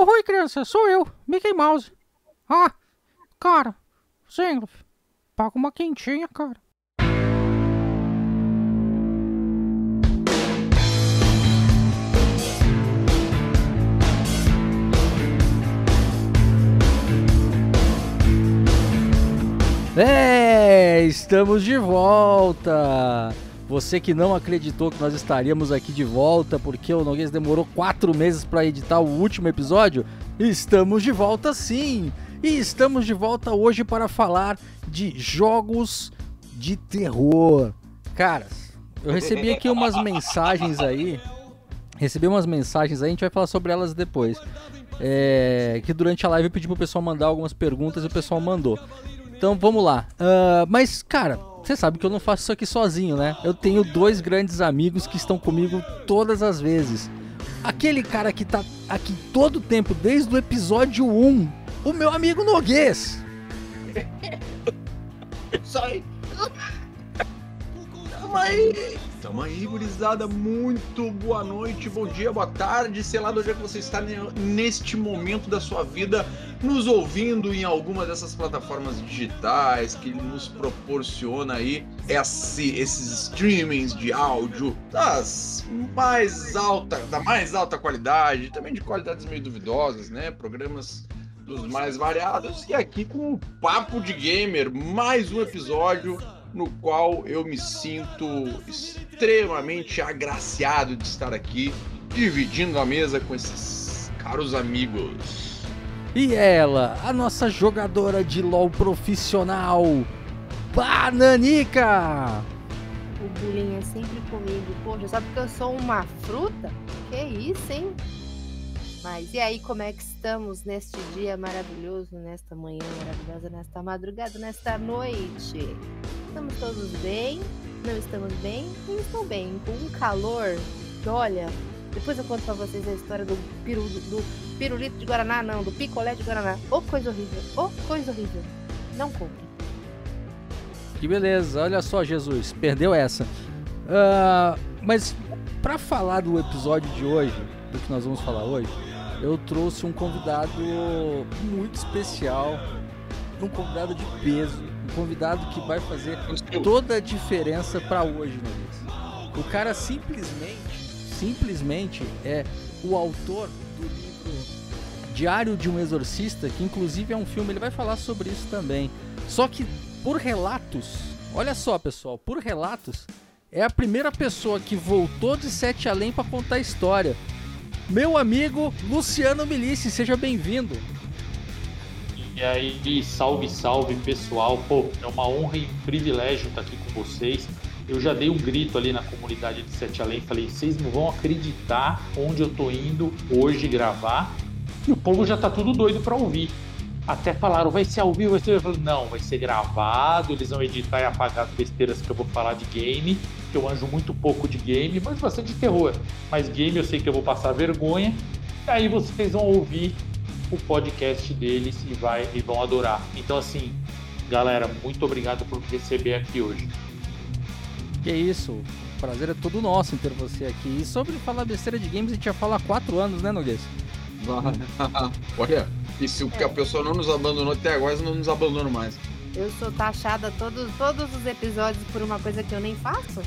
Oi, criança, sou eu, Mickey Mouse. Ah, cara, Zengloff, paga uma quentinha, cara. É, estamos de volta. Você que não acreditou que nós estaríamos aqui de volta porque o Noguês demorou quatro meses para editar o último episódio, estamos de volta sim. E estamos de volta hoje para falar de jogos de terror. Caras, eu recebi aqui umas mensagens aí. Recebi umas mensagens aí, a gente vai falar sobre elas depois. É, que durante a live eu pedi pro pessoal mandar algumas perguntas e o pessoal mandou. Então vamos lá. Uh, mas, cara, você sabe que eu não faço isso aqui sozinho, né? Eu tenho dois grandes amigos que estão comigo todas as vezes. Aquele cara que tá aqui todo o tempo, desde o episódio 1, o meu amigo Noguês. Sai! Aí! Tamo aí, gurizada. Muito boa noite, bom dia, boa tarde. Sei lá de onde é que você está neste momento da sua vida, nos ouvindo em alguma dessas plataformas digitais que nos proporciona aí esse, esses streamings de áudio das mais alta, da mais alta qualidade, também de qualidades meio duvidosas, né? Programas dos mais variados e aqui com o Papo de Gamer, mais um episódio no qual eu me sinto extremamente agraciado de estar aqui, dividindo a mesa com esses caros amigos. E ela, a nossa jogadora de LoL profissional, Bananica! O bullying é sempre comigo. Poxa, só porque eu sou uma fruta? Que isso, hein? Mas e aí, como é que estamos neste dia maravilhoso, nesta manhã maravilhosa, nesta madrugada, nesta noite? Estamos todos bem? Não estamos bem? Não estou bem. Com um calor que, olha, depois eu conto pra vocês a história do, piru, do pirulito de Guaraná, não, do picolé de Guaraná. Ô, oh, coisa horrível. Ô, oh, coisa horrível. Não compre. Que beleza, olha só, Jesus, perdeu essa. Uh, mas para falar do episódio de hoje, do que nós vamos falar hoje, eu trouxe um convidado muito especial, um convidado de peso, um convidado que vai fazer toda a diferença para hoje, Nunes. O cara simplesmente, simplesmente é o autor do livro Diário de um Exorcista, que inclusive é um filme, ele vai falar sobre isso também. Só que por relatos, olha só, pessoal, por relatos, é a primeira pessoa que voltou de Sete Além para contar a história meu amigo Luciano Milici, seja bem-vindo. E aí, salve, salve pessoal. Pô, é uma honra e um privilégio estar aqui com vocês. Eu já dei um grito ali na comunidade de Sete Além, falei, vocês não vão acreditar onde eu tô indo hoje gravar. E o povo já tá tudo doido para ouvir. Até falaram, vai ser ao vivo, vai ser. Eu falei, não, vai ser gravado, eles vão editar e apagar as besteiras que eu vou falar de game, que eu anjo muito pouco de game, mas bastante de terror. Mas game eu sei que eu vou passar vergonha. E aí vocês vão ouvir o podcast deles e, vai, e vão adorar. Então, assim, galera, muito obrigado por me receber aqui hoje. Que isso, o prazer é todo nosso em ter você aqui. E sobre falar besteira de games, a gente já fala há quatro anos, né, Noguês? Olha, e se é. a pessoa não nos abandonou até agora, não nos abandona mais. Eu sou taxada todos, todos os episódios por uma coisa que eu nem faço?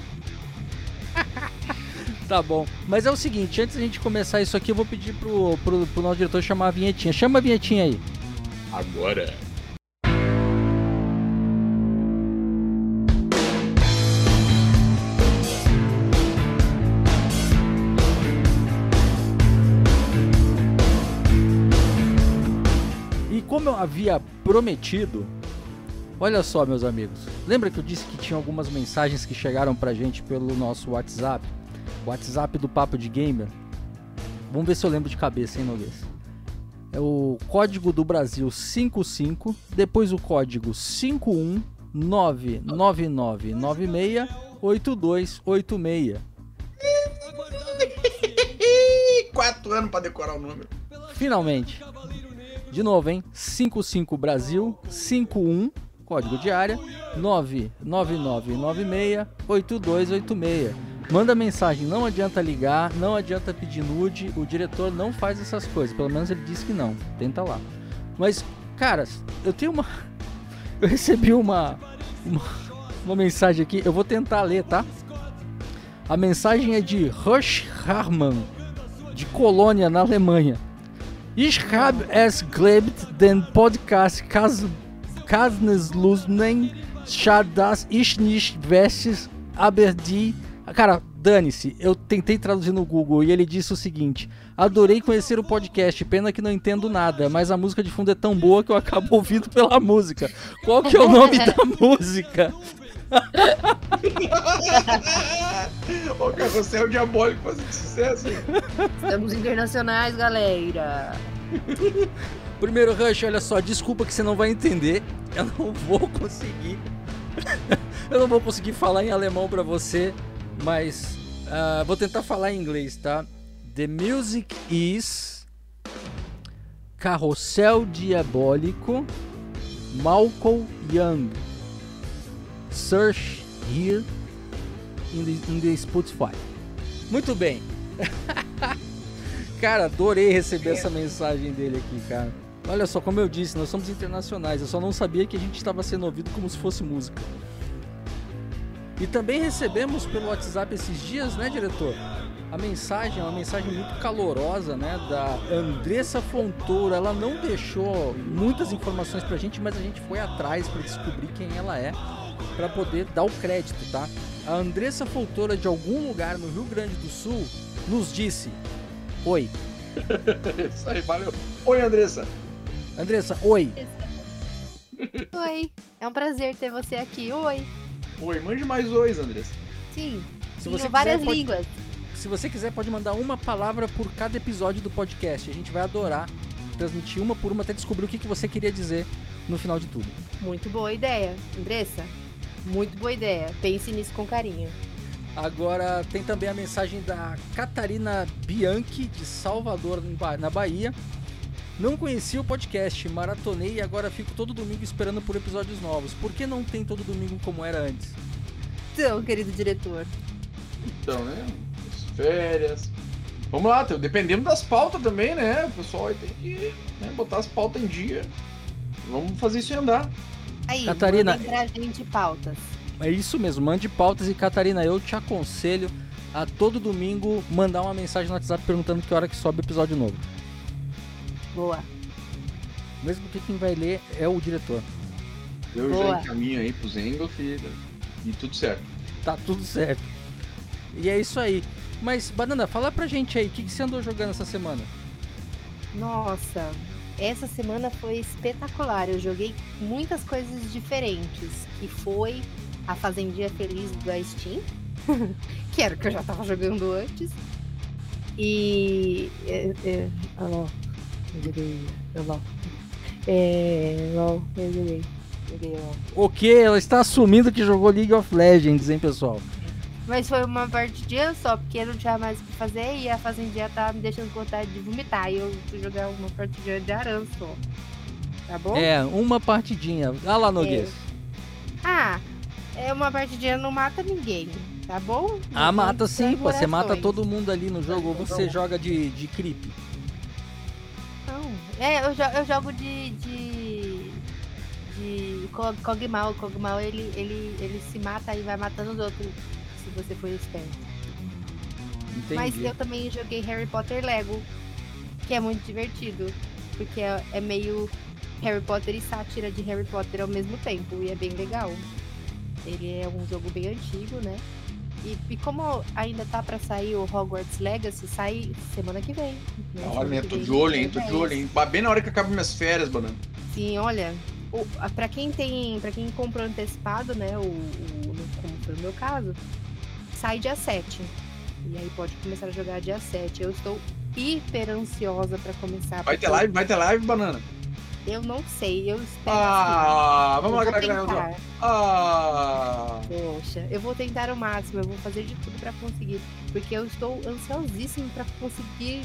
tá bom. Mas é o seguinte, antes da gente começar isso aqui, eu vou pedir pro, pro, pro nosso diretor chamar a vinhetinha. Chama a vinhetinha aí. Agora. Como eu havia prometido, olha só, meus amigos. Lembra que eu disse que tinha algumas mensagens que chegaram pra gente pelo nosso WhatsApp? WhatsApp do Papo de Gamer. Vamos ver se eu lembro de cabeça, hein, Noguês? É o código do Brasil 55, depois o código 51999968286. Quatro anos para decorar o número. Finalmente. De novo, hein? 55 Brasil 51 código de área 999968286. Manda mensagem, não adianta ligar, não adianta pedir nude, o diretor não faz essas coisas, pelo menos ele disse que não. Tenta lá. Mas, cara, eu tenho uma. Eu recebi uma. Uma, uma mensagem aqui, eu vou tentar ler, tá? A mensagem é de Rush Harman, de Colônia, na Alemanha. Ich habe es gelebt, den Podcast Kasneslusnen, schade, dass ich nicht weiß, aber die... Cara, dane-se, eu tentei traduzir no Google e ele disse o seguinte: Adorei conhecer o podcast, pena que não entendo nada, mas a música de fundo é tão boa que eu acabo ouvindo pela música. Qual que é o nome da música? o carrossel diabólico fazendo sucesso. Estamos internacionais, galera. Primeiro, Rush, olha só, desculpa que você não vai entender. Eu não vou conseguir. eu não vou conseguir falar em alemão para você, mas uh, vou tentar falar em inglês, tá? The music is Carrossel Diabólico Malcolm Young. Search here in the, in the Spotify. Muito bem. cara, adorei receber essa mensagem dele aqui, cara. Olha só, como eu disse, nós somos internacionais. Eu só não sabia que a gente estava sendo ouvido como se fosse música. E também recebemos pelo WhatsApp esses dias, né, diretor? A mensagem uma mensagem muito calorosa, né, da Andressa Fontoura. Ela não deixou muitas informações pra gente, mas a gente foi atrás para descobrir quem ela é para poder dar o crédito, tá? A Andressa Fontoura de algum lugar no Rio Grande do Sul nos disse: Oi. Isso aí, valeu. Oi, Andressa. Andressa, oi. Oi. É um prazer ter você aqui. Oi. Oi, mande mais ois, Andressa. Sim. Se você várias quiser, línguas. Pode, se você quiser, pode mandar uma palavra por cada episódio do podcast. A gente vai adorar transmitir uma por uma até descobrir o que, que você queria dizer no final de tudo. Muito boa ideia. Andressa, muito boa ideia. Pense nisso com carinho. Agora tem também a mensagem da Catarina Bianchi, de Salvador, na Bahia. Não conhecia o podcast, maratonei e agora fico todo domingo esperando por episódios novos. Por que não tem todo domingo como era antes? Então, querido diretor. Então, né? As férias. Vamos lá, dependendo das pautas também, né? O pessoal tem que né, botar as pautas em dia. Vamos fazer isso andar. Aí, Catarina, pra gente pautas. É isso mesmo, mande pautas e Catarina, eu te aconselho a todo domingo mandar uma mensagem no WhatsApp perguntando que hora que sobe o episódio novo. Boa. Mesmo que quem vai ler é o diretor. Eu Boa. já encaminho aí pro Zengolf e, e tudo certo. Tá tudo certo. E é isso aí. Mas, Banana, fala pra gente aí, o que, que você andou jogando essa semana? Nossa, essa semana foi espetacular. Eu joguei muitas coisas diferentes. Que foi a Fazendinha Feliz da Steam, que era o que eu já tava jogando antes. E. É, é, oh, eu joguei. LOL. É. LOL, eu joguei. LOL. O que? Ela está assumindo que jogou League of Legends, hein, pessoal? Mas foi uma partidinha só, porque eu não tinha mais o que fazer e a fazendinha tava me deixando com vontade de vomitar. E eu fui jogar uma partidinha de aranço. Tá bom? É, uma partidinha. Olha lá, Noguês. É. Ah, é uma partidinha não mata ninguém, tá bom? Ah, mata sim, pô. Você mata todo mundo ali no jogo ou você joga de, de creep? Não. É, eu, jo eu jogo de. de. de Kog'Maw. Kog'Maw ele, ele, ele se mata e vai matando os outros você for esperto. Entendi. Mas eu também joguei Harry Potter Lego, que é muito divertido. Porque é, é meio Harry Potter e sátira de Harry Potter ao mesmo tempo. E é bem legal. Ele é um jogo bem antigo, né? E, e como ainda tá para sair o Hogwarts Legacy, sai semana que vem. Né? Olha, tô de olho, hein? Tô de olho, hein? Bem na hora que acaba minhas férias, banana. Sim, olha. O, pra quem tem. para quem comprou antecipado, né? O, o, como foi o meu caso, sai dia 7. E aí pode começar a jogar dia 7. Eu estou hiper ansiosa para começar. Vai ter live? Vai ter live, banana? Eu não sei, eu espero. Ah, vamos lá, galera. Ah! Poxa, eu vou tentar o máximo, eu vou fazer de tudo para conseguir. Porque eu estou ansiosíssimo para conseguir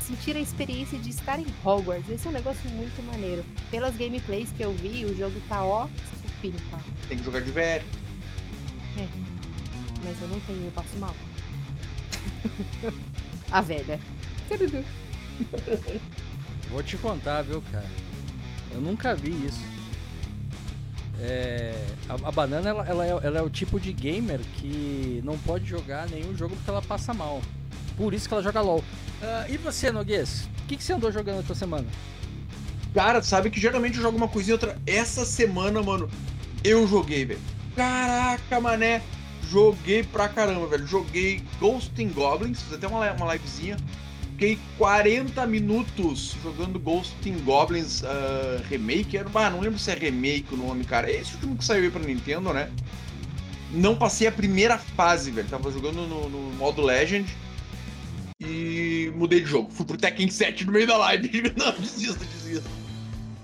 sentir a experiência de estar em Hogwarts. Esse é um negócio muito maneiro. Pelas gameplays que eu vi, o jogo tá ó, supimpa. Tem que jogar de velho. É. Mas eu não tenho, eu passo mal. A velha. Vou te contar, viu, cara? Eu nunca vi isso. É, a, a banana ela, ela, é, ela é o tipo de gamer que não pode jogar nenhum jogo porque ela passa mal. Por isso que ela joga LOL. Ah, e você, Noguês? O que, que você andou jogando essa semana? Cara, sabe que geralmente eu jogo uma coisinha outra. Essa semana, mano, eu joguei, velho. Caraca, mané. Joguei pra caramba, velho. Joguei Ghost in Goblins, fiz até uma, uma livezinha. Fiquei 40 minutos jogando Ghost in Goblins uh, Remake. Era, ah, não lembro se é remake o nome, cara. É esse último que saiu aí pra Nintendo, né? Não passei a primeira fase, velho. Tava jogando no, no modo Legend e mudei de jogo. Fui pro Tekken 7 no meio da live. Não, desisto, desisto.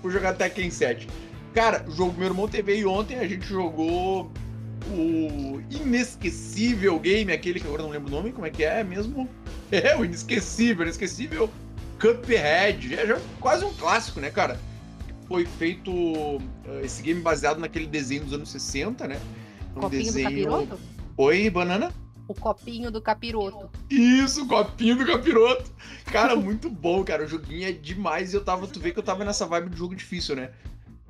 Fui jogar Tekken 7. Cara, o jogo meu irmão teve ontem, a gente jogou o inesquecível game, aquele que agora não lembro o nome, como é que é mesmo? É, o inesquecível, inesquecível Cuphead. É, é quase um clássico, né, cara? Foi feito uh, esse game baseado naquele desenho dos anos 60, né? Um Copinho desenho... do capiroto? Oi, banana? O copinho do capiroto. Isso, o copinho do capiroto. Cara, muito bom, cara. O joguinho é demais e eu tava. Tu vê que eu tava nessa vibe de jogo difícil, né?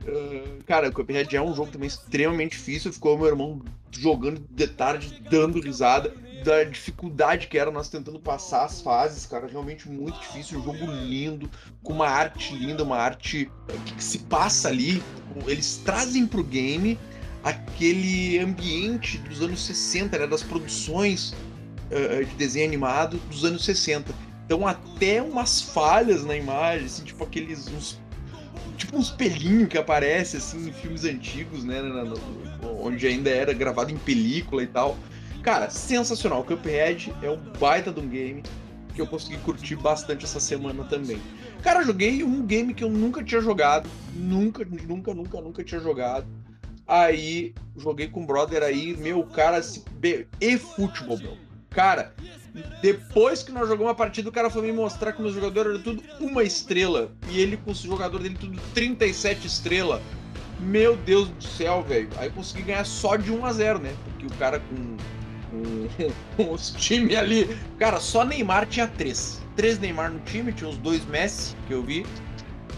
Uh, cara, o Cuphead é um jogo também extremamente difícil. Ficou meu irmão jogando de tarde, dando risada da dificuldade que era nós tentando passar as fases, cara. Realmente muito difícil. Um jogo lindo, com uma arte linda, uma arte que, que se passa ali. Eles trazem pro game aquele ambiente dos anos 60, né, das produções uh, de desenho animado dos anos 60. Então até umas falhas na imagem, assim, tipo aqueles uns tipo uns pelinhos que aparece assim em filmes antigos, né, onde ainda era gravado em película e tal. Cara, sensacional. Cuphead é um baita de um game que eu consegui curtir bastante essa semana também. Cara, joguei um game que eu nunca tinha jogado, nunca, nunca, nunca, nunca tinha jogado. Aí joguei com o brother aí, meu cara, e futebol, meu. Cara, depois que nós jogamos uma partida, o cara foi me mostrar que o meu jogador era tudo uma estrela. E ele com o jogador dele tudo 37 estrelas. Meu Deus do céu, velho. Aí eu consegui ganhar só de 1 a 0 né? Porque o cara com, com, com os times ali. Cara, só Neymar tinha três. Três Neymar no time, tinha os dois Messi que eu vi.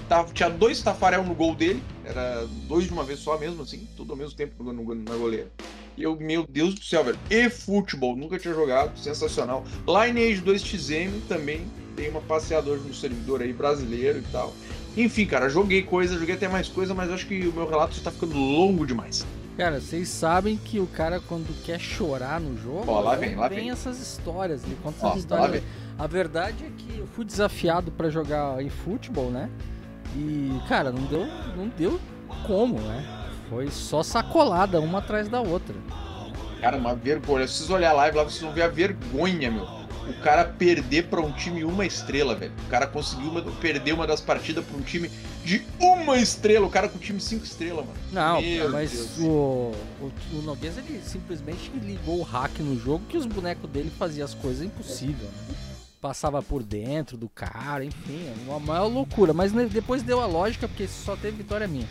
Tava, tinha dois Tafarel no gol dele. Era dois de uma vez só mesmo, assim, tudo ao mesmo tempo na goleira. E eu, meu Deus do céu, velho. E futebol, nunca tinha jogado, sensacional. Lineage 2XM também tem uma passeadora no servidor aí brasileiro e tal. Enfim, cara, joguei coisa, joguei até mais coisa, mas acho que o meu relato está ficando longo demais. Cara, vocês sabem que o cara, quando quer chorar no jogo, Ó, lá vem, lá tem vem. essas histórias. Ele conta Ó, essas histórias. lá vem. A verdade é que eu fui desafiado para jogar em futebol, né? E, cara, não deu, não deu como, né? Foi só sacolada uma atrás da outra. Cara, uma vergonha. Se vocês olharem a live lá, vocês vão ver a vergonha, meu. O cara perder pra um time uma estrela, velho. O cara conseguiu uma- perder uma das partidas pra um time de uma estrela. O cara com time cinco estrelas, mano. Não, Meu mas Deus. o, o, o Noguês ele simplesmente ligou o hack no jogo que os bonecos dele faziam as coisas impossíveis, né? Passava por dentro do cara, enfim, é uma maior loucura. Mas né, depois deu a lógica, porque só teve vitória minha.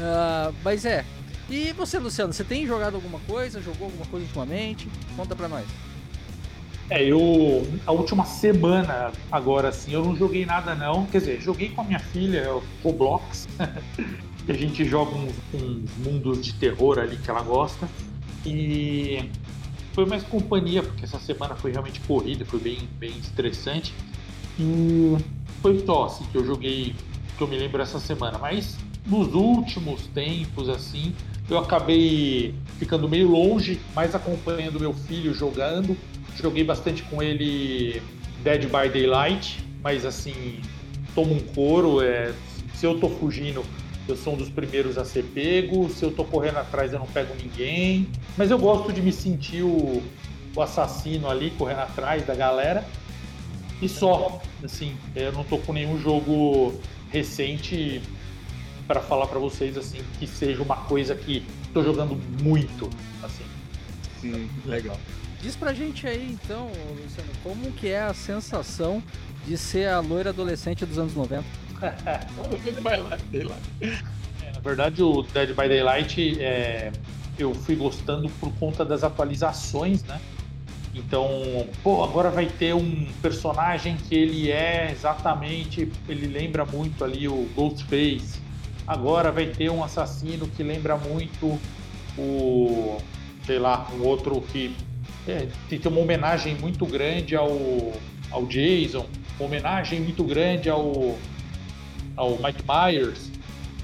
Ah, mas é. E você, Luciano, você tem jogado alguma coisa? Jogou alguma coisa ultimamente? Conta pra nós. É, eu. A última semana, agora sim, eu não joguei nada não. Quer dizer, joguei com a minha filha, Roblox. que a gente joga uns, mundos de terror ali que ela gosta. E foi mais companhia, porque essa semana foi realmente corrida, foi bem, bem estressante. E foi só assim, que eu joguei, que eu me lembro essa semana. Mas nos últimos tempos, assim, eu acabei ficando meio longe, mais acompanhando meu filho jogando. Joguei bastante com ele Dead by Daylight, mas assim, tomo um couro. É, se eu tô fugindo, eu sou um dos primeiros a ser pego. Se eu tô correndo atrás, eu não pego ninguém. Mas eu gosto de me sentir o, o assassino ali, correndo atrás da galera. E só, assim, eu não tô com nenhum jogo recente para falar para vocês assim que seja uma coisa que tô jogando muito, assim. Sim, legal. Diz pra gente aí, então, Luciano, como que é a sensação de ser a loira adolescente dos anos 90? Vai lá, sei lá. É, na verdade, o Dead by Daylight é, eu fui gostando por conta das atualizações, né? Então, pô, agora vai ter um personagem que ele é exatamente, ele lembra muito ali o Ghostface. Agora vai ter um assassino que lembra muito o, sei lá, um outro que é, tem uma homenagem muito grande ao, ao Jason, uma homenagem muito grande ao, ao Mike Myers.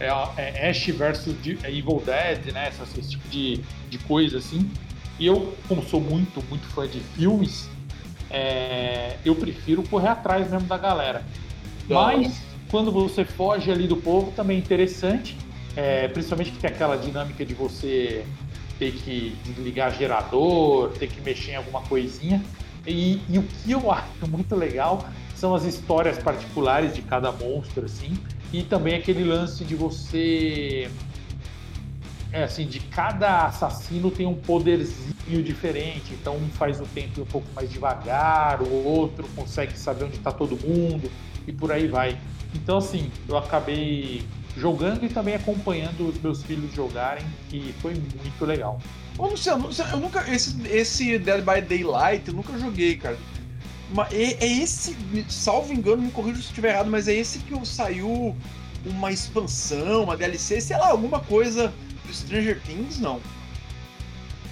É, é Ash versus Evil Dead, né? Esse, tipo de, de coisa assim. E eu, como sou muito, muito fã de filmes, é, eu prefiro correr atrás mesmo da galera. Mas quando você foge ali do povo também é interessante, é, principalmente que tem aquela dinâmica de você ter que desligar gerador, ter que mexer em alguma coisinha. E, e, o que eu acho muito legal são as histórias particulares de cada monstro, assim, e também aquele lance de você é assim, de cada assassino tem um poderzinho diferente. Então um faz o tempo um pouco mais devagar, o outro consegue saber onde está todo mundo e por aí vai. Então assim, eu acabei jogando e também acompanhando os meus filhos jogarem, que foi muito legal. Ô Luciano, eu nunca. Esse, esse Dead by Daylight eu nunca joguei, cara. Mas é, é esse, salvo engano, me corrijo se estiver errado, mas é esse que saiu uma expansão, uma DLC, sei lá, alguma coisa Stranger Things, não.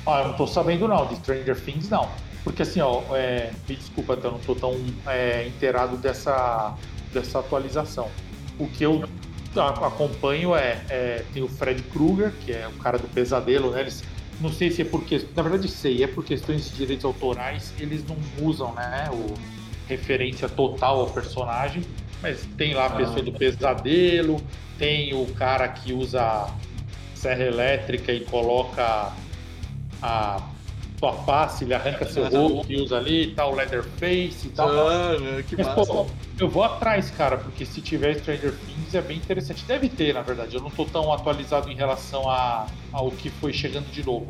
Ah, eu não tô sabendo não, de Stranger Things não. Porque assim, ó, é, me desculpa, eu não tô tão é, inteirado dessa, dessa atualização. O que eu acompanho é, é tem o Fred Krueger, que é o cara do pesadelo, né? Eles, não sei se é porque, na verdade sei, é por questões de direitos autorais, eles não usam, né, o referência total ao personagem, mas tem lá a pessoa ah. do pesadelo, tem o cara que usa serra elétrica e coloca a sua face, ele arranca seu rosto e usa ali e tal, Leatherface e tal. Ah, que Mas, massa. Pô, eu vou atrás, cara, porque se tiver Stranger Things é bem interessante. Deve ter, na verdade. Eu não tô tão atualizado em relação a, ao que foi chegando de novo.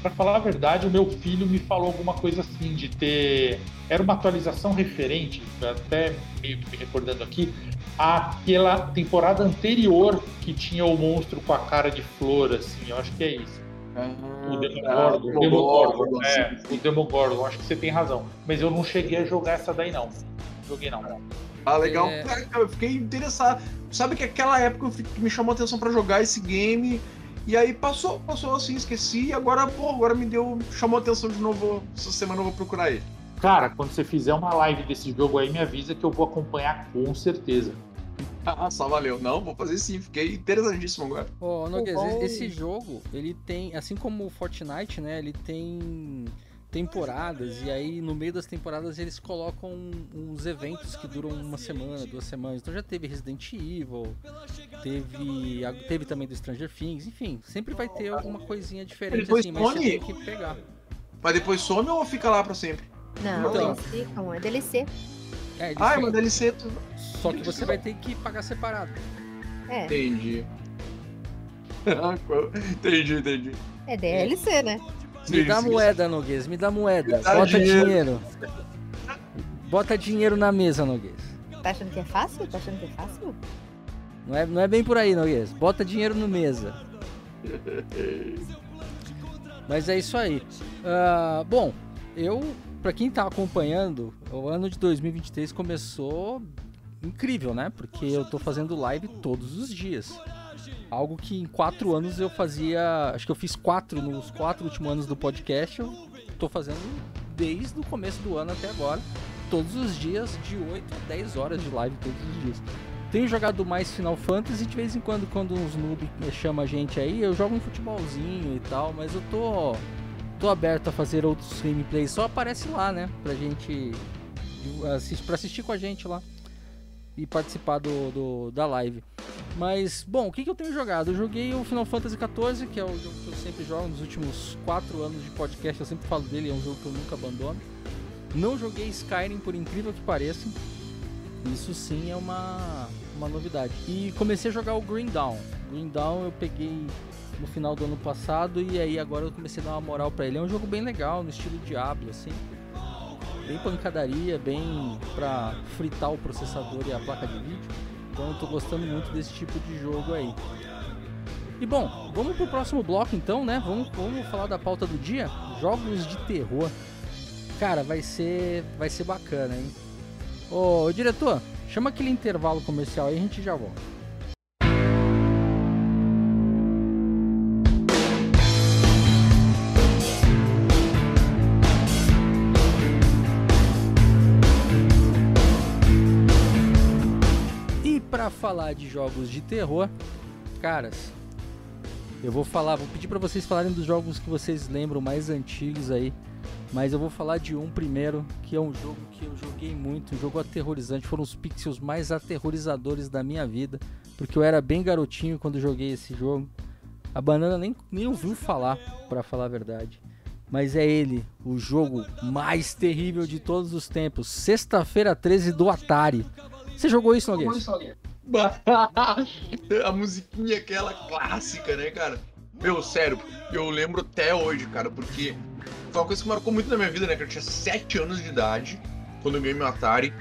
Para falar a verdade, o meu filho me falou alguma coisa assim de ter. Era uma atualização referente, até meio que me recordando aqui, àquela temporada anterior que tinha o monstro com a cara de flor, assim. Eu acho que é isso. Ah, o Demogorgon, ah, o Demogorgon, é, o Demogorgon, acho que você tem razão. Mas eu não cheguei a jogar essa daí, não. Joguei não. Ah, legal. É... eu fiquei interessado. Sabe que aquela época me chamou a atenção para jogar esse game e aí passou, passou assim, esqueci, e agora, pô, agora me deu. chamou a atenção de novo. Essa semana eu vou procurar ele. Cara, quando você fizer uma live desse jogo aí, me avisa que eu vou acompanhar com certeza. Ah, só valeu. Não, vou fazer sim, fiquei interessantíssimo agora. Ô, oh, Noguês, esse jogo, ele tem, assim como o Fortnite, né, ele tem temporadas e aí no meio das temporadas eles colocam uns eventos que duram uma semana, duas semanas. Então já teve Resident Evil, teve teve também do Stranger Things, enfim, sempre vai ter alguma coisinha diferente depois assim, mas some? você tem que pegar. Mas depois some ou fica lá para sempre? Não, então, eles ficam, é DLC. É, ah, é uma DLC tu... Só que você vai ter que pagar separado. É. Entendi. entendi, entendi. É DLC, né? Me dá moeda, Noguês, me dá moeda. Bota dinheiro. dinheiro. Bota dinheiro na mesa, Noguês. Tá achando que é fácil? Tá achando que é fácil? Não é, não é bem por aí, Noguês. Bota dinheiro no mesa. Mas é isso aí. Uh, bom, eu, para quem tá acompanhando, o ano de 2023 começou incrível, né? Porque eu tô fazendo live todos os dias. Algo que em quatro anos eu fazia. Acho que eu fiz quatro nos quatro últimos anos do podcast. Eu tô fazendo desde o começo do ano até agora. Todos os dias, de 8 a 10 horas de live todos os dias. Tenho jogado mais Final Fantasy de vez em quando, quando uns noob chama a gente aí, eu jogo um futebolzinho e tal, mas eu tô. Tô aberto a fazer outros gameplays. Só aparece lá, né? Pra gente. Assistir, pra assistir com a gente lá e participar do, do, da live. Mas, bom, o que, que eu tenho jogado? Eu joguei o Final Fantasy XIV, que é o jogo que eu sempre jogo nos últimos 4 anos de podcast, eu sempre falo dele, é um jogo que eu nunca abandono. Não joguei Skyrim, por incrível que pareça. Isso sim é uma, uma novidade. E comecei a jogar o Green Dawn. Green Dawn eu peguei no final do ano passado e aí agora eu comecei a dar uma moral para ele. É um jogo bem legal, no estilo Diablo, assim bem pancadaria, bem pra fritar o processador e a placa de vídeo. Então eu tô gostando muito desse tipo de jogo aí. E bom, vamos pro próximo bloco então, né? Vamos, vamos falar da pauta do dia: jogos de terror. Cara, vai ser, vai ser bacana, hein? Ô, diretor, chama aquele intervalo comercial aí e a gente já volta. E para falar de jogos de terror, caras, eu vou falar, vou pedir para vocês falarem dos jogos que vocês lembram mais antigos aí mas eu vou falar de um primeiro, que é um jogo que eu joguei muito, um jogo aterrorizante. Foram os pixels mais aterrorizadores da minha vida, porque eu era bem garotinho quando joguei esse jogo. A banana nem, nem ouviu falar, para falar a verdade. Mas é ele, o jogo mais terrível de todos os tempos. Sexta-feira 13 do Atari. Você jogou isso, Noguês? A musiquinha aquela clássica, né, cara? Meu, sério, eu lembro até hoje, cara, porque foi uma coisa que marcou muito na minha vida, né? Que eu tinha 7 anos de idade quando eu ganhei meu Atari.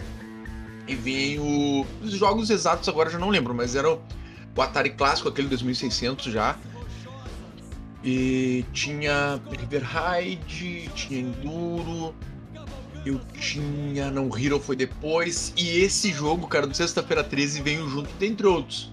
E veio. Os jogos exatos agora eu já não lembro, mas era o, Atari clássico, aquele 2600 já. E tinha River Raid, tinha Enduro, eu tinha. Não, Hero foi depois. E esse jogo, cara, do Sexta-feira 13 veio junto, dentre outros.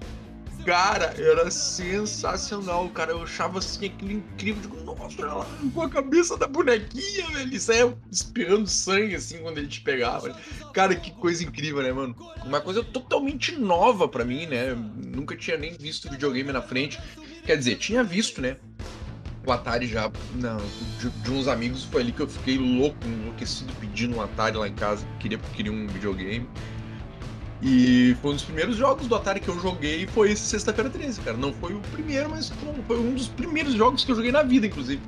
Cara, era sensacional, cara. Eu achava assim aquilo incrível. Digo, nossa, ela com a cabeça da bonequinha, velho. Isso saia espirrando sangue assim quando ele te pegava. Cara, que coisa incrível, né, mano? Uma coisa totalmente nova para mim, né? Nunca tinha nem visto videogame na frente. Quer dizer, tinha visto, né? O Atari já. Não, de, de uns amigos foi ali que eu fiquei louco, enlouquecido pedindo um Atari lá em casa. Queria, queria um videogame. E foi um dos primeiros jogos do Atari que eu joguei foi esse Sexta-feira 13, cara. Não foi o primeiro, mas foi um dos primeiros jogos que eu joguei na vida, inclusive.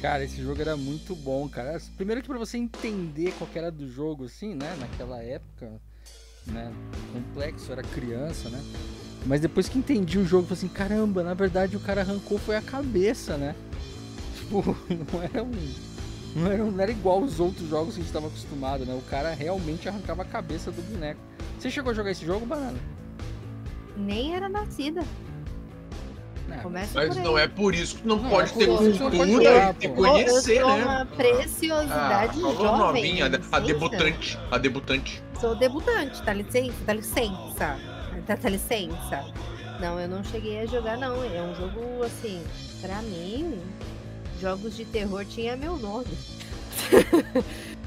Cara, esse jogo era muito bom, cara. Primeiro que pra você entender qual era do jogo, assim, né? Naquela época, né? Complexo, era criança, né? Mas depois que entendi o jogo, falei assim, caramba, na verdade o cara arrancou foi a cabeça, né? Tipo, não era um não era, não era igual os outros jogos que a gente estava acostumado, né? O cara realmente arrancava a cabeça do boneco. Você chegou a jogar esse jogo, Banana? Nem era nascida. É, Começa mas não é por isso que não, não pode é ter cultura e conhecer, eu sou né? uma preciosidade ah, jovem. novinha, a debutante, a debutante. Sou debutante, dá licença, dá licença, dá, dá licença. Não, eu não cheguei a jogar não, é um jogo assim, pra mim, jogos de terror tinha meu nome.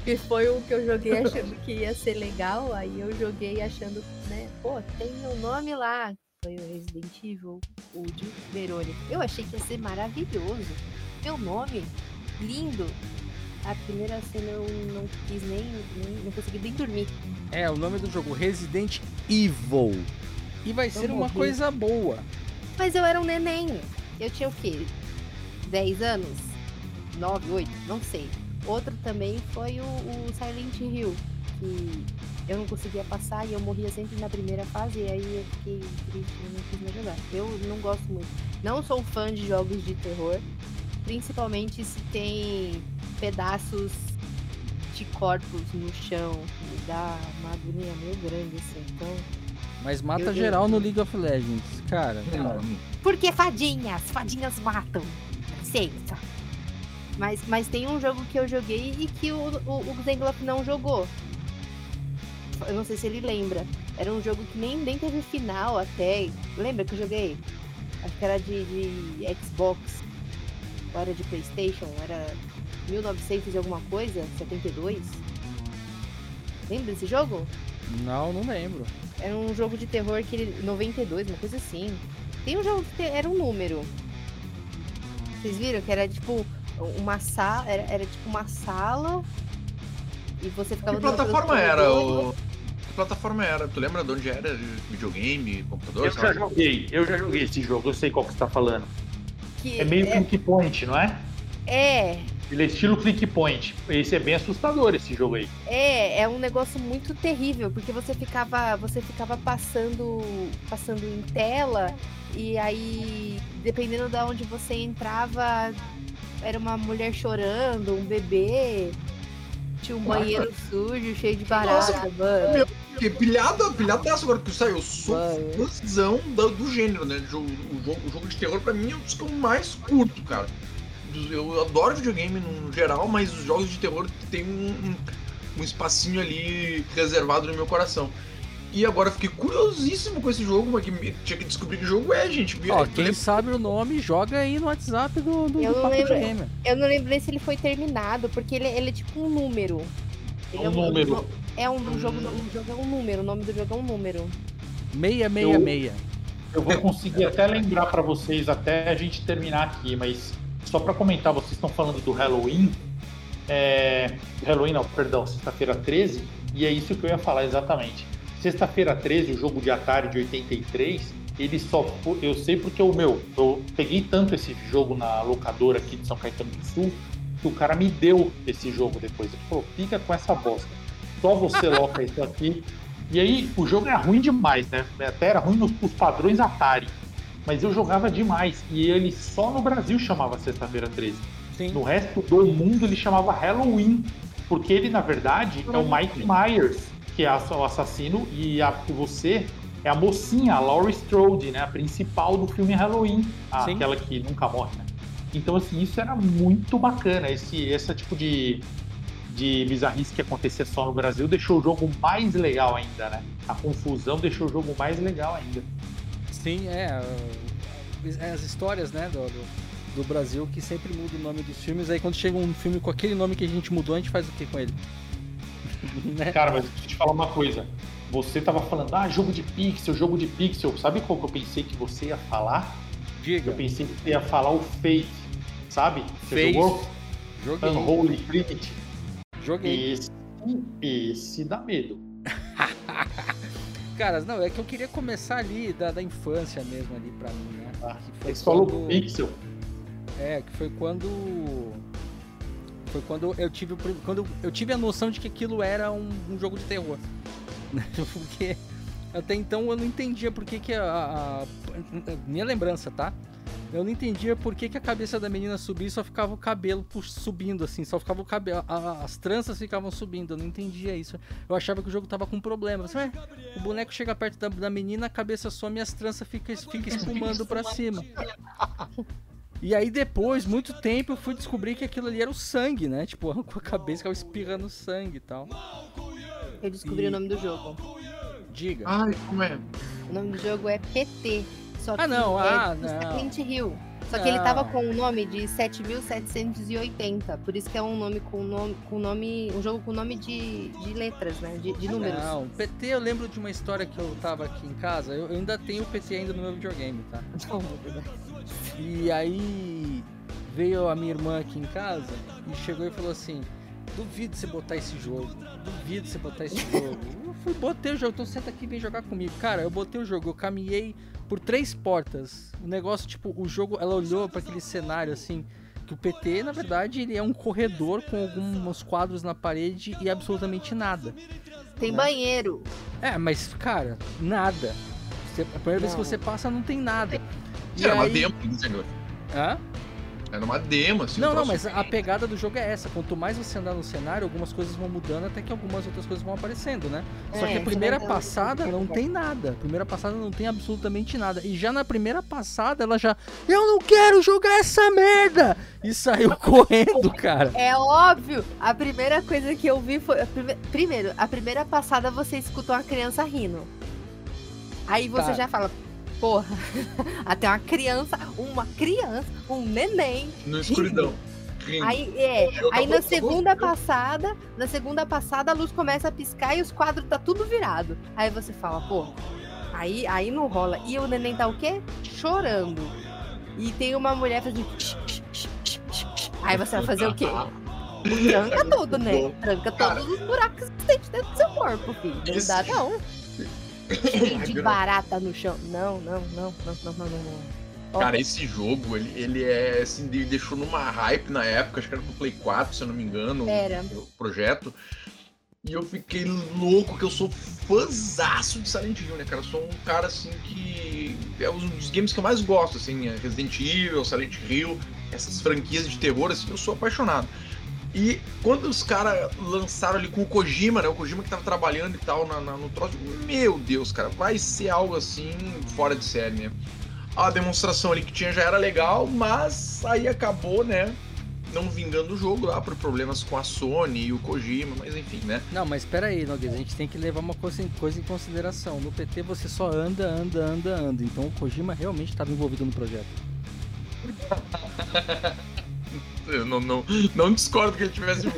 que foi o que eu joguei achando que ia ser legal, aí eu joguei achando, né, pô, tem meu nome lá. Foi o Resident Evil, o de Verônica. Eu achei que ia ser maravilhoso. Meu nome, lindo. A primeira cena eu não quis nem, nem não consegui nem dormir. É, o nome do jogo, Resident Evil. E vai ser uma coisa boa. Mas eu era um neném. Eu tinha o quê? 10 anos? 9, 8, não sei. Outro também foi o, o, Silent Hill, que eu não conseguia passar e eu morria sempre na primeira fase, e aí eu fiquei triste e não quis mais jogar. Eu não gosto muito. Não sou fã de jogos de terror, principalmente se tem pedaços de corpos no chão, me dá uma agonia meio grande assim, então. Mas mata geral no League of Legends, cara. Porque fadinhas, fadinhas matam. Licença. Mas, mas tem um jogo que eu joguei e que o, o, o Zengloff não jogou. Eu não sei se ele lembra. Era um jogo que nem, nem teve final até. Lembra que eu joguei? Acho que era de, de Xbox. Ou era de Playstation. Era 1900 e alguma coisa? 72? Lembra desse jogo? Não, não lembro. Era um jogo de terror que ele. 92, uma coisa assim. Tem um jogo que era um número. Vocês viram que era tipo uma sala, era, era tipo uma sala e você ficava... Que plataforma era o... Que plataforma era? Tu lembra de onde era? Videogame, computador? Eu já joguei, eu já joguei esse jogo, eu sei qual que você tá falando. Que é meio é... click point, não é? É. Ele é estilo click point. Esse é bem assustador esse jogo aí. É, é um negócio muito terrível, porque você ficava, você ficava passando, passando em tela e aí dependendo de onde você entrava, era uma mulher chorando, um bebê. Tinha um banheiro sujo, cheio de barata, Nossa, mano. Meu, que pilhada, pilhadaço agora que saiu. Eu sou fãzão do, do gênero, né? O jogo, o jogo de terror pra mim é um dos que eu mais curto, cara. Eu adoro videogame no geral, mas os jogos de terror tem um, um, um espacinho ali reservado no meu coração. E agora fiquei curiosíssimo com esse jogo, mas que tinha que descobrir que jogo é, gente. Ó, quem sabe o nome, joga aí no WhatsApp do, do, eu do não lembro, Eu não lembro nem se ele foi terminado, porque ele, ele é tipo um número. Ele é um, número. É um, um jogo, um jogo é um número, o nome do jogo é um número. 666. Eu, eu vou conseguir até lembrar para vocês até a gente terminar aqui, mas só para comentar, vocês estão falando do Halloween. É, Halloween não, perdão, sexta-feira 13, e é isso que eu ia falar exatamente. Sexta-feira 13, o jogo de Atari de 83, ele só foi, eu sei porque o meu, eu peguei tanto esse jogo na locadora aqui de São Caetano do Sul, que o cara me deu esse jogo depois. Ele falou: fica com essa bosta. Só você loca isso aqui. E aí, o jogo era ruim demais, né? Até era ruim nos, nos padrões Atari. Mas eu jogava demais. E ele só no Brasil chamava Sexta-feira 13. Sim. No resto do mundo ele chamava Halloween. Porque ele, na verdade, é o Mike Myers, que é o assassino, e a, você é a mocinha, a Laurie Strode, né? A principal do filme Halloween. aquela que nunca morre, né? Então, assim, isso era muito bacana. Esse, esse tipo de, de bizarrice que acontecia só no Brasil deixou o jogo mais legal ainda, né? A confusão deixou o jogo mais legal ainda. Sim, é. é as histórias, né, do, do, do Brasil que sempre muda o nome dos filmes. Aí quando chega um filme com aquele nome que a gente mudou, a gente faz o que com ele? né? Cara, mas deixa eu te falar uma coisa. Você tava falando, ah, jogo de pixel, jogo de pixel. Sabe qual que eu pensei que você ia falar? Diga. Eu pensei que você ia falar o Fate, sabe? Você Fate. jogou? Joguei. Unholy Trinity. Joguei. Esse, esse dá medo. Cara, não, é que eu queria começar ali da, da infância mesmo ali pra mim, né? Ah, que foi quando... falou Pixel. É, que foi quando. Foi quando eu tive quando eu tive a noção de que aquilo era um, um jogo de terror. Porque até então eu não entendia por que, que a, a, a, Minha lembrança, tá? Eu não entendia por que, que a cabeça da menina subia e só ficava o cabelo subindo, assim. Só ficava o cabelo. as tranças ficavam subindo. Eu não entendia isso. Eu achava que o jogo tava com problema. O boneco chega perto da, da, menina, a cabeça some e as tranças ficam fica espumando pra cima. E aí depois, muito tempo, eu fui descobrir que aquilo ali era o sangue, né? Tipo, com a cabeça ficava espirrando sangue e tal. Eu descobri e... o nome do jogo. Diga. Ai, como é? O nome do jogo é PT. Só ah, não, é ah, não. Silent Hill. Só que não. ele tava com o nome de 7780, por isso que é um nome com nome, com nome um jogo com nome de, de letras, né, de, de números. Não, PT eu lembro de uma história que eu tava aqui em casa, eu, eu ainda tenho o PT ainda no meu videogame, tá? E aí veio a minha irmã aqui em casa e chegou e falou assim: Duvido você botar esse jogo. Duvido você botar esse jogo. Eu fui, botei o jogo, então senta aqui e vem jogar comigo. Cara, eu botei o jogo, eu caminhei por três portas. O negócio, tipo, o jogo, ela olhou para aquele cenário assim. Que o PT, na verdade, ele é um corredor com alguns quadros na parede e absolutamente nada. Tem né? banheiro. É, mas, cara, nada. Você, a primeira não. vez que você passa, não tem nada. E é aí... uma demo, senhor. Hã? Era uma demo, assim. Não, não, mas a pegada do jogo é essa. Quanto mais você andar no cenário, algumas coisas vão mudando até que algumas outras coisas vão aparecendo, né? É, Só que a primeira passada não tem nada. A primeira passada não tem absolutamente nada. E já na primeira passada ela já. Eu não quero jogar essa merda! E saiu correndo, cara. É óbvio. A primeira coisa que eu vi foi. A prime... Primeiro, a primeira passada você escutou uma criança rindo. Aí você tá. já fala, Porra, até uma criança, uma criança, um neném. No escuridão. Rindo. Aí, é, aí na segunda passada, na segunda passada a luz começa a piscar e os quadros tá tudo virado. Aí você fala, pô, aí, aí não rola. E o neném tá o quê? Chorando. E tem uma mulher fazendo. Aí você vai fazer o quê? Tranca tudo, né? Tranca todos os buracos existentes dentro do seu corpo, filho. Não dá, não. Cheio de barata no chão. Não, não, não, não, não, não, não. Cara, esse jogo, ele, ele é assim, ele deixou numa hype na época, acho que era pro Play 4, se eu não me engano, era. o projeto. E eu fiquei louco, que eu sou fãzaço de Silent Hill, né, cara? Eu sou um cara, assim, que é um dos games que eu mais gosto, assim, é Resident Evil, Silent Hill, essas franquias de terror, assim, eu sou apaixonado. E quando os caras lançaram ali com o Kojima, né? O Kojima que tava trabalhando e tal na, na, no troço, meu Deus, cara, vai ser algo assim fora de série, né? a demonstração ali que tinha já era legal, mas aí acabou, né? Não vingando o jogo lá por problemas com a Sony e o Kojima, mas enfim, né? Não, mas espera aí, Noguês, a gente tem que levar uma coisa em, coisa em consideração. No PT você só anda, anda, anda, anda. Então o Kojima realmente estava envolvido no projeto. Eu não, não, não discordo que ele tivesse.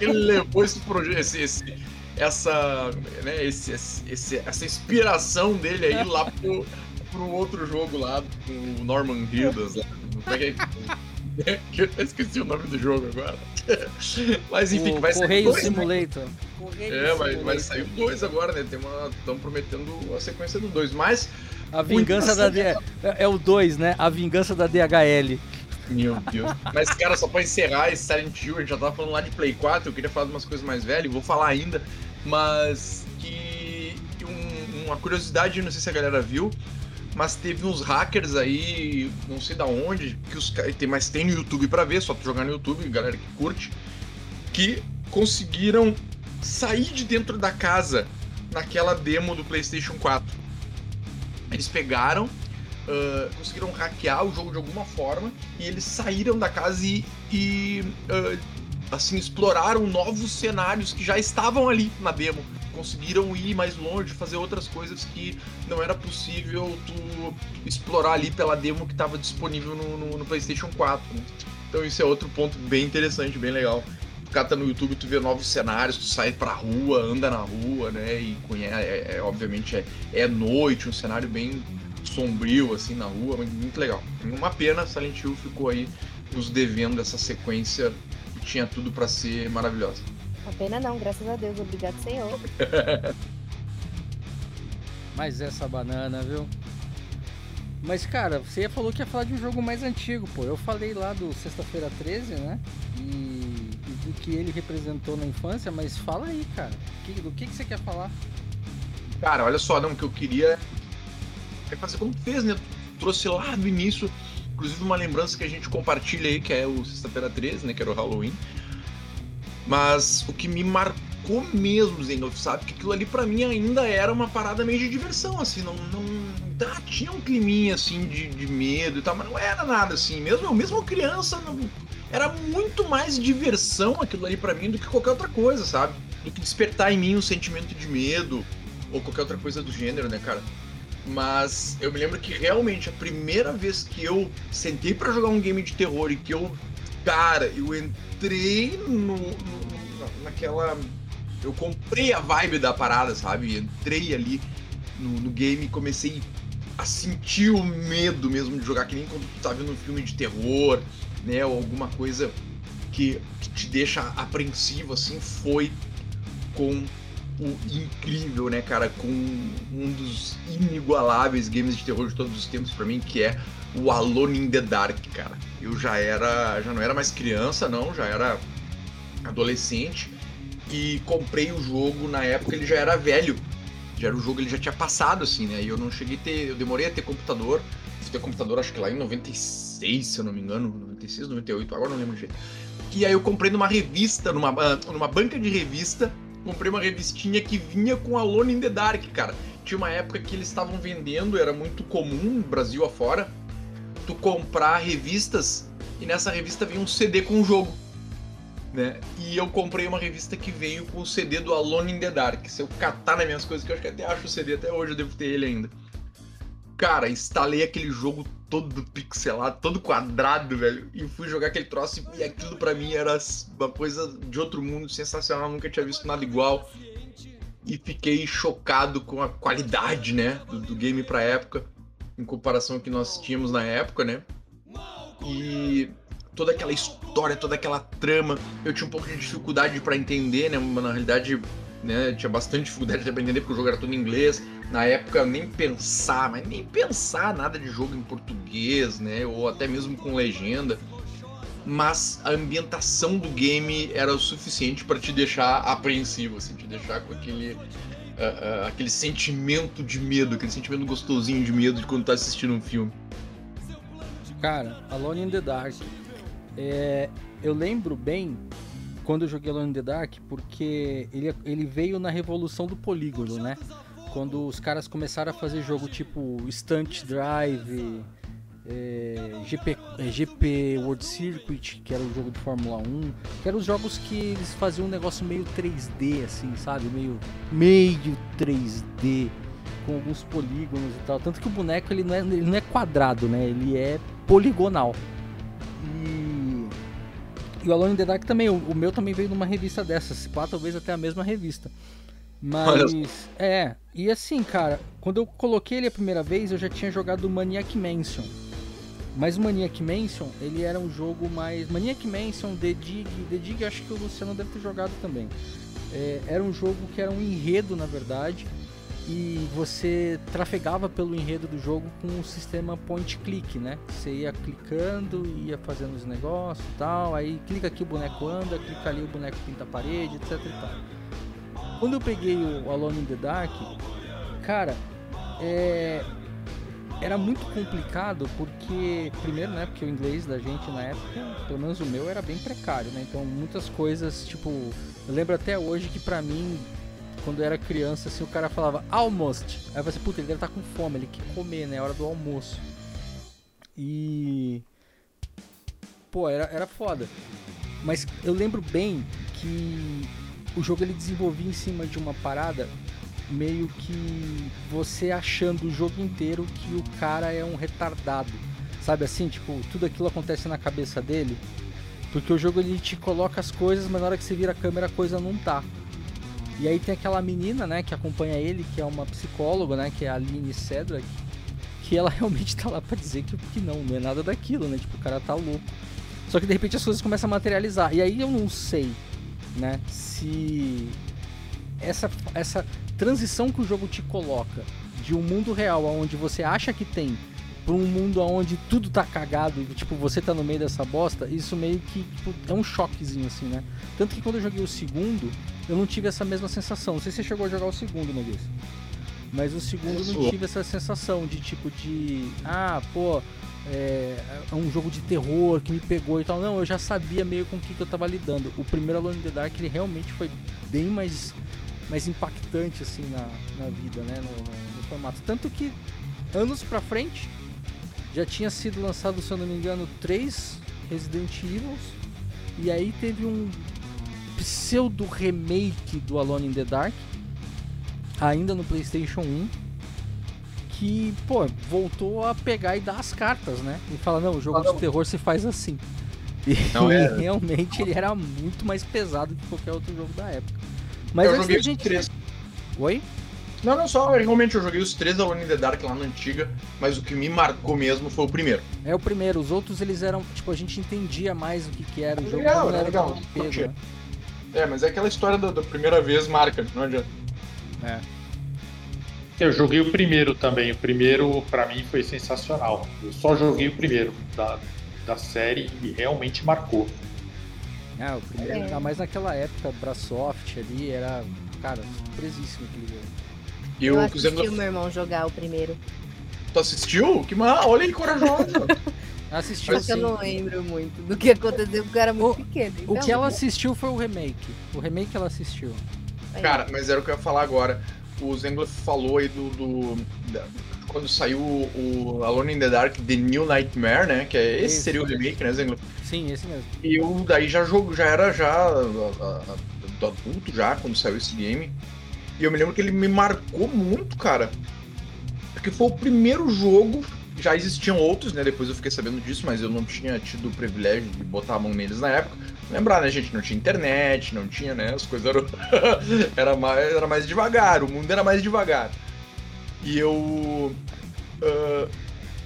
Ele levou esse projeto, esse, esse, essa, né, esse, esse, essa inspiração dele aí lá pro, pro outro jogo lá, o Norman Reedus. Como é que é? Eu esqueci o nome do jogo agora. Mas enfim, o vai Correio sair. Dois, Simulator. Né? É, vai, vai sair o 2 agora, né? Estão prometendo a sequência do 2. Mas. A vingança da. D... É, é o 2, né? A vingança da DHL. Meu Deus. Mas, cara, só pra encerrar esse Silent Hill, a gente já tava falando lá de Play 4, eu queria falar de umas coisas mais velhas, vou falar ainda, mas que um, uma curiosidade, não sei se a galera viu, mas teve uns hackers aí, não sei da onde, que os tem, mas tem no YouTube para ver, só tu jogar no YouTube, galera que curte, que conseguiram sair de dentro da casa naquela demo do PlayStation 4. Eles pegaram uh, conseguiram hackear o jogo de alguma forma e eles saíram da casa e, e uh, assim exploraram novos cenários que já estavam ali na demo. Conseguiram ir mais longe, fazer outras coisas que não era possível tu explorar ali pela demo que estava disponível no, no, no, PlayStation 4. Né? Então isso é outro ponto bem interessante, bem legal. Cata no YouTube, tu vê novos cenários, tu sai pra rua, anda na rua, né? E conhece, é, é, obviamente é, é noite, um cenário bem sombrio, assim, na rua, muito legal. Uma pena, Silent Hill ficou aí nos devendo essa sequência que tinha tudo para ser maravilhosa. Uma pena não, graças a Deus, obrigado, Senhor. Mas essa banana, viu? Mas, cara, você falou que ia falar de um jogo mais antigo, pô. Eu falei lá do Sexta-feira 13, né? E, e, do que ele representou na infância, mas fala aí, cara. Que, do que, que você quer falar? Cara, olha só, não, o que eu queria é fazer como fez, né? Trouxe lá do início, inclusive uma lembrança que a gente compartilha aí, que é o Sexta-feira 13, né? Que era o Halloween. Mas o que me marcou mesmo, Zengolf, sabe? Que aquilo ali para mim ainda era uma parada meio de diversão, assim, não. não ah, tinha um climinha assim de, de medo e tal, mas não era nada assim. Mesmo, mesmo criança, não, era muito mais diversão aquilo ali para mim do que qualquer outra coisa, sabe? Do que despertar em mim um sentimento de medo ou qualquer outra coisa do gênero, né, cara? Mas eu me lembro que realmente a primeira vez que eu sentei para jogar um game de terror e que eu, cara, eu entrei no, no, naquela. Eu comprei a vibe da parada, sabe? Entrei ali no, no game e comecei a sentir o medo mesmo de jogar, que nem quando tu tá vendo um filme de terror, né? Ou alguma coisa que, que te deixa apreensivo, assim, foi com o incrível, né, cara, com um dos inigualáveis games de terror de todos os tempos para mim, que é o Alone in the Dark, cara. Eu já era, já não era mais criança, não, já era adolescente e comprei o jogo na época ele já era velho. Já era o jogo, ele já tinha passado assim, né? E eu não cheguei a ter, eu demorei a ter computador. Fui ter computador acho que lá em 96, se eu não me engano, 96, 98, agora não lembro de jeito. E aí eu comprei numa revista, numa, ah, numa banca de revista comprei uma revistinha que vinha com Alone in the Dark, cara. Tinha uma época que eles estavam vendendo, era muito comum, Brasil afora, tu comprar revistas e nessa revista vinha um CD com o jogo. Né? E eu comprei uma revista que veio com o CD do Alone in the Dark. Se eu catar nas minhas coisas, que eu acho que até acho o CD até hoje, eu devo ter ele ainda. Cara, instalei aquele jogo todo pixelado, todo quadrado, velho, e fui jogar aquele troço e aquilo para mim era uma coisa de outro mundo, sensacional, nunca tinha visto nada igual. E fiquei chocado com a qualidade, né, do, do game pra época, em comparação ao que nós tínhamos na época, né? E toda aquela história, toda aquela trama, eu tinha um pouco de dificuldade para entender, né? Na realidade, né, tinha bastante dificuldade de entender porque o jogo era todo em inglês na época nem pensar, mas nem pensar nada de jogo em português, né? Ou até mesmo com legenda. Mas a ambientação do game era o suficiente para te deixar apreensivo, assim, te deixar com aquele, uh, uh, aquele sentimento de medo, aquele sentimento gostosinho de medo de quando tá assistindo um filme. Cara, Alone in the Dark. É, eu lembro bem quando eu joguei Alone in the Dark, porque ele, ele veio na revolução do polígono, né? quando os caras começaram a fazer jogo tipo Stunt Drive, é, GP, é, GP World Circuit, que era o jogo de Fórmula 1, que eram os jogos que eles faziam um negócio meio 3D, assim, sabe? Meio, meio 3D, com alguns polígonos e tal. Tanto que o boneco ele não é, ele não é quadrado, né? Ele é poligonal. E, e o Alone in the Dark também, o, o meu também veio numa revista dessas, pá, talvez até a mesma revista. Mas, é, e assim, cara, quando eu coloquei ele a primeira vez, eu já tinha jogado Maniac Mansion. Mas o Maniac Mansion, ele era um jogo mais. Maniac Mansion, The Dig. The Dig acho que o Luciano deve ter jogado também. É, era um jogo que era um enredo, na verdade. E você trafegava pelo enredo do jogo com o sistema point click, né? Você ia clicando, ia fazendo os negócios e tal. Aí clica aqui o boneco anda, clica ali o boneco pinta a parede, etc e tal. Quando eu peguei o Alone in the Dark, cara, é, era muito complicado porque, primeiro, né, porque o inglês da gente na época, pelo menos o meu, era bem precário, né? Então muitas coisas, tipo, eu lembro até hoje que pra mim, quando eu era criança, assim, o cara falava almost. Aí eu falei assim, puta, ele deve estar tá com fome, ele quer comer, né? É hora do almoço. E. Pô, era, era foda. Mas eu lembro bem que o jogo ele desenvolvia em cima de uma parada meio que você achando o jogo inteiro que o cara é um retardado. Sabe assim, tipo, tudo aquilo acontece na cabeça dele. Porque o jogo ele te coloca as coisas, mas na hora que você vira a câmera a coisa não tá. E aí tem aquela menina, né, que acompanha ele, que é uma psicóloga, né, que é a Aline Cedric, que ela realmente tá lá pra dizer que, que não, não é nada daquilo, né, tipo, o cara tá louco. Só que de repente as coisas começam a materializar. E aí eu não sei, né, se essa, essa transição que o jogo te coloca de um mundo real onde você acha que tem para um mundo onde tudo tá cagado e tipo você tá no meio dessa bosta, isso meio que tipo, é um choquezinho assim, né? Tanto que quando eu joguei o segundo, eu não tive essa mesma sensação. Não sei se você chegou a jogar o segundo, Noguês. Mas o segundo eu não tive essa sensação de tipo de ah, pô, é, é, um jogo de terror que me pegou e tal. Não, eu já sabia meio com o que, que eu tava lidando. O primeiro Alone in the Dark ele realmente foi bem mais mais impactante assim na, na vida, né, no, no, no formato. Tanto que anos pra frente já tinha sido lançado, se eu não me engano, três Resident Evil e aí teve um pseudo remake do Alone in the Dark ainda no PlayStation 1 que, pô, voltou a pegar e dar as cartas, né? E fala, não, o jogo de terror se faz assim. E, não, realmente ele era muito mais pesado que qualquer outro jogo da época. Mas eu joguei gente... três. Oi? Não, não, só realmente eu joguei os três da One in the Dark lá na antiga, mas o que me marcou mesmo foi o primeiro. É o primeiro, os outros eles eram, tipo, a gente entendia mais o que, que era o jogo. Legal, era legal. Peso, né? É, mas é aquela história da, da, primeira vez marca, não adianta. É. Eu joguei o primeiro também, o primeiro para mim foi sensacional. Eu só joguei o primeiro da, da série e realmente marcou. Ah, o primeiro, é. ainda mais naquela época, Brasoft ali, era, cara, surpresíssimo aquele jogo. E eu, eu assisti o meu irmão jogar o primeiro. Tu assistiu? Que mal, olha aí, corajosa. assistiu Só que eu não lembro muito do que aconteceu, porque eu era muito o, pequeno. Então... O que ela assistiu foi o remake. O remake ela assistiu. Cara, mas era o que eu ia falar agora. O Zengler falou aí do, do da, quando saiu o Alone in the Dark The New Nightmare, né? Que é, esse Isso, seria o remake, né, Zengler? Sim, esse mesmo. E eu daí já jogo, já era já do adulto já quando saiu esse game. E eu me lembro que ele me marcou muito, cara. Porque foi o primeiro jogo. Já existiam outros, né? Depois eu fiquei sabendo disso, mas eu não tinha tido o privilégio de botar a mão neles na época. Lembrar, né, gente? Não tinha internet, não tinha, né? As coisas eram. era, mais, era mais devagar, o mundo era mais devagar. E eu. Uh,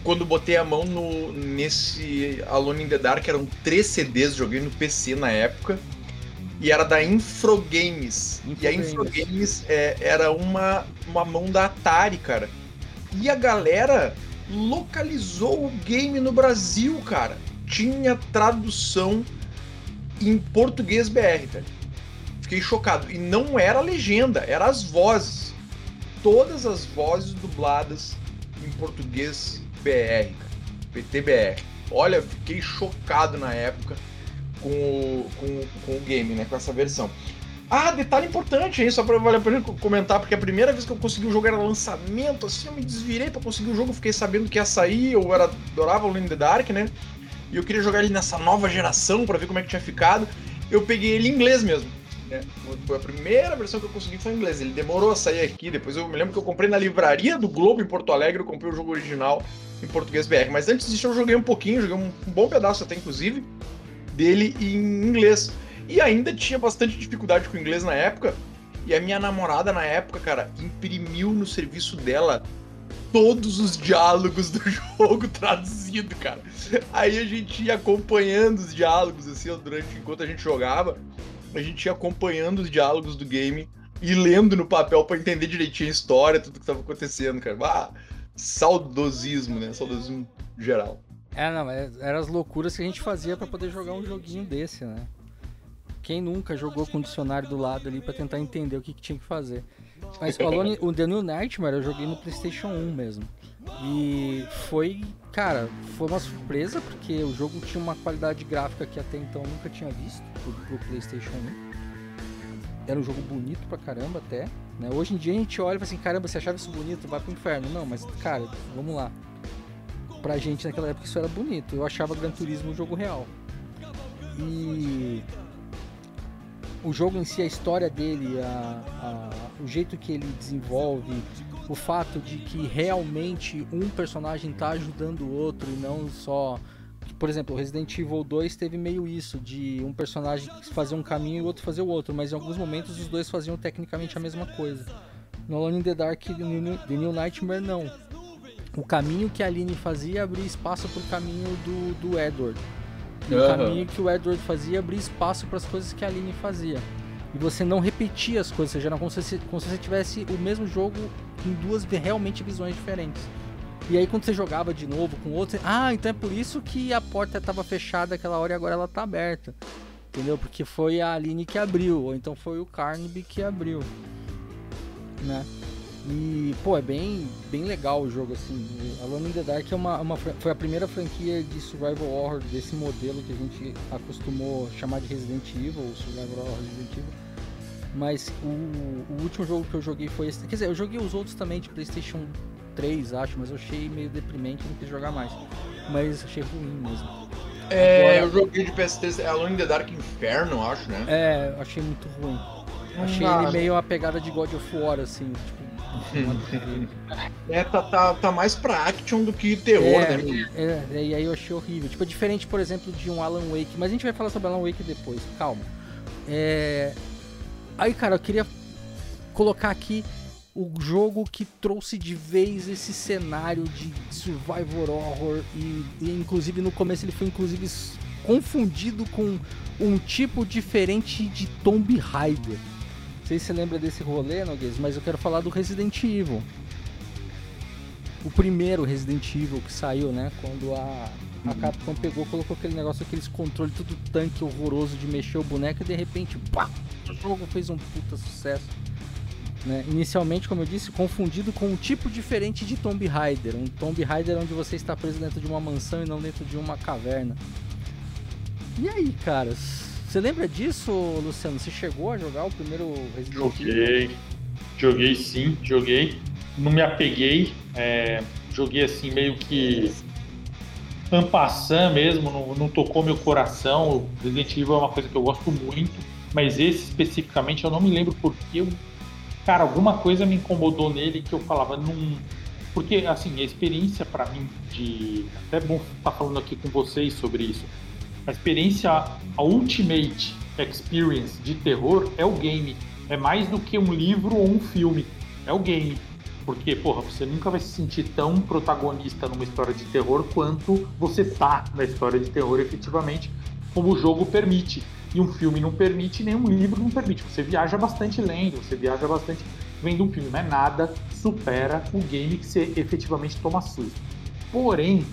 quando botei a mão no, nesse Alone in the Dark, eram três CDs, joguei no PC na época. E era da Infrogames. E a Infrogames é, era uma, uma mão da Atari, cara. E a galera localizou o game no Brasil, cara. Tinha tradução em português BR, velho. Fiquei chocado. E não era legenda, era as vozes todas as vozes dubladas em português BR, PTBR. Olha, fiquei chocado na época com o, com, com o game, né? Com essa versão. Ah, detalhe importante aí, só pra valer a pena comentar, porque a primeira vez que eu consegui o jogo era lançamento, assim, eu me desvirei pra conseguir o jogo, fiquei sabendo que ia sair, eu era, adorava o Lane in the Dark, né? E eu queria jogar ele nessa nova geração para ver como é que tinha ficado. Eu peguei ele em inglês mesmo. Né? Foi a primeira versão que eu consegui foi em inglês. Ele demorou a sair aqui, depois eu me lembro que eu comprei na livraria do Globo em Porto Alegre, eu comprei o jogo original em português BR. Mas antes disso eu joguei um pouquinho, joguei um bom pedaço até, inclusive, dele em inglês. E ainda tinha bastante dificuldade com o inglês na época. E a minha namorada, na época, cara, imprimiu no serviço dela todos os diálogos do jogo traduzido, cara. Aí a gente ia acompanhando os diálogos, assim, durante enquanto a gente jogava. A gente ia acompanhando os diálogos do game e lendo no papel para entender direitinho a história, tudo que tava acontecendo, cara. Ah, saudosismo, né? Saudosismo geral. É, não, eram as loucuras que a gente fazia para poder jogar um joguinho desse, né? Quem nunca jogou com o dicionário do lado ali para tentar entender o que, que, tinha que fazer? Mas falou o The New Nightmare eu joguei no PlayStation 1 mesmo. E foi, cara, foi uma surpresa porque o jogo tinha uma qualidade gráfica que até então eu nunca tinha visto pro, pro PlayStation 1. Era um jogo bonito pra caramba até. Né? Hoje em dia a gente olha e fala assim, caramba, você achava isso bonito? Vai pro inferno. Não, mas cara, vamos lá. Pra gente naquela época isso era bonito. Eu achava Gran Turismo um jogo real. E o jogo em si, a história dele, a, a, o jeito que ele desenvolve, o fato de que realmente um personagem está ajudando o outro e não só. Por exemplo, Resident Evil 2 teve meio isso, de um personagem fazer um caminho e o outro fazer o outro, mas em alguns momentos os dois faziam tecnicamente a mesma coisa. No Alone in the Dark e The New Nightmare, não. O caminho que a Aline fazia abria espaço para o caminho do, do Edward. E uhum. o caminho que o Edward fazia abria espaço para as coisas que a Aline fazia. E você não repetia as coisas, seja, era como se, como se você tivesse o mesmo jogo em duas realmente visões diferentes. E aí quando você jogava de novo com outro, ah, então é por isso que a porta estava fechada aquela hora e agora ela está aberta. Entendeu? Porque foi a Aline que abriu, ou então foi o Carnaby que abriu. Né? E, pô, é bem, bem legal o jogo, assim. Alone in the Dark é uma, uma, foi a primeira franquia de survival horror desse modelo que a gente acostumou chamar de Resident Evil, survival horror Resident Evil. Mas o, o último jogo que eu joguei foi esse. Quer dizer, eu joguei os outros também de PlayStation 3, acho, mas eu achei meio deprimente, não quis jogar mais. Mas achei ruim mesmo. É, Agora, eu joguei de PS3, Alone in the Dark Inferno, acho, né? É, achei muito ruim. Achei ah, ele meio a pegada de God of War, assim, tipo, é, tá, tá, tá mais pra action do que terror, é, né? É, é, e aí eu achei horrível. Tipo, é diferente, por exemplo, de um Alan Wake. Mas a gente vai falar sobre Alan Wake depois, calma. É... Aí, cara, eu queria colocar aqui o jogo que trouxe de vez esse cenário de survival horror e, e, inclusive no começo ele foi inclusive confundido com um tipo diferente de Tomb Raider sei se você lembra desse rolê, Noguês, mas eu quero falar do Resident Evil. O primeiro Resident Evil que saiu, né? Quando a, a Capcom pegou, colocou aquele negócio, aqueles controles tudo tanque horroroso de mexer o boneco e de repente, pá, o jogo fez um puta sucesso. Né? Inicialmente, como eu disse, confundido com um tipo diferente de Tomb Raider. Um Tomb Raider onde você está preso dentro de uma mansão e não dentro de uma caverna. E aí, caras? Você lembra disso, Luciano? Você chegou a jogar o primeiro Resident Evil? Joguei. Joguei sim, joguei. Não me apeguei. É, joguei assim meio que ampassando mesmo, não, não, tocou meu coração. O Resident Evil é uma coisa que eu gosto muito, mas esse especificamente eu não me lembro porque eu, cara, alguma coisa me incomodou nele que eu falava não, porque assim a experiência para mim de até bom estar tá falando aqui com vocês sobre isso a experiência, a ultimate experience de terror é o game. É mais do que um livro ou um filme. É o game. Porque, porra, você nunca vai se sentir tão protagonista numa história de terror quanto você tá na história de terror efetivamente, como o jogo permite. E um filme não permite, nem um livro não permite. Você viaja bastante lendo, você viaja bastante vendo um filme, mas nada supera o game que você efetivamente toma susto. Porém,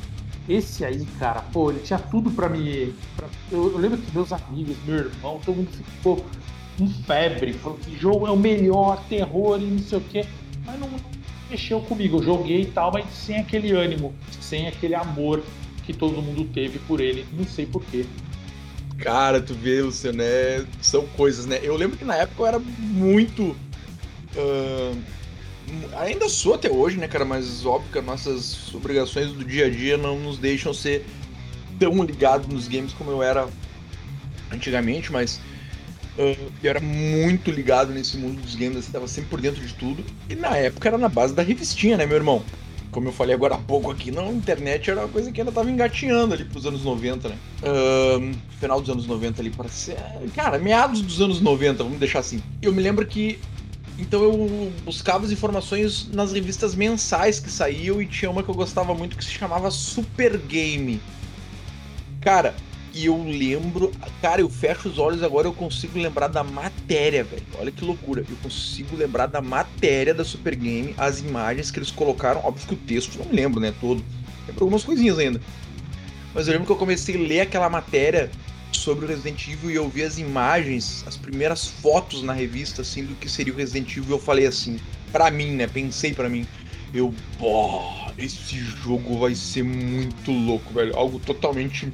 esse aí, cara, pô, ele tinha tudo pra me. Pra... Eu, eu, lembro que meus amigos, meu irmão, todo mundo ficou em febre, falou que jogo é o melhor, terror e não sei o quê. Mas não, não mexeu comigo. Eu joguei e tal, mas sem aquele ânimo, sem aquele amor que todo mundo teve por ele. Não sei porquê. Cara, tu vê, Luciano, né? São coisas, né? Eu lembro que na época eu era muito. Uh, ainda sou até hoje, né, cara? Mas óbvio que as nossas obrigações do dia a dia não nos deixam ser tão ligado nos games como eu era antigamente, mas uh, eu era muito ligado nesse mundo dos games, assim, tava sempre por dentro de tudo. E na época era na base da revistinha, né, meu irmão? Como eu falei agora há pouco aqui, não, a internet era uma coisa que ainda tava engatinhando ali pros anos 90, né? Final dos anos 90 ali, para ser. Cara, meados dos anos 90, vamos deixar assim. Eu me lembro que então eu buscava as informações nas revistas mensais que saíam e tinha uma que eu gostava muito que se chamava Super Game. Cara, e eu lembro, cara, eu fecho os olhos agora eu consigo lembrar da matéria, velho. Olha que loucura. Eu consigo lembrar da matéria da Super Game, as imagens que eles colocaram. Óbvio que o texto não me lembro, né, todo. Lembro algumas coisinhas ainda. Mas eu lembro que eu comecei a ler aquela matéria sobre o Resident Evil e eu vi as imagens, as primeiras fotos na revista, assim, do que seria o Resident Evil. Eu falei assim, para mim, né, pensei para mim, eu, pô, esse jogo vai ser muito louco, velho. Algo totalmente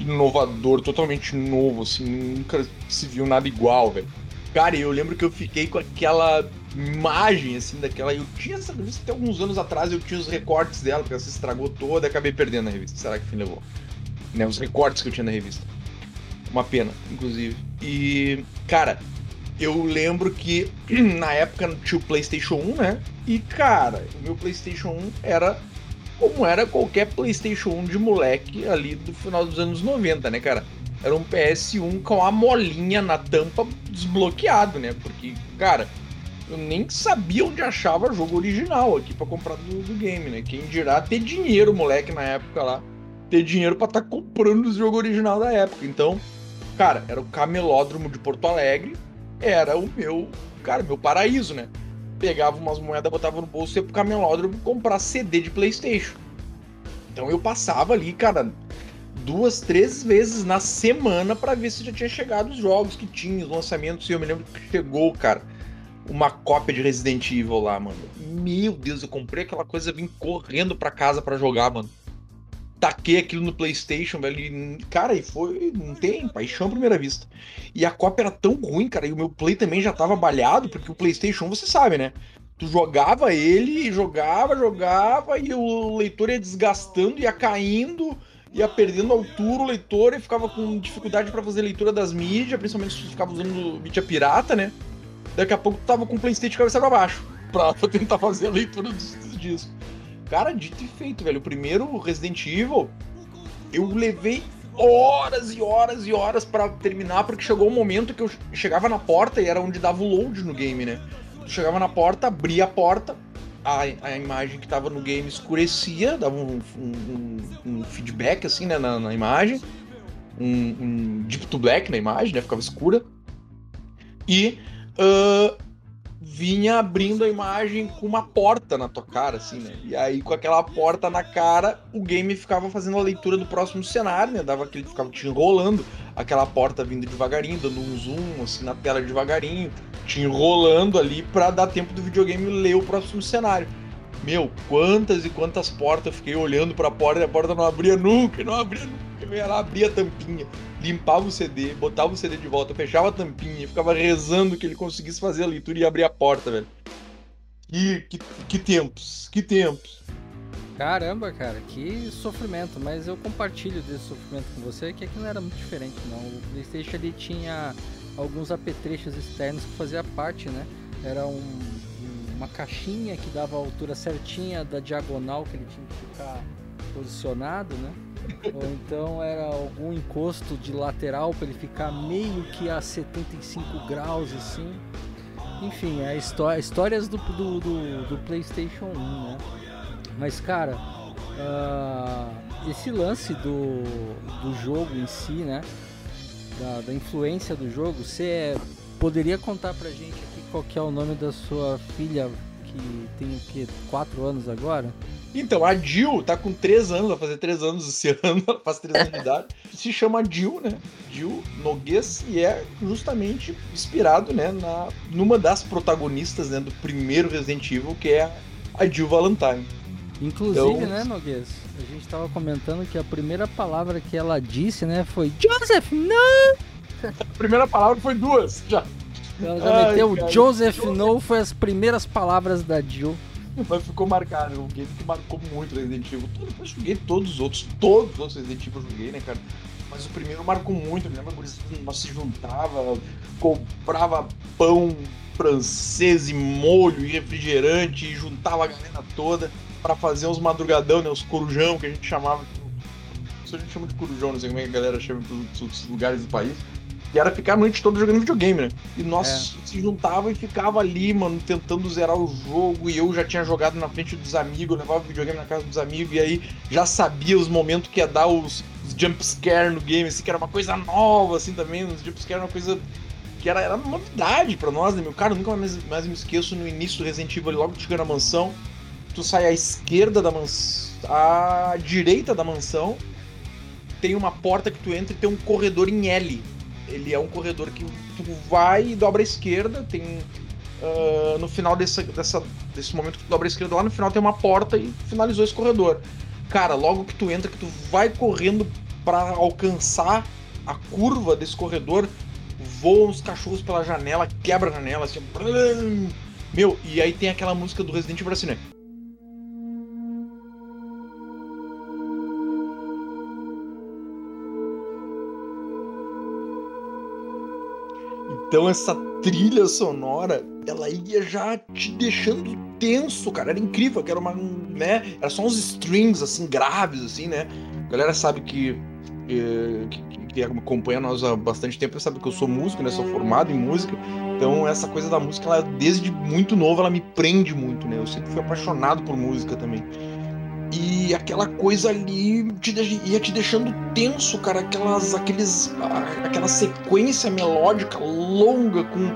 inovador, totalmente novo, assim, nunca se viu nada igual, velho. Cara, eu lembro que eu fiquei com aquela imagem, assim, daquela. Eu tinha essa revista até alguns anos atrás, eu tinha os recortes dela, porque ela se estragou toda acabei perdendo a revista. Será que fim levou? Né, os recortes que eu tinha na revista. Uma pena, inclusive. E, cara, eu lembro que na época tinha o PlayStation 1, né? E, cara, o meu PlayStation 1 era como era qualquer PlayStation 1 de moleque ali do final dos anos 90, né, cara? Era um PS1 com a molinha na tampa desbloqueado, né? Porque, cara, eu nem sabia onde achava jogo original aqui para comprar do, do, game, né? Quem dirá ter dinheiro, moleque, na época lá. Ter dinheiro para estar tá comprando o jogo original da época. Então, cara, era o camelódromo de Porto Alegre. Era o meu, cara, meu paraíso, né? pegava umas moedas, botava no bolso e ia pro camelódromo comprar CD de PlayStation. Então eu passava ali, cara, duas, três vezes na semana para ver se já tinha chegado os jogos que tinha, os lançamentos. E eu me lembro que chegou, cara, uma cópia de Resident Evil lá, mano. Meu Deus, eu comprei aquela coisa, vim correndo para casa para jogar, mano taquei aquilo no PlayStation, velho. E, cara, e foi. Não tem paixão à primeira vista. E a cópia era tão ruim, cara. E o meu Play também já tava balhado, porque o PlayStation, você sabe, né? Tu jogava ele, jogava, jogava, e o leitor ia desgastando, ia caindo, ia perdendo altura o leitor e ficava com dificuldade para fazer leitura das mídias, principalmente se tu ficava usando mídia pirata, né? Daqui a pouco tu tava com o PlayStation cabeça pra baixo, pra tentar fazer a leitura dos, dos discos. Cara, dito e feito, velho. O primeiro Resident Evil, eu levei horas e horas e horas para terminar, porque chegou um momento que eu chegava na porta e era onde dava o load no game, né? Chegava na porta, abria a porta, a, a imagem que tava no game escurecia, dava um, um, um feedback assim, né, na, na imagem, um, um, deep to black na imagem, né? Ficava escura. E uh, vinha abrindo a imagem com uma porta na tua cara, assim, né? E aí, com aquela porta na cara, o game ficava fazendo a leitura do próximo cenário, né? Dava aquele, ficava te enrolando, aquela porta vindo devagarinho, dando um zoom, assim, na tela devagarinho, te enrolando ali pra dar tempo do videogame ler o próximo cenário. Meu, quantas e quantas portas eu fiquei olhando pra porta e a porta não abria nunca, não abria nunca. Eu ia lá, abria a tampinha limpava o CD, botava o CD de volta, fechava a tampinha, ficava rezando que ele conseguisse fazer a leitura e abrir a porta, velho. Que, que, tempos, que tempos. Caramba, cara, que sofrimento, mas eu compartilho desse sofrimento com você, que aqui não era muito diferente, não. O Playstation ali tinha alguns apetrechos externos que fazia parte, né? Era um, uma caixinha que dava a altura certinha da diagonal que ele tinha que ficar posicionado, né? Ou então era algum encosto de lateral para ele ficar meio que a 75 graus assim. Enfim, é história, histórias do, do, do, do, PlayStation 1, né? Mas cara, uh, esse lance do, do jogo em si, né? Da, da influência do jogo, você poderia contar pra gente aqui qual é o nome da sua filha que tem o que, 4 anos agora? Então, a Jill tá com 3 anos, vai fazer 3 anos esse ano, ela faz 3 anos de idade. Se chama Jill, né? Jill Noguês e é justamente inspirado, né, na, numa das protagonistas, né, do primeiro Resident Evil, que é a Jill Valentine. Inclusive, Então- né, Noguês? A gente tava comentando que a primeira palavra que ela disse, né, foi Joseph, não! A primeira palavra foi duas, já. Ela já Ai, meteu cara. Joseph, no, foi as primeiras palavras da Jill. Mas ficou marcado, um game que marcou muito Resident Evil. Eu joguei todos os outros, todos os outros Resident Evil eu joguei, né, cara? Mas o primeiro marcou muito, eu me lembro que nós se juntava, comprava pão francês e molho e refrigerante e juntava a galera toda pra fazer uns madrugadão, né, os corujão que a gente chamava. Isso a gente chama de corujão, não sei como é que a galera chama em outros lugares do país. E era ficar a noite toda jogando videogame, né? E nós se juntava e ficava ali, mano, tentando zerar o jogo. E eu já tinha jogado na frente dos amigos, eu levava o videogame na casa dos amigos. E aí já sabia os momentos que ia dar os, os jumpscare no game, assim, que era uma coisa nova, assim, também. Os jumpscare era uma coisa que era, era novidade pra nós, né, meu? Cara, eu nunca mais, mais me esqueço no início do Resident Evil, logo que chegando na mansão. Tu sai à esquerda da mansão, à direita da mansão. Tem uma porta que tu entra e tem um corredor em L ele é um corredor que tu vai e dobra à esquerda, tem ah, no final dessa, dessa, desse momento que tu dobra à esquerda lá no final tem uma porta e finalizou esse corredor. Cara, logo que tu entra, que tu vai correndo pra alcançar a curva desse corredor, voam os cachorros pela janela, quebra a janela, assim, meu, e aí tem aquela música do Resident Evil assim, né? Então essa trilha sonora, ela ia já te deixando tenso, cara. Era incrível, que era uma, né? Era só uns strings assim graves assim, né? A galera sabe que eh, que- que acompanha nós há bastante tempo sabe que eu sou músico, né? Sou formado em música. Então essa coisa da música, ela, desde muito novo, ela me prende muito, né? Eu sempre fui apaixonado por música também. E aquela coisa ali te ia te deixando tenso, cara. Aquelas, aqueles, aquela sequência melódica longa com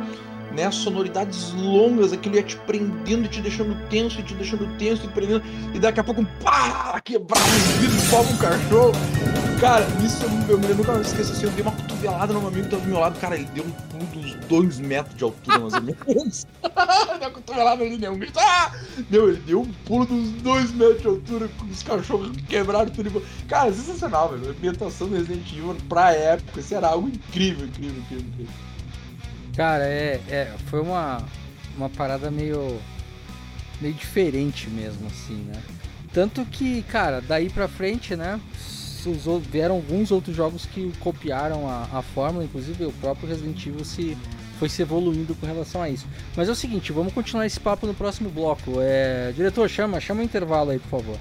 né, sonoridades longas, aquilo ia te prendendo te deixando tenso, te deixando tenso e prendendo. E daqui a pouco, pá, quebrava os vidros, salva um cachorro. Cara, isso eu, eu nunca me esqueço assim, eu dei uma cotovelada no meu amigo que tava do meu lado, cara, ele deu um pulo dos dois metros de altura, mais ou menos. deu uma cotovelada ali, né? Um grito, ah! Deu, ele deu um pulo dos dois metros de altura, com os cachorros quebraram tudo. igual. Cara, sensacional, velho. A ambientação do Resident Evil pra época, isso era algo incrível, incrível, incrível, incrível. Cara, é, é, foi uma, uma parada meio, meio diferente mesmo, assim, né? Tanto que, cara, daí pra frente, né? Se usou- vieram alguns outros jogos que copiaram a, a fórmula, inclusive o próprio Resident Evil se, foi se evoluindo com relação a isso. Mas é o seguinte, vamos continuar esse papo no próximo bloco. É, diretor, chama, chama o intervalo aí, por favor.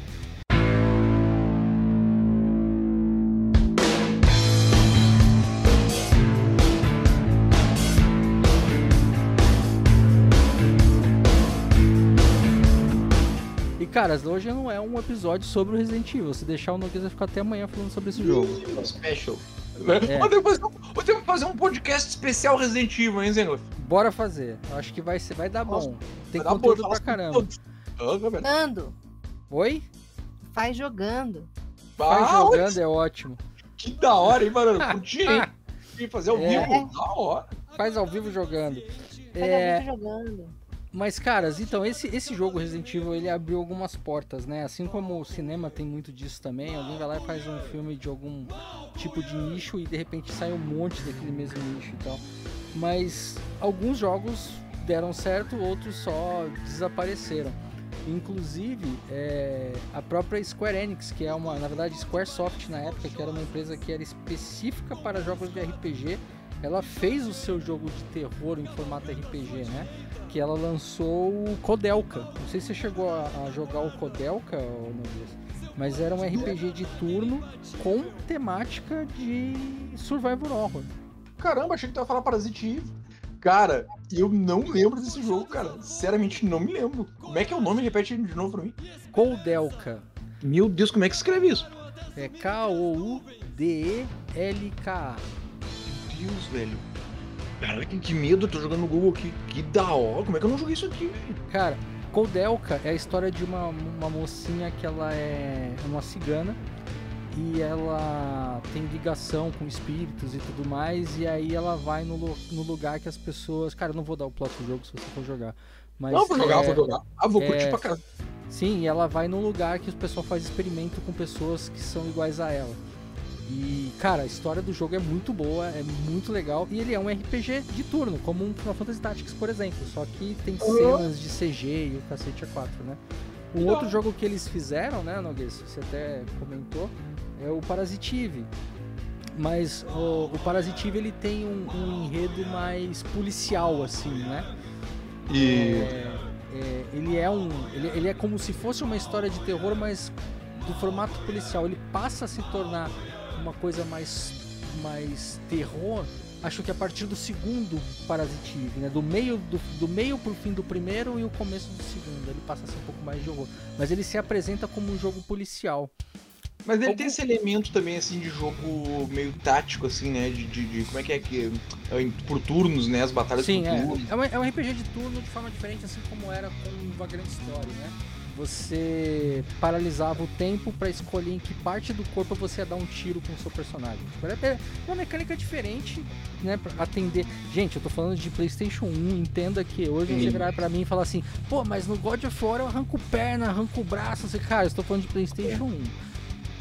E caras, hoje não é um episódio sobre o Resident Evil. Se deixar o Noguês vai ficar até amanhã falando sobre esse jogo. Special. É. Podemos fazer, um, podemos fazer um podcast especial Resident Evil, hein, Zengler? Bora fazer. Eu Acho que vai, vai dar Nossa, bom. Tem Vai dar conteúdo bom, pra caramba. Jogando. Oi? Faz jogando. Vai Ah, jogando, é ótimo. Que da hora, hein, mano? Curti, hein? Fazer ao É. vivo. Da hora. Faz ao vivo jogando. Faz É, a vídeo jogando. Mas, caras, então, esse, esse jogo Resident Evil, ele abriu algumas portas, né? Assim como o cinema tem muito disso também, alguém vai lá e faz um filme de algum tipo de nicho e de repente sai um monte daquele mesmo nicho e tal. Mas alguns jogos deram certo, outros só desapareceram. Inclusive, é, a própria Square Enix, que é uma, na verdade, Squaresoft na época, que era uma empresa que era específica para jogos de RPG, ela fez o seu jogo de terror em formato RPG, né? Que ela lançou o Kodelka. Não sei se você chegou a, a jogar o Kodelka, ou não mas era um RPG de turno com temática de survival horror. Caramba, achei que tu ia falar Parasite Eve. Cara, eu não lembro desse jogo, cara. Sinceramente, não me lembro. Como é que é o nome? Repete de novo pra mim. Kodelka. Meu Deus, como é que escreve isso? É K-O-U-D-E-L-K. Deus, velho. Caraca, que medo, eu tô jogando no Google aqui. Que da hora, como é que eu não joguei isso aqui, velho? Cara, Kodelka é a história de uma, uma mocinha que ela é uma cigana e ela tem ligação com espíritos e tudo mais, e aí ela vai no, no lugar que as pessoas. Cara, eu não vou dar o plot do jogo se você for jogar. Mas não, vou jogar, é, vou jogar. Ah, vou é- curtir pra caramba. Sim, e ela vai num lugar que o pessoal faz experimento com pessoas que são iguais a ela. E, cara, a história do jogo é muito boa, é muito legal. E ele é um RPG de turno, como um Final Fantasy Tactics, por exemplo. Só que tem cenas de CG e o cacete a 4, né? Um outro jogo que eles fizeram, né, Noguês? Você até comentou, é o Parasitive. Mas o, o Parasitive ele tem um, um enredo mais policial, assim, né? E. É, é, ele é um. Ele, ele é como se fosse uma história de terror, mas do formato policial. Ele passa a se tornar uma coisa mais, mais terror. Acho que a partir do segundo Parasitive, né? Do meio, do, do meio pro fim do primeiro e o começo do segundo. Ele passa a ser um pouco mais de horror. Mas ele se apresenta como um jogo policial. Mas ele Algum- tem esse elemento também, assim, de jogo meio tático, assim, né? De, de, de- como é que é que. é em- por turnos, né? As batalhas Sim, por é. turnos. É um, é um RPG de turno de forma diferente, assim como era com grande história, né? Você paralisava o tempo pra escolher em que parte do corpo você ia dar um tiro com o seu personagem. Era é uma mecânica diferente, né? Pra atender. Gente, eu tô falando de PlayStation 1. Entenda que hoje você Sim. virar pra mim e falar assim: pô, mas no God of War eu arranco perna, arranco braço. Não sei, cara, eu estou falando de PlayStation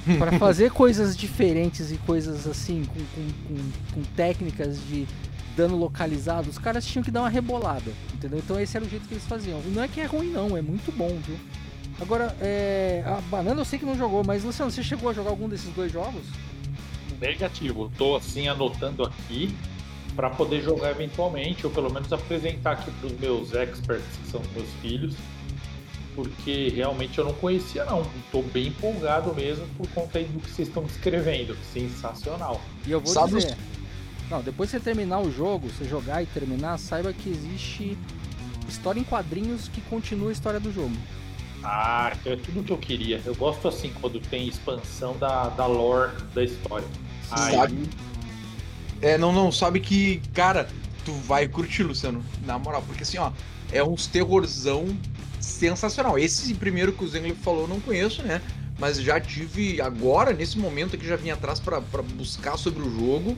1. Para fazer coisas diferentes e coisas assim, com, com, com, com técnicas de dano localizado, os caras tinham que dar uma rebolada, entendeu? Então esse era o jeito que eles faziam. E não é que é ruim não, é muito bom, viu? Agora, é, a Banana eu sei que não jogou, mas Luciano, você chegou a jogar algum desses dois jogos? Negativo. Tô assim anotando aqui para poder jogar eventualmente, ou pelo menos apresentar aqui para os meus experts, que são os meus filhos, porque realmente eu não conhecia não. Tô bem empolgado mesmo por conta aí do que vocês estão descrevendo. Sensacional. E eu vou Sabe dizer. Não, depois que você terminar o jogo, você jogar e terminar, saiba que existe história em quadrinhos que continua a história do jogo. Ah, então é tudo que eu queria. Eu gosto assim quando tem expansão da, da lore da história. Aí, Sabe? É, não, não, sabe que, cara, tu vai curtir, Luciano, na moral, porque assim, ó, é uns terrorzão sensacional. Esse primeiro que o Zengler falou eu não conheço, né? Mas já tive agora, nesse momento que já vim atrás pra pra buscar sobre o jogo.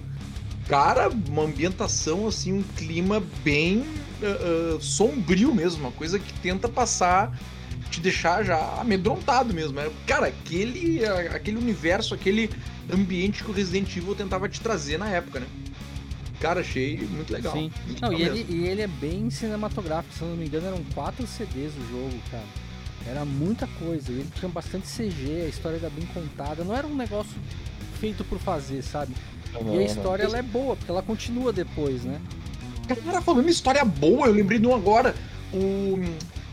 Cara, uma ambientação, assim, um clima bem ah, ah, sombrio mesmo, uma coisa que tenta passar, te deixar já amedrontado mesmo. É, Cara, aquele, aquele universo, aquele ambiente que o Resident Evil tentava te trazer na época, né? Cara, achei muito legal. Sim. Muito Não, e legal ele, mesmo. e ele é bem cinematográfico, se eu não me engano, eram quatro CDs o jogo, cara. Era muita coisa, e ele tinha bastante CG, a história era bem contada, não era um negócio feito por fazer, sabe? E a história ela é boa, porque ela continua depois, né? Cara, falando em história boa, eu lembrei de um agora. O...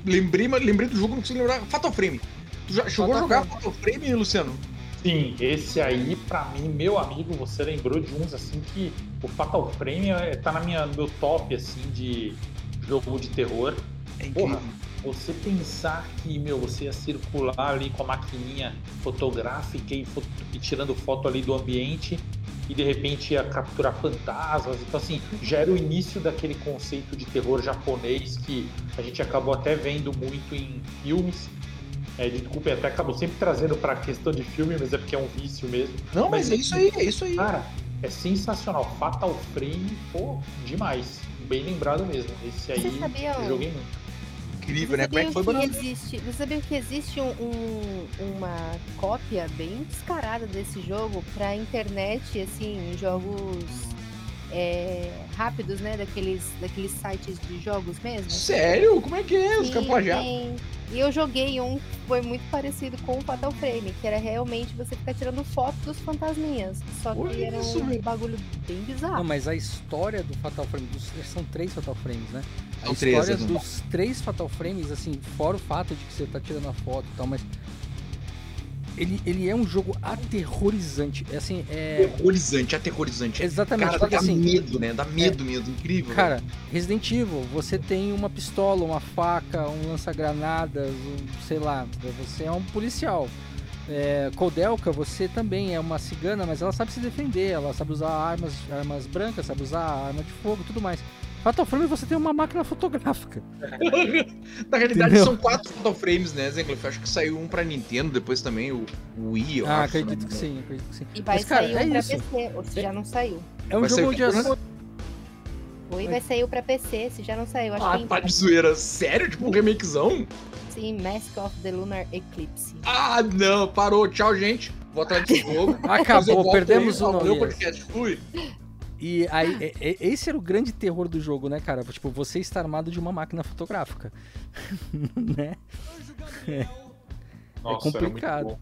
Lembrei, lembrei do jogo, não consigo lembrar. Fatal Frame. Tu já chegou a Fatal jogar Frame. Fatal Frame, Luciano? Sim, esse aí, pra mim, meu amigo, você lembrou de uns assim que o Fatal Frame é- tá na minha, no meu top assim de jogo de terror. É Porra, você pensar que, meu, você ia circular ali com a maquininha fotográfica e, e tirando foto ali do ambiente e de repente ia capturar fantasmas. Então, assim, já era o início daquele conceito de terror japonês que a gente acabou até vendo muito em filmes. É, desculpa, até acabou sempre trazendo pra questão de filme, mas é porque é um vício mesmo. Não, mas é isso aí, é isso aí. Cara, é sensacional. Fatal Frame, pô, demais. Bem lembrado mesmo. Esse aí eu joguei muito. Incrível, né? Como é que foi, Banana? existe, Você sabia que existe um- um- uma cópia bem descarada desse jogo pra internet, assim, jogos é, rápidos, né? Daqueles, daqueles sites de jogos mesmo? Sério? Como é que é? Os caras plagiaram? E eu joguei um que foi muito parecido com o Fatal Frame, que era realmente você ficar tirando foto dos fantasminhas. Só que Olha era isso, um velho. bagulho bem Não, bizarro. mas a história do Fatal Frame, dos, são três Fatal Frames, né? A São três, história exato. dos três Fatal Frames, assim, fora o fato de que você tá tirando a foto e tal, mas ele, ele é um jogo aterrorizante. É assim, é. Aterrorizante, aterrorizante. Exatamente, Cara, porque dá assim, medo, né? Dá medo mesmo, incrível. Cara, Resident Evil, você tem uma pistola, uma faca, um lança-granadas, um, sei lá, você é um policial. É, Kodelka, você também é uma cigana, mas ela sabe se defender, ela sabe usar armas, armas brancas, sabe usar arma de fogo e tudo mais. Fatal Frame você tem uma máquina fotográfica. Na realidade, Entendeu? são quatro Fatal Frames, né, Zengler? Eu acho que saiu um pra Nintendo, depois também o, Wii, eu ah, acho. acredito né? que sim, acredito que sim. E vai Mas, cara, sair é um pra isso. PC, ou se já não saiu. É um Vai jogo sair onde o as, quê? Oi? vai sair o pra PC, se já não saiu. Acho Ah, que tá de zoeira. Sério? Tipo um remakezão? sim, Mask of the Lunar Eclipse. Ah, não. Parou. Tchau, gente. Vou atrás desse jogo. Eu Acabou, volto perdemos o Valeu, Noguês. podcast. Fui. E aí, é- é- esse era o grande terror do jogo, né, cara? Tipo, você está armado de uma máquina fotográfica. né? Nossa, era muito complicado. bom.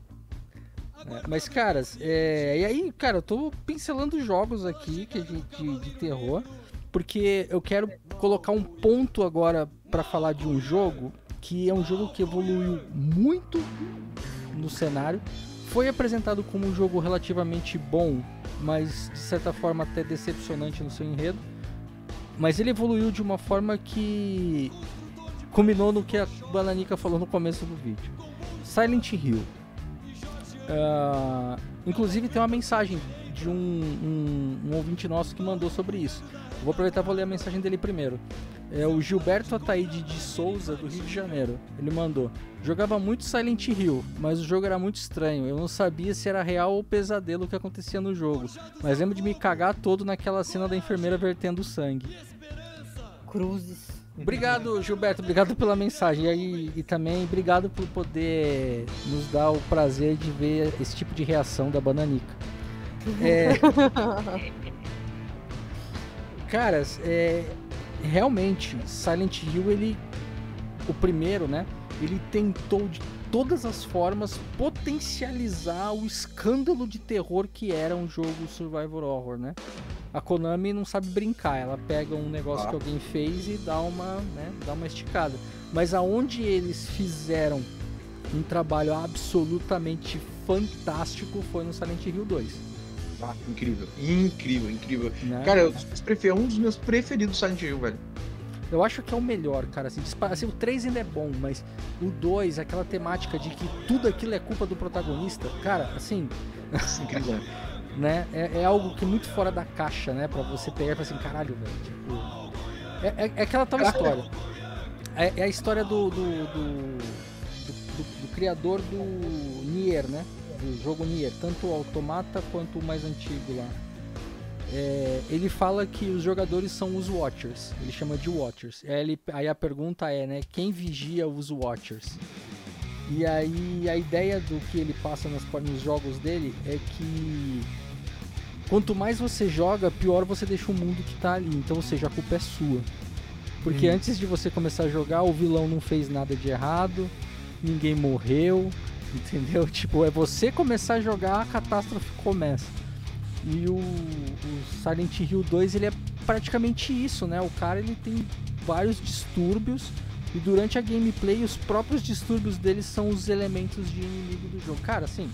É, mas, caras, é, e aí, cara, eu tô pincelando jogos aqui que de, de, de terror, porque eu quero colocar um ponto agora pra falar de um jogo que é um jogo que evoluiu muito no cenário. Foi apresentado como um jogo relativamente bom, mas de certa forma até decepcionante no seu enredo. Mas ele evoluiu de uma forma que combinou no que a Bananica falou no começo do vídeo. Silent Hill. Ah, inclusive tem uma mensagem de um, um, um ouvinte nosso que mandou sobre isso. Vou aproveitar vou ler a mensagem dele primeiro. É o Gilberto Ataíde de Souza, do Rio de Janeiro. Ele mandou: Jogava muito Silent Hill, mas o jogo era muito estranho. Eu não sabia se era real ou pesadelo o que acontecia no jogo. Mas lembro de me cagar todo naquela cena da enfermeira vertendo sangue. Cruzes. Obrigado, Gilberto. Obrigado pela mensagem. E, aí, e também obrigado por poder nos dar o prazer de ver esse tipo de reação da Bananica. É, caras, é, realmente, Silent Hill, ele. O primeiro, né? Ele tentou de todas as formas potencializar o escândalo de terror que era um jogo survival horror, né? A Konami não sabe brincar, ela pega um negócio Ah. que alguém fez e dá uma, né, dá uma esticada. Mas aonde eles fizeram um trabalho absolutamente fantástico foi no Silent Hill 2. Ah, incrível. Incrível, incrível. Né? Cara, eu prefiro, é um dos meus preferidos Silent Hill, velho. Eu acho que é o melhor, cara. Assim, assim, o 3 ainda é bom, mas o 2, aquela temática de que tudo aquilo é culpa do protagonista, cara, assim, Incrível. né? É, é algo que é muito fora da caixa, né? Pra você pegar e falar assim, caralho, velho. Tipo, é, é- é aquela tal Caralho. história. É, é a história do, do, do- do- do criador do Nier, né? Do jogo Nier, tanto o Automata quanto o mais antigo lá. É, ele fala que os jogadores são os Watchers. Ele chama de Watchers. Aí, ele- aí a pergunta é, né? Quem vigia os Watchers? E aí a ideia do que ele passa nas, nos jogos dele é que quanto mais você joga, pior você deixa o mundo que tá ali. Então, ou seja, a culpa é sua. Porque Hum. antes de você começar a jogar, o vilão não fez nada de errado, ninguém morreu, entendeu? Tipo, é você começar a jogar, a catástrofe começa. E o, o Silent Hill 2, ele é praticamente isso, né? O cara, ele tem vários distúrbios e durante a gameplay, os próprios distúrbios dele são os elementos de inimigo do jogo. Cara, assim,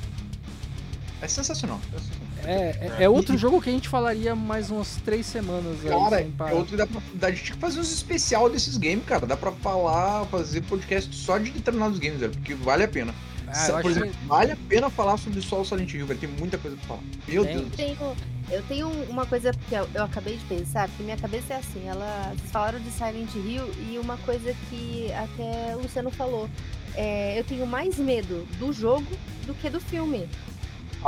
É sensacional. é sensacional. é, é, é outro jogo que a gente falaria mais umas três semanas aí, Cara, parar. é outro que dá pra. dá- A gente tinha que fazer uns especial desses games, cara. Dá pra falar, fazer podcast só de determinados games, velho. Porque vale a pena. Ah, eu Por exemplo, vale a pena falar sobre só o Silent Hill, velho. Tem muita coisa pra falar. Meu. Deus céu. tenho, eu tenho uma coisa que eu, eu acabei de pensar, porque minha cabeça é assim, ela. Vocês falaram de Silent Hill e uma coisa que até o Luciano falou. É, eu tenho mais medo do jogo do que do filme.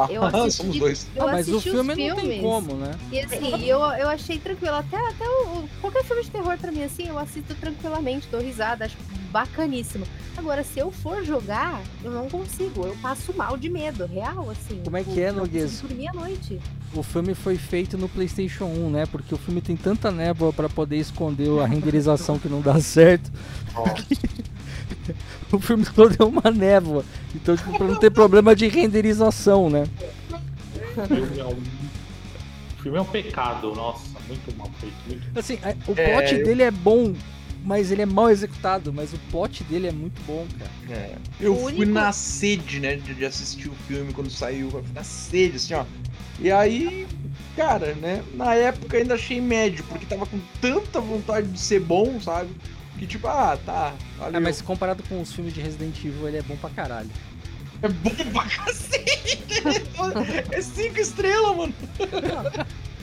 Eu Ah, assisti- somos dois. Eu Ah, mas o filme não tem filmes, como, né? E assim, eu, eu achei tranquilo. Até, até o, o- qualquer filme de terror pra mim, assim, eu assisto tranquilamente, dou risada, acho bacaníssimo. Agora, se eu for jogar, eu não consigo. Eu passo mal de medo, real, assim. Como é Tipo, que é, Noguês? consigo dormir à noite. O filme foi feito no PlayStation 1, né? Porque o filme tem tanta névoa pra poder esconder a renderização que não dá certo. O filme todo é uma névoa. Então, tipo, pra não ter problema de renderização, né? O filme é um, o filme é um pecado, nossa, muito mal feito. Muito... Assim, a- o É, plot eu- dele é bom, mas ele é mal executado. Mas o plot dele é muito bom, cara. É. Eu O fui único- na sede, né, de, de assistir o filme quando saiu. Eu fui na sede, assim, ó. E aí, cara, né, na época ainda achei médio, porque tava com tanta vontade de ser bom, sabe? Que tipo, ah, tá, valeu. Ah, mas comparado com os filmes de Resident Evil, ele é bom pra caralho. É bom pra cacete! é cinco estrelas, mano!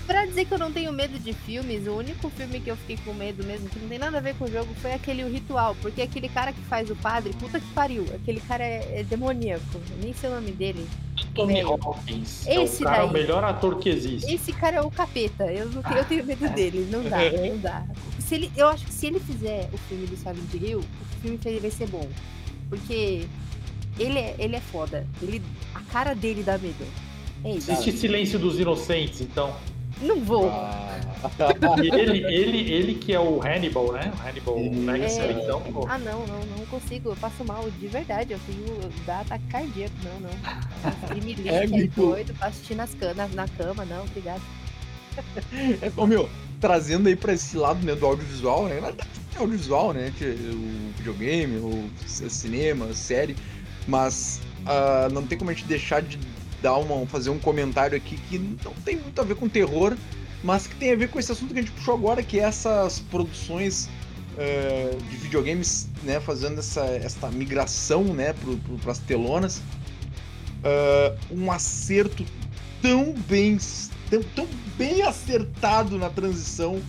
Pra dizer que eu não tenho medo de filmes, o único filme que eu fiquei com medo mesmo, que não tem nada a ver com o jogo, foi aquele O Ritual. Porque aquele cara que faz o padre, puta que pariu. Aquele cara é, é demoníaco. eu Nem sei o nome dele. Anthony Hopkins. Esse é o, cara, daí. o melhor ator que existe. Esse cara é o capeta. Eu, não tenho, eu tenho medo dele. Não dá, não dá. Se ele, eu acho que se ele fizer o filme do Silent Hill, o filme vai ser bom. Porque ele é, ele é foda. Ele, a cara dele dá medo. É isso. Existe Silêncio dos Inocentes, então. Não vou. Ah, ele, ele, ele que é o Hannibal, né? O Hannibal Lecter, É. então, pô. Ah, não, não, não consigo. Eu passo mal, de verdade. Eu tenho. dá ataque cardíaco. Não, não. Ele me liga, É é, muito- doido pra assistir nas can na, na cama. Não, obrigado. É, ô, meu, trazendo aí pra esse lado né, do audiovisual, né? Na verdade, é audiovisual, né? Que o videogame, o cinema, série. Mas ah, não tem como a gente deixar de dar uma, fazer um comentário aqui que não tem muito a ver com terror, mas que tem a ver com esse assunto que a gente puxou agora, que é essas produções eh, de videogames, né? Fazendo essa, essa migração, né? Para as telonas. Ah, um acerto tão bem tão, tão bem acertado na transição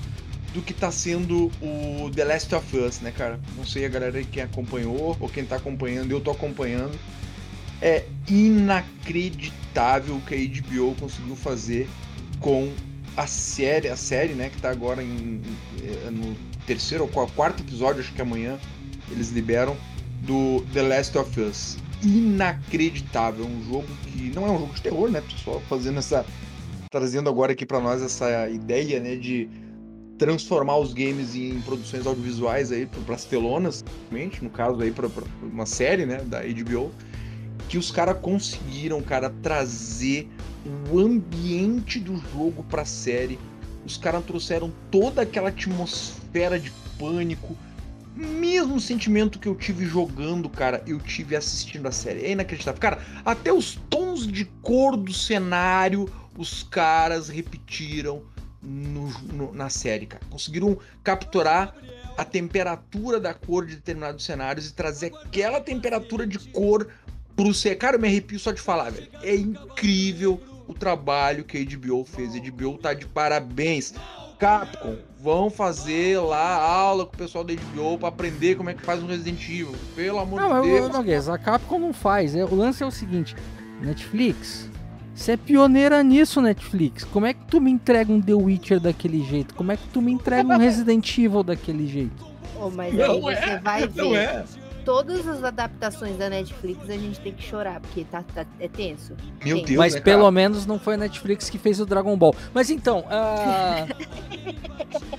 do que tá sendo o The Last of Us, né, cara? Não sei a galera quem acompanhou ou quem tá acompanhando, eu tô acompanhando. É inacreditável o que a HBO conseguiu fazer com a série, a série, né, que tá agora em, eh, no terceiro ou qua- quarto episódio, acho que amanhã eles liberam, do The Last of Us. Inacreditável, é um jogo que não é um jogo de terror, né? Só fazendo essa trazendo agora aqui pra nós essa ideia, né, de transformar os games em produções audiovisuais aí para as telonas, no caso aí para uma série, né, da HBO, que os caras conseguiram, cara, trazer o ambiente do jogo pra série. Os caras trouxeram toda aquela atmosfera de pânico, mesmo sentimento que eu tive jogando, cara, eu tive assistindo a série. É inacreditável. Cara, até os tons de cor do cenário, os caras repetiram no- no- na série, cara. Conseguiram capturar a temperatura da cor de determinados cenários e trazer aquela temperatura de cor pro cenário. Cara, eu me arrepio só de falar, velho. É incrível o trabalho que a HBO fez. A HBO tá de parabéns. Capcom, vão fazer lá aula com o pessoal da HBO pra aprender como é que faz um Resident Evil. Pelo amor Não, de Deus. o Noguês, a Capcom não faz. É, o lance é o seguinte: Netflix, você é pioneira nisso, Netflix. Como é que tu me entrega um The Witcher daquele jeito? Como é que tu me entrega um Resident Evil daquele jeito? Oh, mas Não aí você é, vai ver. Não é? Todas as adaptações da Netflix a gente tem que chorar, porque tá, tá- é tenso. Meu Sim. Deus, Mas né, pelo cara? menos não foi a Netflix que fez o Dragon Ball. Mas então, ah,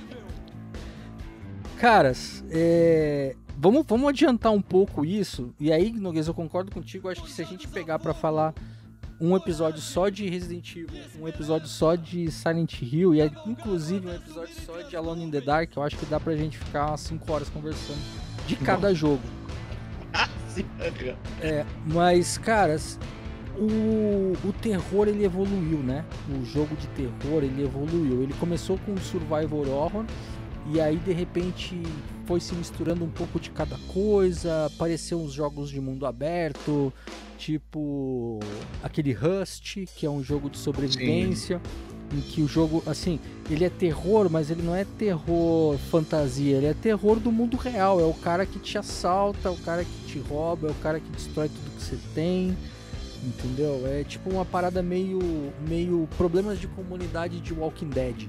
caras, é, vamos, vamos adiantar um pouco isso. E aí, Noguês, eu concordo contigo. Acho que se a gente pegar pra falar um episódio só de Resident Evil, um episódio só de Silent Hill e inclusive um episódio só de Alone in the Dark, eu acho que dá pra gente ficar umas 5 horas conversando de cada jogo. Sim. É, mas, caras, o, o terror ele evoluiu, né? O jogo de terror ele evoluiu. Ele começou com o Survivor Horror e aí de repente foi se misturando um pouco de cada coisa. Apareceu uns jogos de mundo aberto, tipo aquele Rust, que é um jogo de sobrevivência. Em que o jogo, assim, ele é terror, mas ele não é terror fantasia, ele é terror do mundo real. É o cara que te assalta, é o cara que te rouba, é o cara que destrói tudo que você tem. Entendeu? É tipo uma parada meio, meio problemas de comunidade de Walking Dead.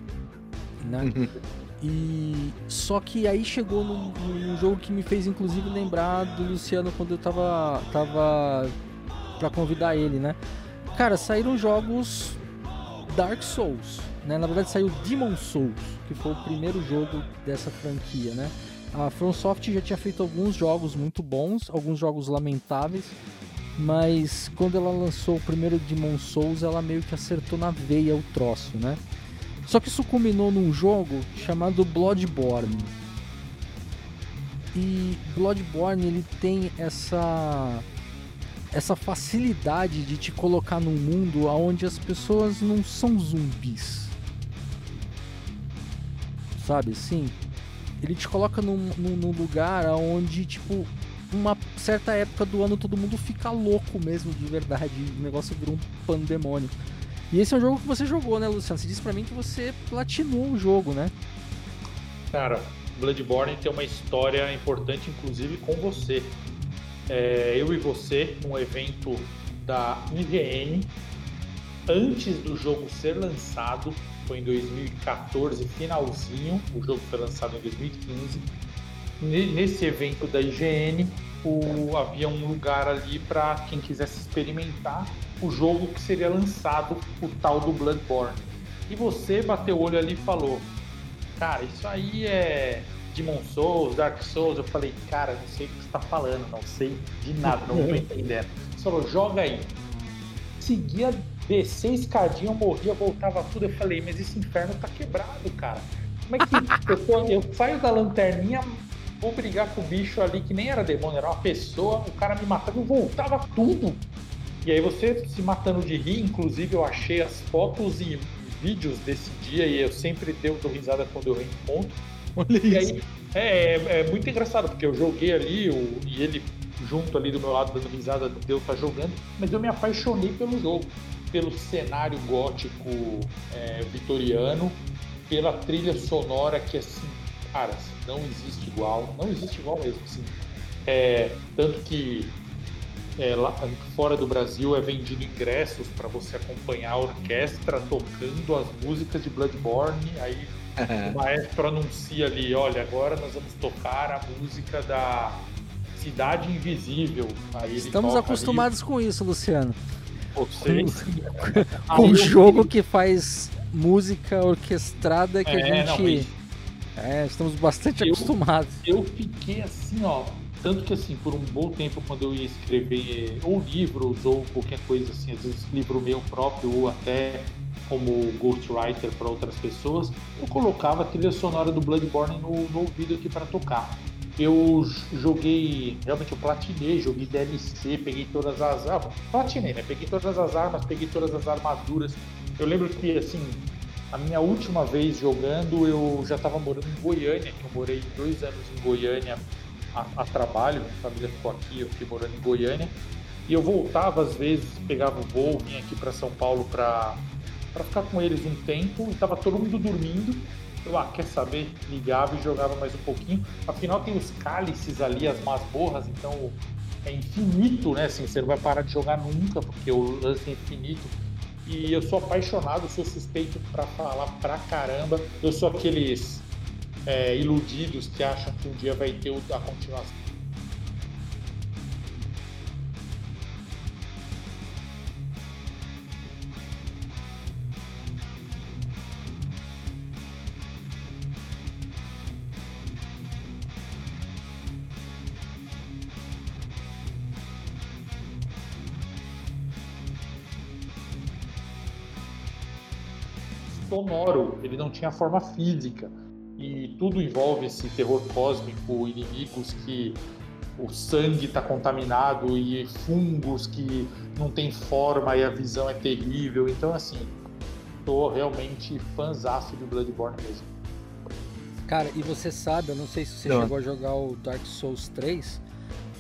Né? E só que aí chegou num, num jogo que me fez inclusive lembrar do Luciano quando eu tava tava para convidar ele, né? Cara, saíram jogos Dark Souls, né? Na verdade saiu Demon Souls, que foi o primeiro jogo dessa franquia, né? A FromSoft já tinha feito alguns jogos muito bons, alguns jogos lamentáveis, mas quando ela lançou o primeiro Demon Souls, ela meio que acertou na veia o troço, né? Só que isso culminou num jogo chamado Bloodborne. E Bloodborne ele tem essa essa facilidade de te colocar num mundo onde as pessoas não são zumbis. Sabe assim? Ele te coloca num, num, num lugar onde, tipo, uma certa época do ano todo mundo fica louco mesmo, de verdade. O negócio vira um pandemônio. E esse é um jogo que você jogou, né, Luciano? Você disse pra mim que você platinou o jogo, né? Cara, Bloodborne tem uma história importante, inclusive com você. É, eu e você, num evento da IGN antes do jogo ser lançado, foi em 2014, finalzinho, o jogo foi lançado em 2015. Nesse evento da IGN, o, havia um lugar ali para quem quisesse experimentar o jogo que seria lançado, o tal do Bloodborne. E você bateu o olho ali e falou: Cara, isso aí é Demon Souls, Dark Souls. Eu falei: Cara, não sei o que você está falando, não sei de nada, não estou entendendo. Você falou: Joga aí. Seguia descer escadinha, eu morria, voltava tudo. Eu falei: Mas esse inferno tá quebrado, cara. Como é que eu, tô, eu saio da lanterninha, vou brigar com o bicho ali que nem era demônio, era uma pessoa, o cara me matava e voltava tudo. E aí você se matando de rir, inclusive eu achei as fotos e vídeos desse dia e eu sempre deu risada quando eu reencontro. Olha e isso. Aí, é, é, é, muito engraçado, porque eu joguei ali e ele junto ali do meu lado dando risada deu estar tá jogando, mas eu me apaixonei pelo jogo, pelo cenário gótico é, vitoriano, pela trilha sonora que assim, cara, não existe igual, não existe igual mesmo, assim. É, tanto que é, lá fora do Brasil é vendido ingressos para você acompanhar a orquestra tocando as músicas de Bloodborne. Aí o maestro anuncia ali, olha, agora nós vamos tocar a música da Cidade Invisível. Estamos acostumados ali. com isso, Luciano. Vocês. Com, com um jogo que faz música orquestrada que é, a gente. Não, é, estamos bastante eu, acostumados. Eu fiquei assim, ó, tanto que, assim, por um bom tempo, quando eu ia escrever ou livros ou qualquer coisa assim, às vezes livro meu próprio ou até como ghostwriter para outras pessoas, eu colocava a trilha sonora do Bloodborne no, no ouvido aqui para tocar. Eu joguei, realmente eu platinei, joguei DLC, peguei todas as. Ah, platinei, né? Peguei todas as armas, peguei todas as armaduras. Eu lembro que, assim, a minha última vez jogando, eu já estava morando em Goiânia, que eu morei dois anos em Goiânia a, a trabalho, minha família ficou aqui, eu fiquei morando em Goiânia. E eu voltava às vezes, pegava o voo, vinha aqui para São Paulo para ficar com eles um tempo e tava todo mundo dormindo. Eu, ah, quer saber? Ligava e jogava mais um pouquinho. Afinal, tem os cálices ali, as masmorras, então é infinito, né? Assim, você não vai parar de jogar nunca, porque o lance é infinito. E eu sou apaixonado, sou suspeito para falar pra caramba. Eu sou aqueles é, iludidos que acham que um dia vai ter a continuação. Sonoro, ele não tinha forma física e tudo envolve esse terror cósmico, inimigos que o sangue está contaminado e fungos que não tem forma e a visão é terrível. Então, assim, tô realmente fãzaço de Bloodborne mesmo. Cara, e você sabe, eu não sei se você não. chegou a jogar o Dark Souls 3,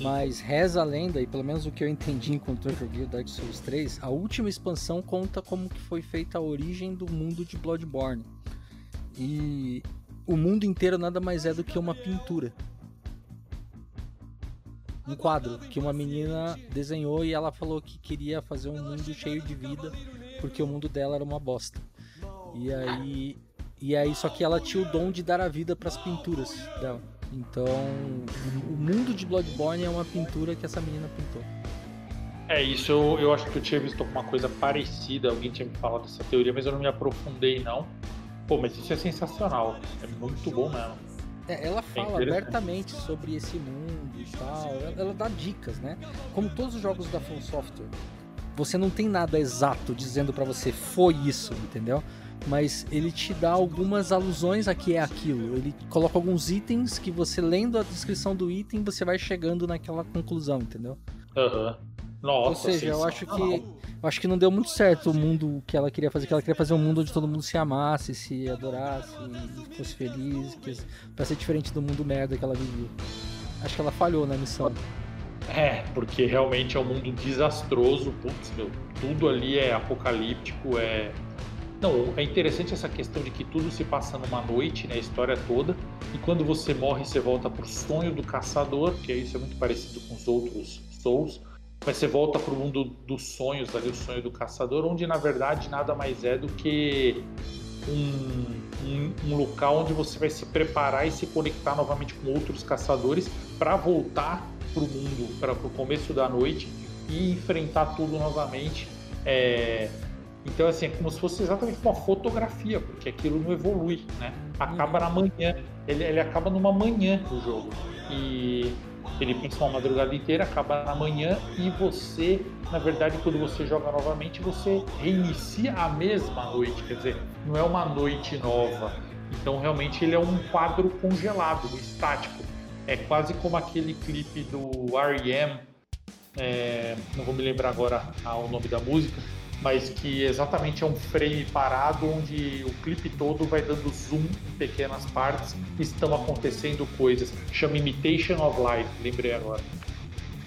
mas reza a lenda, e pelo menos o que eu entendi enquanto eu joguei o Dark Souls 3, a última expansão conta como que foi feita a origem do mundo de Bloodborne. E o mundo inteiro nada mais é do que uma pintura. Um quadro que uma menina desenhou e ela falou que queria fazer um mundo cheio de vida porque o mundo dela era uma bosta. E aí, e aí só que ela tinha o dom de dar a vida para as pinturas dela. Então, o mundo de Bloodborne é uma pintura que essa menina pintou. É, isso eu, eu acho que eu tinha visto alguma coisa parecida, alguém tinha me falado dessa teoria, mas eu não me aprofundei não. Pô, mas isso é sensacional. É muito bom mesmo. É, ela é fala é abertamente sobre esse mundo e tal. Ela, ela, dá dicas, né? Como todos os jogos da From Software. Você não tem nada exato dizendo para você foi isso, entendeu? Mas ele te dá algumas alusões a que é aquilo. Ele coloca alguns itens que você lendo a descrição do item, você vai chegando naquela conclusão, entendeu? Aham. Uhum. Nossa, Ou seja, eu acho que eu acho que não deu muito certo o mundo que ela queria fazer, que ela queria fazer um mundo onde todo mundo se amasse, se adorasse, fosse feliz, que, pra ser diferente do mundo merda que ela vivia. Acho que ela falhou na missão. É, porque realmente é um mundo desastroso, putz, meu, tudo ali é apocalíptico, é não, é interessante essa questão de que tudo se passa numa noite, né, a história toda, e quando você morre, você volta pro sonho do caçador, que isso é muito parecido com os outros Souls, mas você volta para o mundo dos sonhos, ali, o sonho do caçador, onde na verdade nada mais é do que um, um, um local onde você vai se preparar e se conectar novamente com outros caçadores para voltar para o mundo, para o começo da noite e enfrentar tudo novamente. É... Então, assim, é como se fosse exatamente uma fotografia, porque aquilo não evolui, né? Acaba na manhã, ele, ele acaba numa manhã do jogo. E ele pensa uma madrugada inteira, acaba na manhã e você, na verdade, quando você joga novamente, você reinicia a mesma noite, quer dizer, não é uma noite nova. Então, realmente, ele é um quadro congelado, estático. É quase como aquele clipe do R.E.M., é, não vou me lembrar agora o nome da música, mas que exatamente é um frame parado onde o clipe todo vai dando zoom em pequenas partes e estão acontecendo coisas. Chama Imitation of Life, lembrei agora.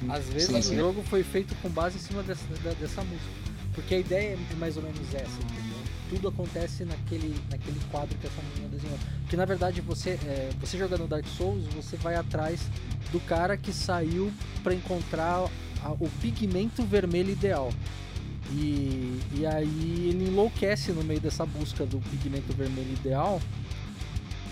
Às vezes sim, sim. o jogo foi feito com base em cima dessa, dessa música. Porque a ideia é mais ou menos essa, entendeu? Tudo acontece naquele, naquele quadro que essa menina desenhou. Porque na verdade você, é, você jogando Dark Souls, você vai atrás do cara que saiu para encontrar a, o pigmento vermelho ideal. E, e aí ele enlouquece no meio dessa busca do pigmento vermelho ideal,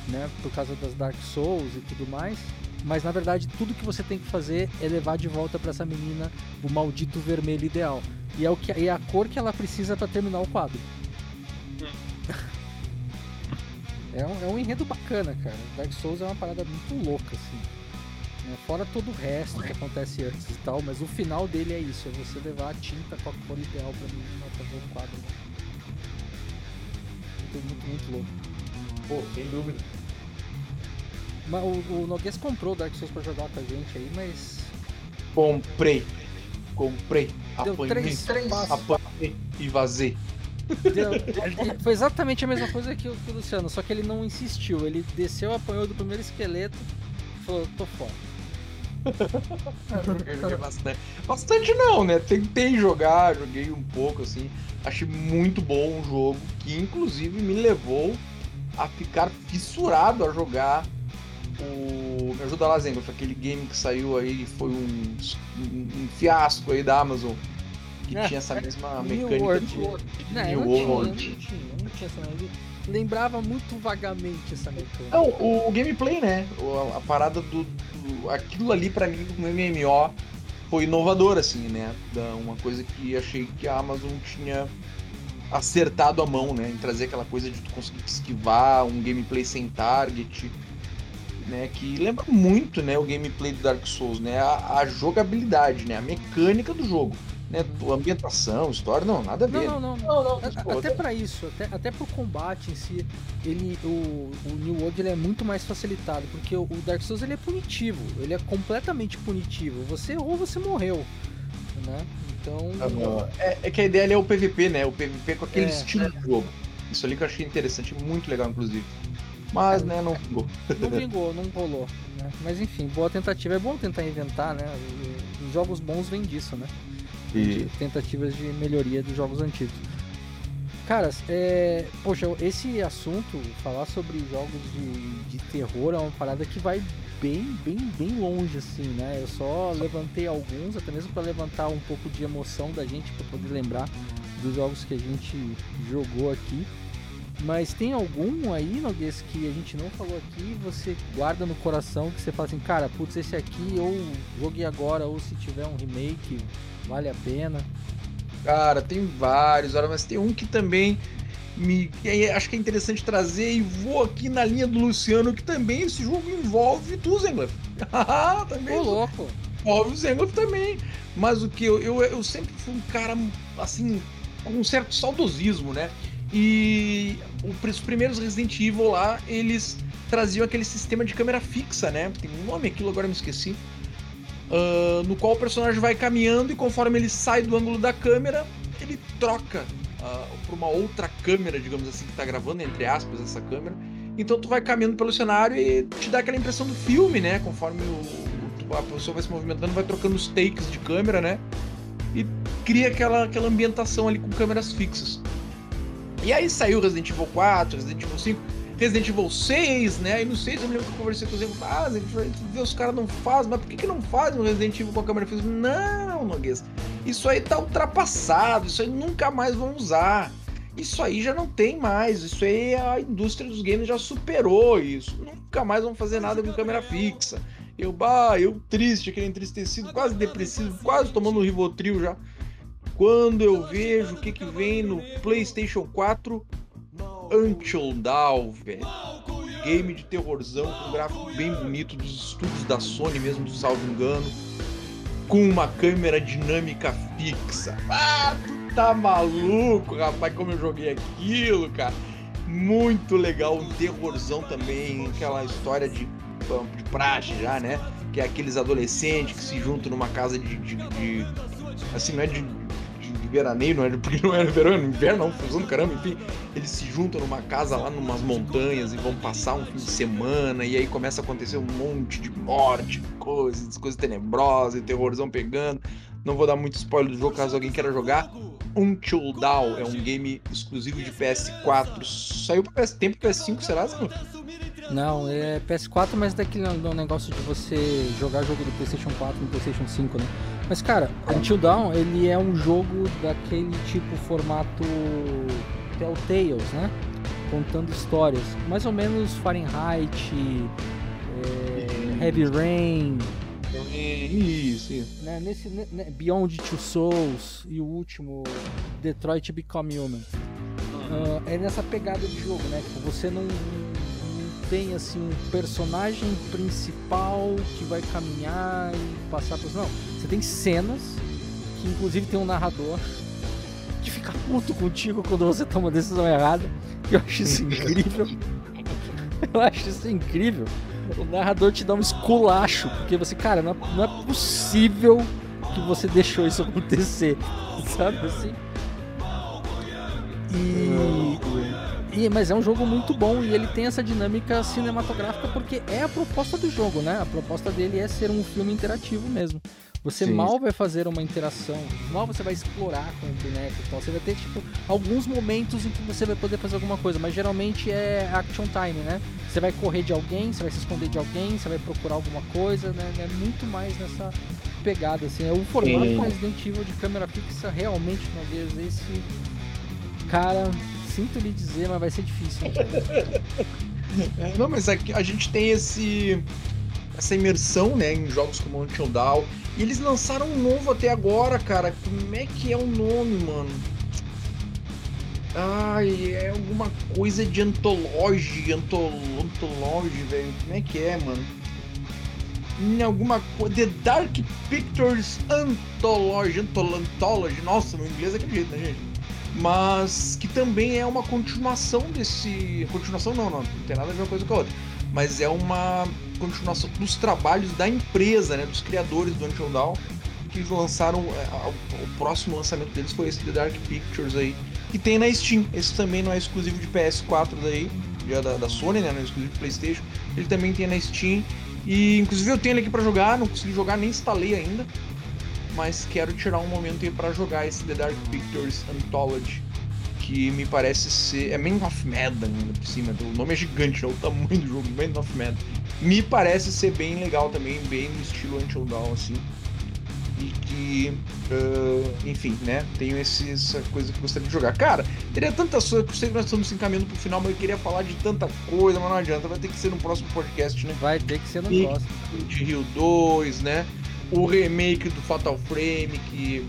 né? Por causa das Dark Souls e tudo mais. Mas na verdade tudo que você tem que fazer é levar de volta para essa menina o maldito vermelho ideal. E é, o que, é a cor que ela precisa para terminar o quadro. é, um, é um enredo bacana, cara. Dark Souls é uma parada muito louca, assim. Né? Fora todo o resto que acontece antes e tal, mas o final dele é isso, é você levar a tinta com a cor ideal pra mim pra fazer o quadro. Muito, muito, muito louco. Pô, sem dúvida. Mas o, o Noguês comprou Dark Souls pra jogar com a gente aí, mas. Comprei. Comprei. Deu apanhei, três, três. apanhei e vazei. Deu, foi exatamente a mesma coisa que o, que o Luciano, só que ele não insistiu. Ele desceu, apanhou do primeiro esqueleto e falou: tô fora joguei, joguei bastante. Bastante não, né? Tentei jogar, joguei um pouco assim. Achei muito bom o jogo, que inclusive me levou a ficar fissurado a jogar o. Me ajuda lá, Zengo, foi aquele game que saiu aí, foi um, um, um fiasco aí da Amazon. Que é, tinha essa mesma mecânica de, de não, New World. Não tinha, não tinha, essa lembrava muito vagamente essa mecânica. Não, o, o gameplay, né? A, a parada do, do, Aquilo ali para mim no MMO foi inovador, assim, né? Da, uma coisa que achei que a Amazon tinha acertado a mão, né? Em trazer aquela coisa de tu conseguir esquivar, um gameplay sem target, né? Que lembra muito, né? O gameplay do Dark Souls, né? A, a jogabilidade, né? A mecânica do jogo né, ambientação, história, não, nada a ver. Não, não, não. não, não. Até para isso, até, até pro combate em si, ele, o, o New World ele é muito mais facilitado, porque o, o Dark Souls ele é punitivo, ele é completamente punitivo. Você errou, você morreu, né? Então... É, é, que a ideia ali é o PVP, né? O PVP com aquele é, estilo é. de jogo. Isso ali que eu achei interessante, muito legal, inclusive. Mas, é, né, não vingou. Não vingou, não rolou. Né? Mas enfim, boa tentativa. É bom tentar inventar, né? Os jogos bons vêm disso, né? E... tentativas de melhoria dos jogos antigos. Caras, é... poxa, esse assunto, falar sobre jogos de, de terror é uma parada que vai bem, bem, bem longe, assim, né? Eu só levantei alguns, até mesmo para levantar um pouco de emoção da gente, para poder lembrar dos jogos que a gente jogou aqui. Mas tem algum aí, Noguês, que a gente não falou aqui, você guarda no coração que você fala assim, cara, putz, esse aqui ou joguei agora, ou se tiver um remake, Vale a pena? Cara, tem vários, mas tem um que também me que acho que é interessante trazer e vou aqui na linha do Luciano que também esse jogo envolve tu, Zengler. também. Ô, louco. Envolve o Zengler também. Mas o que eu, eu, eu sempre fui um cara assim com um certo saudosismo, né? E os primeiros Resident Evil lá, eles traziam aquele sistema de câmera fixa, né? Tem um nome aquilo, agora me esqueci uh, no qual o personagem vai caminhando e conforme ele sai do ângulo da câmera, ele troca uh, ah, para uma outra câmera, digamos assim, que está gravando, entre aspas, essa câmera. Então tu vai caminhando pelo cenário e te dá aquela impressão do filme, né? Conforme o, a pessoa vai se movimentando, vai trocando os takes de câmera, né? E cria aquela, aquela ambientação ali com câmeras fixas. E aí saiu Resident Evil 4, Resident Evil 5. Resident Evil 6, né? E no 6 eu me lembro que eu conversei com os exemplos, ah, os caras não fazem, mas por que, que não fazem o Resident Evil com a câmera fixa? Não, Noguês, isso aí tá ultrapassado, isso aí nunca mais vão usar. Isso aí já não tem mais, isso aí a indústria dos games já superou isso. Nunca mais vão fazer nada com câmera fixa. Eu, bah, eu triste, aquele entristecido, quase depressivo, quase tomando um Rivotril já. Quando eu vejo o que, que vem no PlayStation 4, Until Dawn, velho. Game de terrorzão com gráfico bem bonito dos estúdios da Sony mesmo, salvo engano. Com uma câmera dinâmica fixa. Ah, tu tá maluco, rapaz, como eu joguei aquilo, cara. Muito legal, um terrorzão também, aquela história de, de praxe já, né? Que é aqueles adolescentes que se juntam numa casa de, de, de assim, não é de veraneio, não era, porque não era verão, era inverno, não, fusão do caramba, enfim. Eles se juntam numa casa lá numas montanhas e vão passar um fim de semana, e aí começa a acontecer um monte de morte, coisas, coisas tenebrosas, e terrorzão pegando. Não vou dar muito spoiler do jogo caso alguém queira jogar. Until é um game exclusivo de PS4. Saiu para tem pro PS5, será? Não, é PS4, mas daquele negócio de você jogar jogo do PlayStation 4 no PlayStation 5, né? Mas cara, Until Dawn, ele é um jogo daquele tipo formato Telltales, né? Contando histórias. Mais ou menos Fahrenheit, é, Heavy Rain. Isso, isso. Né? Nesse, né? Beyond Two Souls e o último, Detroit Become Human. Uh, é nessa pegada de jogo, né? Tipo, você não, tem assim um personagem principal que vai caminhar e passar por. Não, você tem cenas que inclusive tem um narrador que fica puto contigo quando você toma uma decisão errada. Eu acho isso incrível. Eu acho isso incrível. O narrador te dá um esculacho, porque você, cara, não é, não é possível que você deixou isso acontecer, sabe assim? E e, mas é um jogo muito bom e ele tem essa dinâmica cinematográfica porque é a proposta do jogo, né? A proposta dele é ser um filme interativo mesmo. Você Sim. mal vai fazer uma interação, mal você vai explorar com o boneco e tal. Você vai ter, tipo, alguns momentos em que você vai poder fazer alguma coisa, mas geralmente é action time, né? Você vai correr de alguém, você vai se esconder de alguém, você vai procurar alguma coisa, né? É muito mais nessa pegada, assim. É o formato Sim. Resident Evil de câmera fixa realmente, uma vez, esse. Cara, sinto lhe dizer, mas vai ser difícil. é, não, mas aqui a gente tem esse essa imersão, né, em jogos como Until Dawn. E eles lançaram um novo até agora, cara. Como é que é o nome, mano? Ai, é alguma coisa de antologia, antol, velho. Como é que é, mano? Em alguma coisa. The Dark Pictures Anthology. Anthology. Nossa, meu inglês é aquele jeito, né, gente? Mas que também é uma continuação desse. Continuação não, não, não tem nada a ver uma coisa com a outra. Mas é uma continuação dos trabalhos da empresa, né? Dos criadores do Until Dawn, que lançaram. É, o próximo lançamento deles foi esse The Dark Pictures aí. Que tem na Steam. Esse também não é exclusivo de PS4 daí, já da, da Sony, né? Não é exclusivo de Playstation. Ele também tem na Steam. E inclusive eu tenho ele aqui para jogar, não consegui jogar, nem instalei ainda mas quero tirar um momento aí para jogar esse The Dark Pictures Anthology, que me parece ser. É Man of Medan ainda por cima, o nome é gigante, o tamanho do jogo, Man of Medan. Me parece ser bem legal também, bem no estilo Until Dawn, assim. E que, uh, enfim, né? Tenho esse, essa coisa que gostaria de jogar. Cara, teria tantas coisas, eu sei que nós estamos encaminhando pro final, mas eu queria falar de tanta coisa, mas não adianta, vai ter que ser no próximo podcast, né? Vai ter que ser no próximo. De Rio 2, né? O remake do Fatal Frame que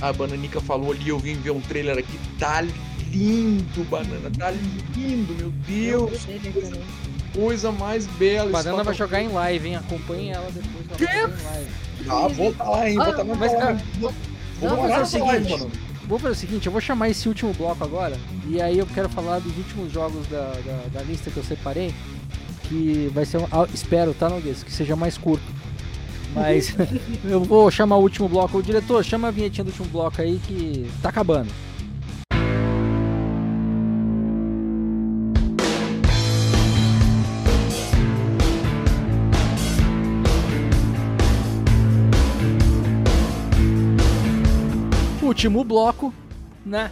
a Bananica falou ali, eu vim ver um trailer aqui, tá lindo, Banana, tá lindo, meu Deus. Coisa, coisa mais bela. Banana vai jogar em live, hein? Acompanhe ela depois. Que? Ah, vou tá lá, hein? Vou tá mas, cara, vou, vou fazer o seguinte. Live, vou fazer o seguinte, eu vou chamar esse último bloco agora e aí eu quero falar dos últimos jogos da, da, da lista que eu separei, que vai ser, um, espero, tá, Noguês, que seja mais curto. Mas eu vou chamar o último bloco. O diretor, chama a vinhetinha do último bloco aí que tá acabando. Último bloco, né?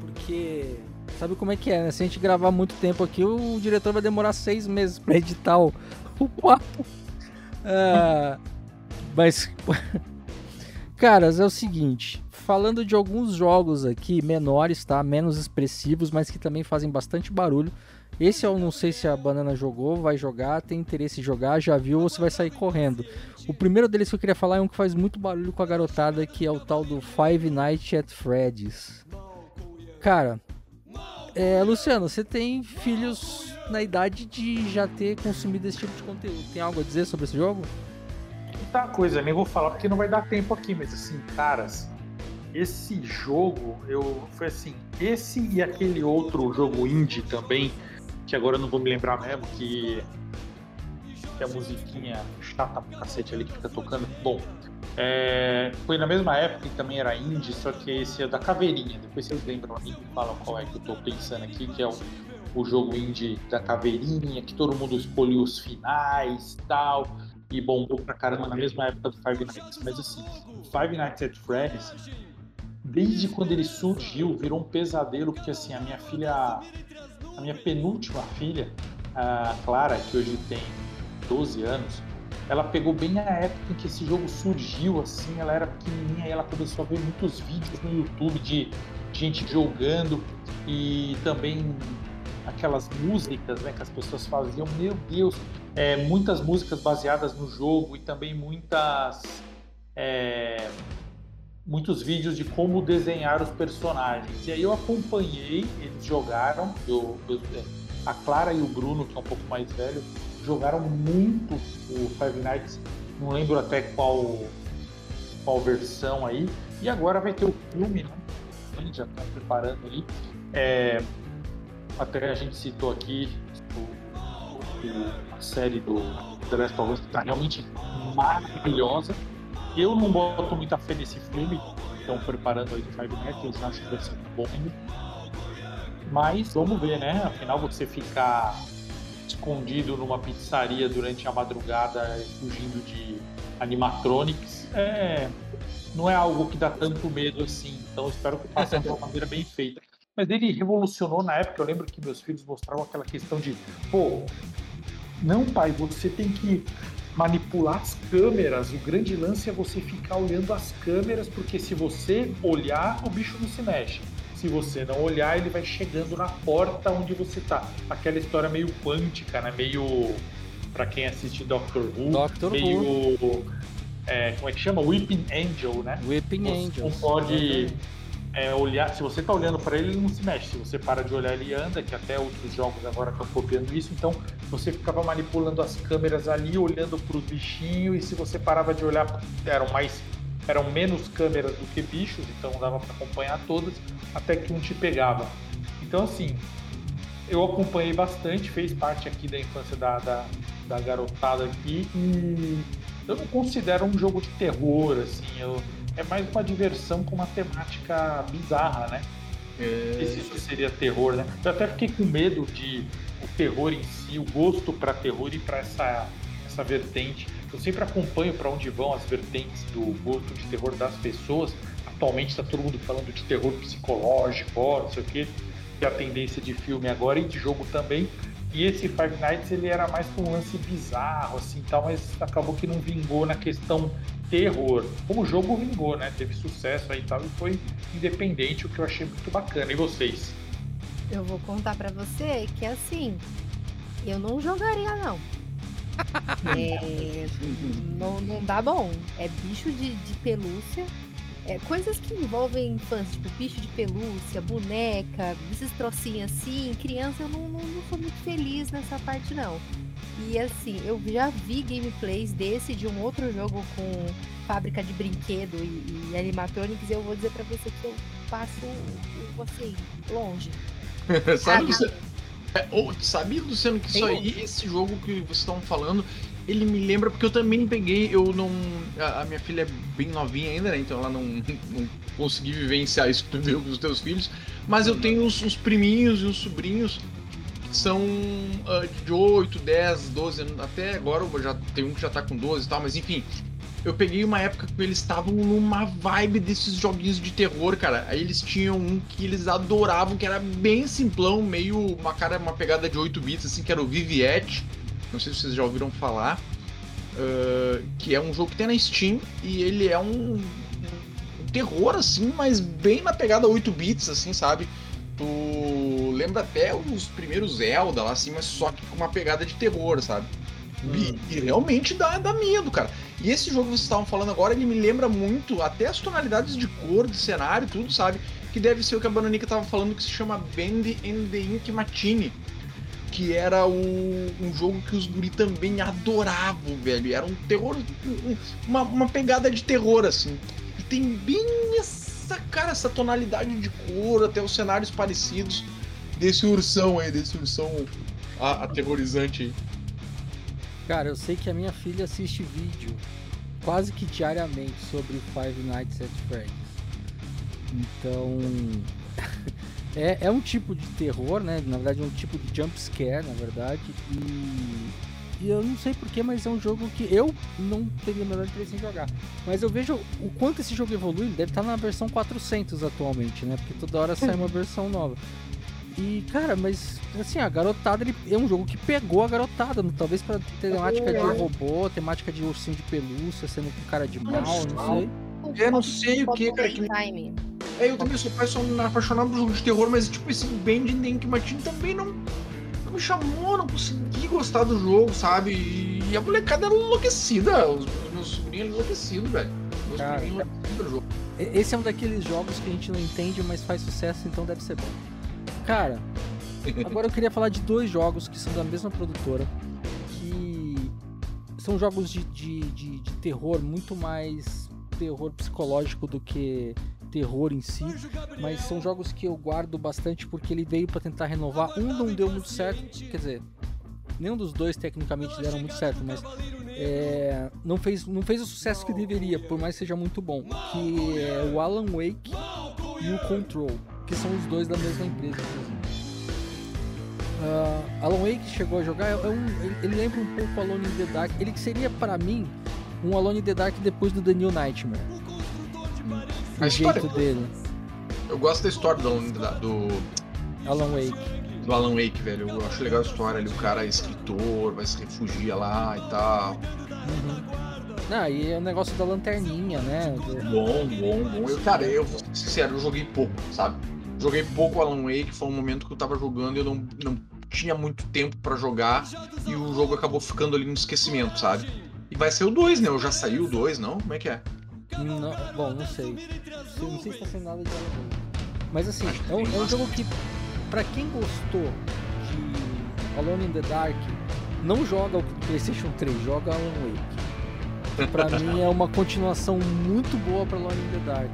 Porque sabe como é que é, né? Se a gente gravar muito tempo aqui, o diretor vai demorar seis meses pra editar o, o papo. Ah, mas, caras, é o seguinte. Falando de alguns jogos aqui menores, tá? Menos expressivos, mas que também fazem bastante barulho. Esse eu não sei se a Banana jogou, vai jogar, tem interesse em jogar, já viu ou você vai sair correndo. O primeiro deles que eu queria falar é um que faz muito barulho com a garotada, que é o tal do Five Nights at Freddy's. Cara, é, Luciano, você tem filhos na idade de já ter consumido esse tipo de conteúdo. Tem algo a dizer sobre esse jogo? Muita coisa, nem vou falar porque não vai dar tempo aqui, mas assim, caras, esse jogo, eu foi assim, esse e aquele outro jogo indie também, que agora eu não vou me lembrar mesmo, que, que a musiquinha chata pra cacete ali que fica tocando. Bom, é, foi na mesma época que também era indie, só que esse é da Caveirinha. Depois vocês lembram ali, falam qual é que eu tô pensando aqui, que é o, o jogo indie da Caveirinha, que todo mundo escolheu os finais tal, e bombou pra caramba na mesma época do Five Nights. Mas assim, Five Nights at Freddy's, desde quando ele surgiu, virou um pesadelo, porque assim, a minha filha, a minha penúltima filha, a Clara, que hoje tem 12 anos, ela pegou bem a época em que esse jogo surgiu, assim, ela era pequenininha e ela começou a ver muitos vídeos no YouTube de gente jogando e também aquelas músicas né, que as pessoas faziam, meu Deus, é, muitas músicas baseadas no jogo e também muitas é, muitos vídeos de como desenhar os personagens. E aí eu acompanhei, eles jogaram, eu, eu, a Clara e o Bruno, que é um pouco mais velho, jogaram muito o Five Nights, não lembro até qual, qual versão aí. E agora vai ter o filme, né? Já está preparando ali. É, até a gente citou aqui a série do The Last of Us, está realmente maravilhosa. Eu não boto muita fé nesse filme, estão preparando aí do Five Nights, acho que vai ser bom. Mas vamos ver, né? Afinal, você ficar escondido numa pizzaria durante a madrugada fugindo de animatronics é, não é algo que dá tanto medo assim. Então espero que faça de uma maneira bem feita. Mas ele revolucionou na época. Eu lembro que meus filhos mostravam aquela questão de, pô, não, pai, você tem que manipular as câmeras. O grande lance é você ficar olhando as câmeras, porque se você olhar, o bicho não se mexe se você não olhar, ele vai chegando na porta onde você tá. Aquela história meio quântica, né? Meio. para quem assiste Doctor Who. Doctor meio. Who. É, como é que chama? Whipping Angel, né? Whipping Angel. Não pode é, olhar. Se você tá olhando para ele, ele não se mexe. Se você para de olhar, ele anda, que até outros jogos agora estão copiando isso. Então você ficava manipulando as câmeras ali, olhando para os bichinhos, e se você parava de olhar, eram mais eram menos câmeras do que bichos, então dava para acompanhar todas, até que um te pegava. Então, assim, eu acompanhei bastante, fez parte aqui da infância da, da, da garotada aqui, e eu não considero um jogo de terror, assim, eu, é mais uma diversão com uma temática bizarra, né? É... Se isso seria terror, né? Eu até fiquei com medo de o terror em si, o gosto para terror e para essa, essa vertente eu sempre acompanho para onde vão as vertentes do gosto de terror das pessoas. Atualmente está todo mundo falando de terror psicológico, ó, não sei o quê, que é a tendência de filme agora e de jogo também. E esse Five Nights ele era mais com um lance bizarro, assim, tal, mas acabou que não vingou na questão terror. Como o jogo vingou, né? Teve sucesso aí e tal, e foi independente, o que eu achei muito bacana. E vocês? Eu vou contar para você que assim, eu não jogaria não. É, não, não dá bom. É bicho de, de pelúcia. É, coisas que envolvem infância, tipo bicho de pelúcia, boneca, esses trocinhos assim. Criança, eu não, não, não sou muito feliz nessa parte, não. E assim, eu já vi gameplays desse de um outro jogo com fábrica de brinquedo e, e animatronics. E eu vou dizer pra você que eu passo, assim, longe. Sabe, você, é, ou, sabia, Luciano, que isso aí, esse jogo que vocês estão falando, ele me lembra, porque eu também peguei, eu não. A, a, minha filha é bem novinha ainda, né? Então ela não, não consegui vivenciar isso que com os teus filhos. Mas eu tenho os, os priminhos e os sobrinhos que são uh, de 8, 10, 12 anos. Até agora já tem um que já tá com 12 e tal, mas enfim. eu peguei uma época que eles estavam numa vibe desses joguinhos de terror, cara. Aí eles tinham um que eles adoravam, que era bem simplão, meio uma cara, uma pegada de 8 bits, assim, que era o Viviette. Não sei se vocês já ouviram falar. Uh, que é um jogo que tem na Steam e ele é um, um terror, assim, mas bem na pegada 8 bits, assim, sabe? Tu lembra até os primeiros Zelda lá, assim, mas só que com uma pegada de terror, sabe? E, e, realmente dá, dá medo, cara. E esse jogo que vocês estavam falando agora, ele me lembra muito, até as tonalidades de cor, de cenário, tudo, sabe? Que deve ser o que a Bananica tava falando, que se chama Band and the Ink Machine. Que era o, um jogo que os guri também adoravam, velho. Era um terror, uma, uma pegada de terror, assim. E tem bem essa, cara, essa tonalidade de cor, até os cenários parecidos desse ursão aí, desse ursão aterrorizante aí. Cara, eu sei que a minha filha assiste vídeo quase que diariamente sobre Five Nights at Freddy's. Então, é, é um tipo de terror, né? Na verdade, é um tipo de jump scare, na verdade. E, e eu não sei porquê, mas é um jogo que eu não teria a menor interesse em jogar. Mas eu vejo o quanto esse jogo evolui. Ele deve estar na versão 400 atualmente, né? Porque toda hora sai uma versão nova. E, cara, mas assim, a garotada ele é um jogo que pegou a garotada, talvez pra temática de robô, temática de ursinho de pelúcia, sendo com cara de mal, não sei. Eu não sei o que, cara. Que... É, eu também sou apaixonado por jogo de terror, mas tipo, esse Band Ink Machine também não, não me chamou, não consegui gostar do jogo, sabe? E a molecada era enlouquecida, os meus sobrinhos enlouquecidos, velho. Meus cara, enlouquecidos do jogo. Esse é um daqueles jogos que a gente não entende, mas faz sucesso, então deve ser bom. Cara, agora eu queria falar de dois jogos que são da mesma produtora, que são jogos de, de, de, de terror, muito mais terror psicológico do que terror em si, mas são jogos que eu guardo bastante porque ele veio para tentar renovar. Um não deu muito certo, quer dizer, nenhum dos dois tecnicamente deram muito certo, mas é, não, fez, não fez o sucesso que deveria, por mais que seja muito bom. Que é o Alan Wake e o Control que são os dois da mesma empresa, Uh, Alan Wake chegou a jogar, é um, ele lembra um pouco Alone in the Dark. Ele que seria para mim um Alone in the Dark depois do The New Nightmare. O a jeito história, dele. Eu gosto da história do, do Alan Wake. Do Alan Wake, velho. Eu acho legal a história ali. O cara é escritor, vai se refugiar lá e tal. Uhum. Ah, e é o negócio da lanterninha, né? Bom, bom, bom. Eu, cara, eu vou ser sincero, eu joguei pouco, sabe? Joguei pouco Alan Wake, foi um momento que eu tava jogando e eu não, não tinha muito tempo para jogar e o jogo acabou ficando ali no esquecimento, sabe? E vai ser o 2, né? Eu já saiu o 2, não? Como é que é? Bom, não sei. Não sei se tá sendo nada de Alan Mas assim, é um, é um jogo que, para quem gostou de Alone in the Dark, não joga o PlayStation 3, joga Alan Wake. Pra mim é uma continuação muito boa pra Alone in the Dark.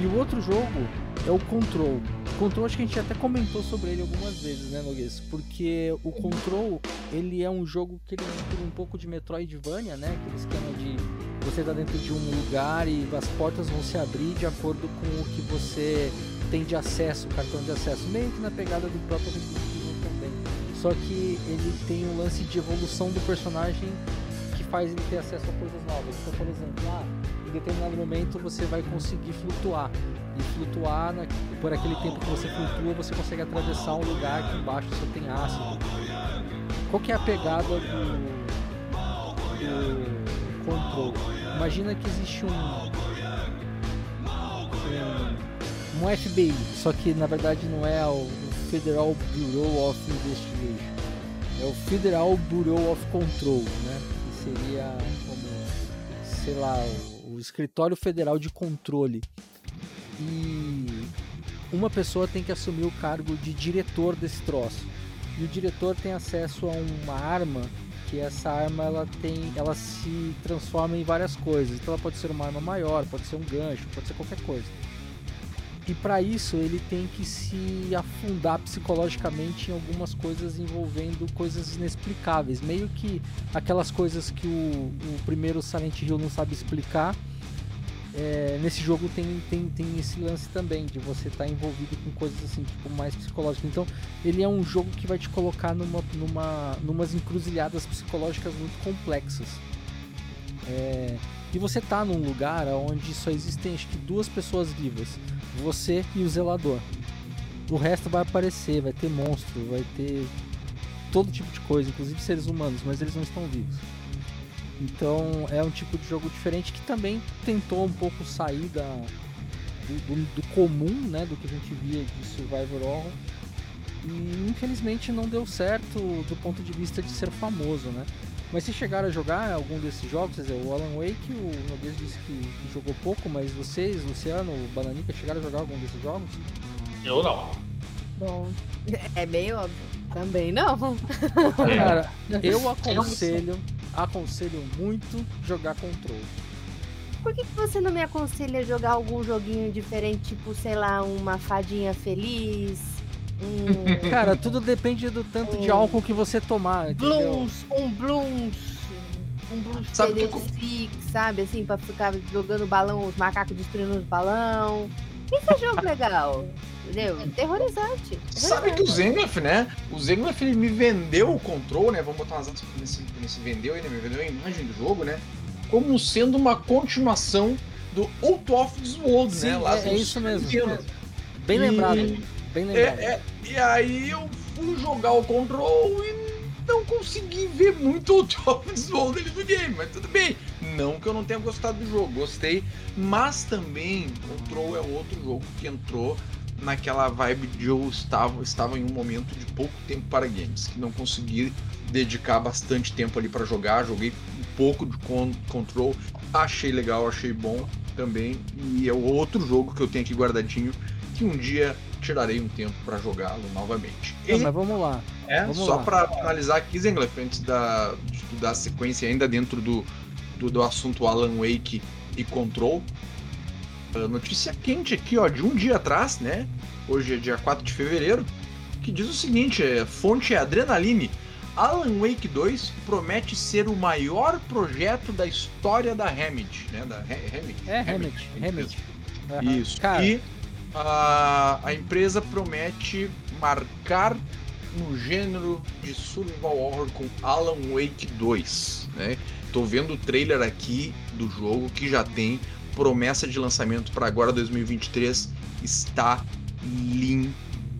E o outro jogo é o Control. Control acho que a gente até comentou sobre ele algumas vezes, né, Noguês? Porque o Control, ele é um jogo que ele tem um pouco de Metroidvania, né? Aquele esquema de você tá dentro de um lugar e as portas vão se abrir de acordo com o que você tem de acesso, o cartão de acesso, meio que na pegada do próprio Resident também. Só que ele tem um lance de evolução do personagem que faz ele ter acesso a coisas novas. Então, por exemplo, ah, em determinado momento você vai conseguir flutuar. E flutuar, na, por aquele tempo que você flutua, você consegue atravessar um lugar que embaixo só tem ácido. Qual que é a pegada do, do controle? Imagina que existe um, um, um FBI, só que na verdade não é o Federal Bureau of Investigation, é o Federal Bureau of Control, né? Que seria como, sei lá, Escritório Federal de Controle. E uma pessoa tem que assumir o cargo de diretor desse troço. E o diretor tem acesso a uma arma que essa arma ela tem, ela se transforma em várias coisas. Então ela pode ser uma arma maior, pode ser um gancho, pode ser qualquer coisa. E para isso ele tem que se afundar psicologicamente em algumas coisas envolvendo coisas inexplicáveis, meio que aquelas coisas que o, o primeiro Silent Hill não sabe explicar é, nesse jogo tem, tem, tem esse lance também de você estar tá envolvido com coisas assim, tipo, mais psicológicas. Então, ele é um jogo que vai te colocar numa, numa, numas encruzilhadas psicológicas muito complexas. É, E você tá num lugar onde só existem acho que duas pessoas vivas, você e o zelador. O resto vai aparecer, vai ter monstro, vai ter todo tipo de coisa, inclusive seres humanos, mas eles não estão vivos. Então é um tipo de jogo diferente que também tentou um pouco sair da, do, do, do comum, né, do que a gente via de Survivor Horror. E infelizmente não deu certo do ponto de vista de ser famoso, né? Mas se chegaram a jogar algum desses jogos, quer dizer, o Alan Wake, o Noguês disse que jogou pouco, mas vocês, Luciano, o Bananica, chegaram a jogar algum desses jogos? Eu não. Bom, é bem óbvio. Também não. Cara, eu aconselho, aconselho muito jogar Control. Por que, que você não me aconselha jogar algum joguinho diferente, tipo, sei lá, uma fadinha feliz? Um Cara, tudo depende do tanto de álcool que você tomar, entendeu? Blooms, um Blooms, um Blooms Sabe que- Fix, sabe? Assim, pra ficar jogando balão, os macacos destruindo os balão. Isso é jogo legal, entendeu? Terrorizante. Sabe que o terrorizante. Zenglef, né? O Zenglef ele me vendeu o control, né? Vamos botar umas aspas nesse, nesse vendeu, ele me vendeu a imagem do jogo, né? Como sendo uma continuação do Out of This World, Sim, né? Lá é- é isso mesmo. anos. Bem E- lembrado, bem lembrado. É, é, e aí eu fui jogar o control e não consegui ver muito Out of This World ali no game, mas tudo bem. Não que eu não tenha gostado do jogo, gostei, mas também Control é outro jogo que entrou naquela vibe de eu estava, estava em um momento de pouco tempo para games, que não consegui dedicar bastante tempo ali para jogar, joguei um pouco de con Control, achei legal, achei bom também, e é o outro jogo que eu tenho aqui guardadinho, que um dia tirarei um tempo para jogá-lo novamente. Não, E- mas vamos lá. é, Vamos só para finalizar aqui, Zenglef, antes da, de estudar a sequência ainda dentro do, do, do assunto Alan Wake e Control. Notícia quente aqui, ó, de um dia atrás, né? Hoje é dia 4 de fevereiro, que diz o seguinte: é, fonte é Adrenaline. Alan Wake 2 promete ser o maior projeto da história da Remedy, né? Da Re- Remedy. É Remedy, Remedy. Aham. Isso. Cara, E a, a empresa promete marcar no gênero de survival horror com Alan Wake 2, né? Tô vendo o trailer aqui do jogo que já tem promessa de lançamento para agora 2023, está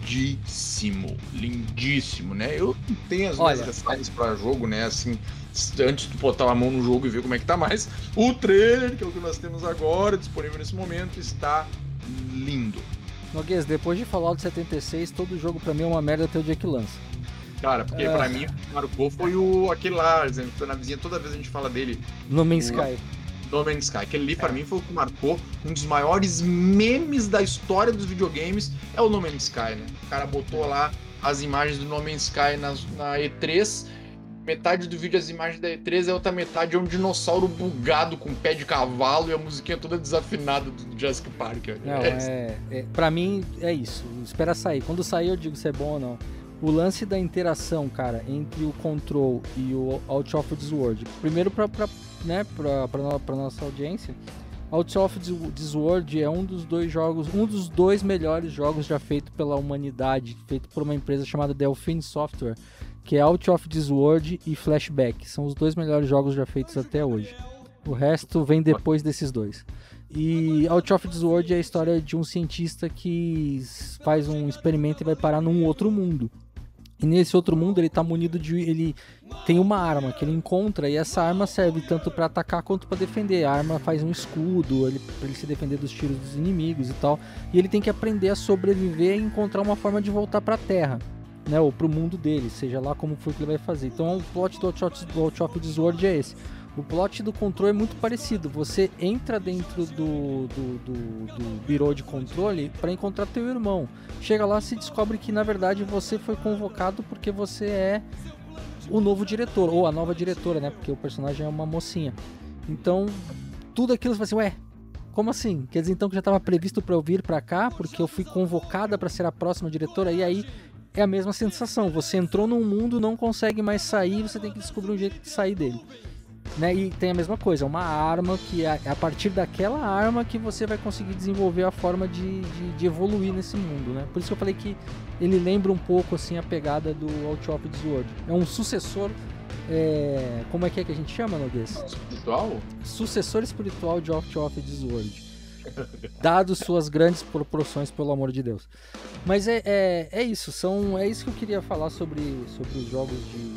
lindíssimo, lindíssimo, né? Eu tenho as minhas ressalvas para jogo, né? Assim, antes de botar a mão no jogo e ver como é que tá mais, o trailer, que é o que nós temos agora, disponível nesse momento, está lindo. Noguês, depois de Fallout 76, todo jogo pra mim é uma merda até o dia que lança. Cara, porque É. pra mim o que marcou foi o aquele lá, exemplo, na vizinha, toda vez a gente fala dele, No Man's Boa. Sky. No Man's Sky. Aquele ali, pra mim, foi o que marcou um dos maiores memes da história dos videogames, é o No Man's Sky, né? O cara botou lá as imagens do No Man's Sky na, na E3, metade do vídeo as imagens da E3, a outra metade é um dinossauro bugado com pé de cavalo e a musiquinha toda desafinada do Jurassic Park. Não, É, é, é, pra mim é isso. Espera sair. Quando sair eu digo se é bom ou não. O lance da interação, cara, entre o Control e o Out of This World. Primeiro pra, pra, né, pra, pra, pra nossa audiência. Out of This World é um dos dois jogos, um dos dois melhores jogos já feito pela humanidade, feito por uma empresa chamada Delphine Software, que é Out of This World e Flashback. São os dois melhores jogos já feitos até hoje. O resto vem depois desses dois. E Out of This World é a história de um cientista que faz um experimento e vai parar num outro mundo. E nesse outro mundo ele tá munido de. Ele tem uma arma que ele encontra e essa arma serve tanto para atacar quanto para defender. A arma faz um escudo ele, pra ele se defender dos tiros dos inimigos e tal. E ele tem que aprender a sobreviver e encontrar uma forma de voltar para a Terra. Né, ou pro mundo dele, seja lá como for que ele vai fazer. Então o plot do Out of, do Out of This World é esse. O plot do controle é muito parecido. Você entra dentro do, do, do, do birô de controle para encontrar teu irmão. Chega lá se descobre que na verdade você foi convocado porque você é o novo diretor, ou a nova diretora, né? Porque o personagem é uma mocinha. Então, tudo aquilo você fala assim, ué, como assim? Quer dizer então que já estava previsto para eu vir para cá porque eu fui convocada para ser a próxima diretora e aí é a mesma sensação. Você entrou num mundo, não consegue mais sair, você tem que descobrir um jeito de sair dele. Né? E tem a mesma coisa, uma arma que é a partir daquela arma que você vai conseguir desenvolver a forma de, de, de evoluir nesse mundo, né? Por isso que eu falei que ele lembra um pouco assim a pegada do Out of This World. É um sucessor é, como é que é que a gente chama, Noguês? Espiritual? Sucessor espiritual de Off Disworld. Dado suas grandes proporções, pelo amor de Deus. Mas é, é, é, isso, são, é isso que eu queria falar sobre, sobre os jogos de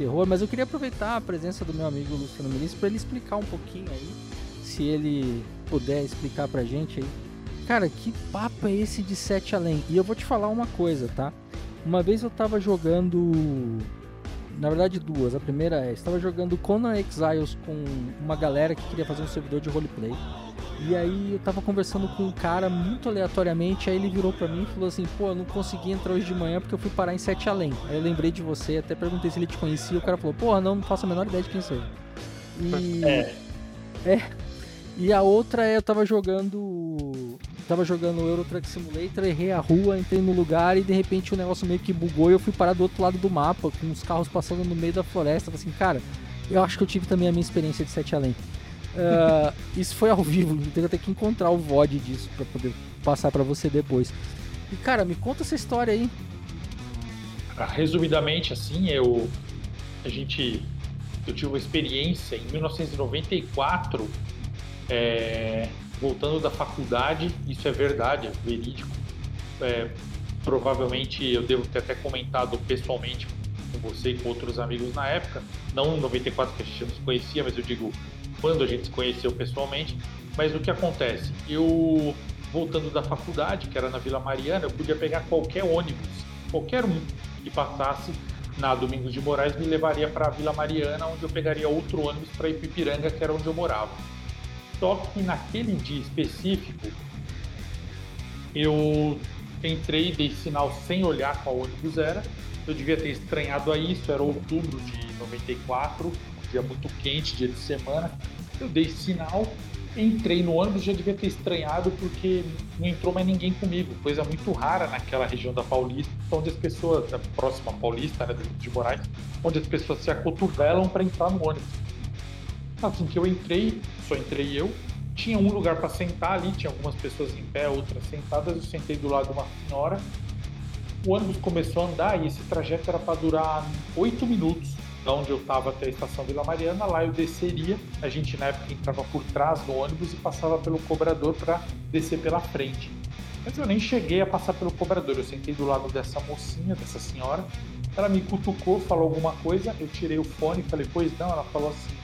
terror. Mas eu queria aproveitar a presença do meu amigo Luciano Ministro para ele explicar um pouquinho aí, se ele puder explicar pra gente aí. Cara, que papo é esse de Sete Além? E eu vou te falar uma coisa, tá? Uma vez eu tava jogando. Na verdade, duas. A primeira é: estava jogando Conan Exiles com uma galera que queria fazer um servidor de roleplay. E aí eu tava conversando com um cara muito aleatoriamente, aí ele virou para mim e falou assim, pô, eu não consegui entrar hoje de manhã porque eu fui parar em Sete Além. Aí eu lembrei de você, até perguntei se ele te conhecia, o cara falou, porra, não, não faço a menor ideia de quem seja. E. É. É. E a outra é, eu tava jogando. Tava jogando Euro Truck Simulator, errei a rua, entrei no lugar e de repente o negócio meio que bugou e eu fui parar do outro lado do mapa, com os carros passando no meio da floresta. Assim, cara, eu acho que eu tive também a minha experiência de Sete Além. Uh, isso foi ao vivo, então eu tenho que encontrar o VOD disso para poder passar para você depois. E cara, me conta essa história aí. Ah, resumidamente, assim, eu a gente eu tive uma experiência em 1994, é, voltando da faculdade. Isso é verdade, é verídico. É, provavelmente eu devo ter até comentado pessoalmente com você e com outros amigos na época. Não em 94 que a gente não se conhecia, mas eu digo quando a gente se conheceu pessoalmente. Mas o que acontece? Eu, voltando da faculdade, que era na Vila Mariana, eu podia pegar qualquer ônibus, qualquer um que passasse na Domingos de Moraes, me levaria para a Vila Mariana, onde eu pegaria outro ônibus para Ipipiranga, que era onde eu morava. Só que naquele dia específico, eu entrei, dei sinal sem olhar qual ônibus era. Eu devia ter estranhado a isso, era outubro de 94, dia muito quente, dia de semana. Eu dei sinal, entrei no ônibus, já devia ter estranhado porque não entrou mais ninguém comigo. Coisa muito rara naquela região da Paulista, onde as pessoas, próxima Paulista, né, de Moraes, onde as pessoas se acotovelam para entrar no ônibus. Assim que eu entrei, só entrei eu, tinha um lugar para sentar ali, tinha algumas pessoas em pé, outras sentadas, eu sentei do lado de uma senhora. O ônibus começou a andar e esse trajeto era para durar oito minutos onde eu estava até a estação Vila Mariana, lá eu desceria. A gente na época entrava por trás do ônibus e passava pelo cobrador para descer pela frente. Mas eu nem cheguei a passar pelo cobrador, eu sentei do lado dessa mocinha, dessa senhora. Ela me cutucou, falou alguma coisa, eu tirei o fone e falei, pois não, ela falou assim.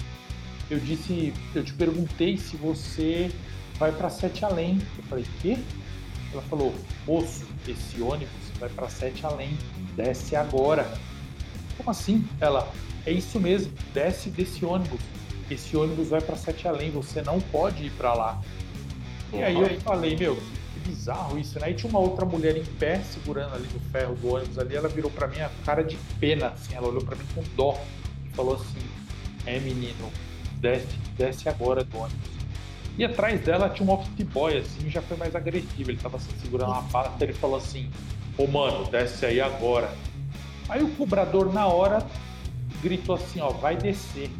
Eu disse, eu te perguntei se você vai para Sete Além. Eu falei, quê? Ela falou, moço, esse ônibus vai para Sete Além, desce agora. Como assim? Ela, é isso mesmo, desce desse ônibus. Esse ônibus vai para Sete Além, você não pode ir para lá. Uhum. E aí eu falei, meu, que bizarro isso, né? E tinha uma outra mulher em pé, segurando ali no ferro do ônibus ali, ela virou para mim a cara de pena, assim, ela olhou para mim com dó e falou assim: É menino, desce, desce agora do ônibus. E atrás dela tinha um office boy, assim, já foi mais agressivo. Ele tava assim, segurando uma pata, ele falou assim: Ô mano, desce aí agora. Aí o cobrador, na hora, gritou assim: ó, vai descer.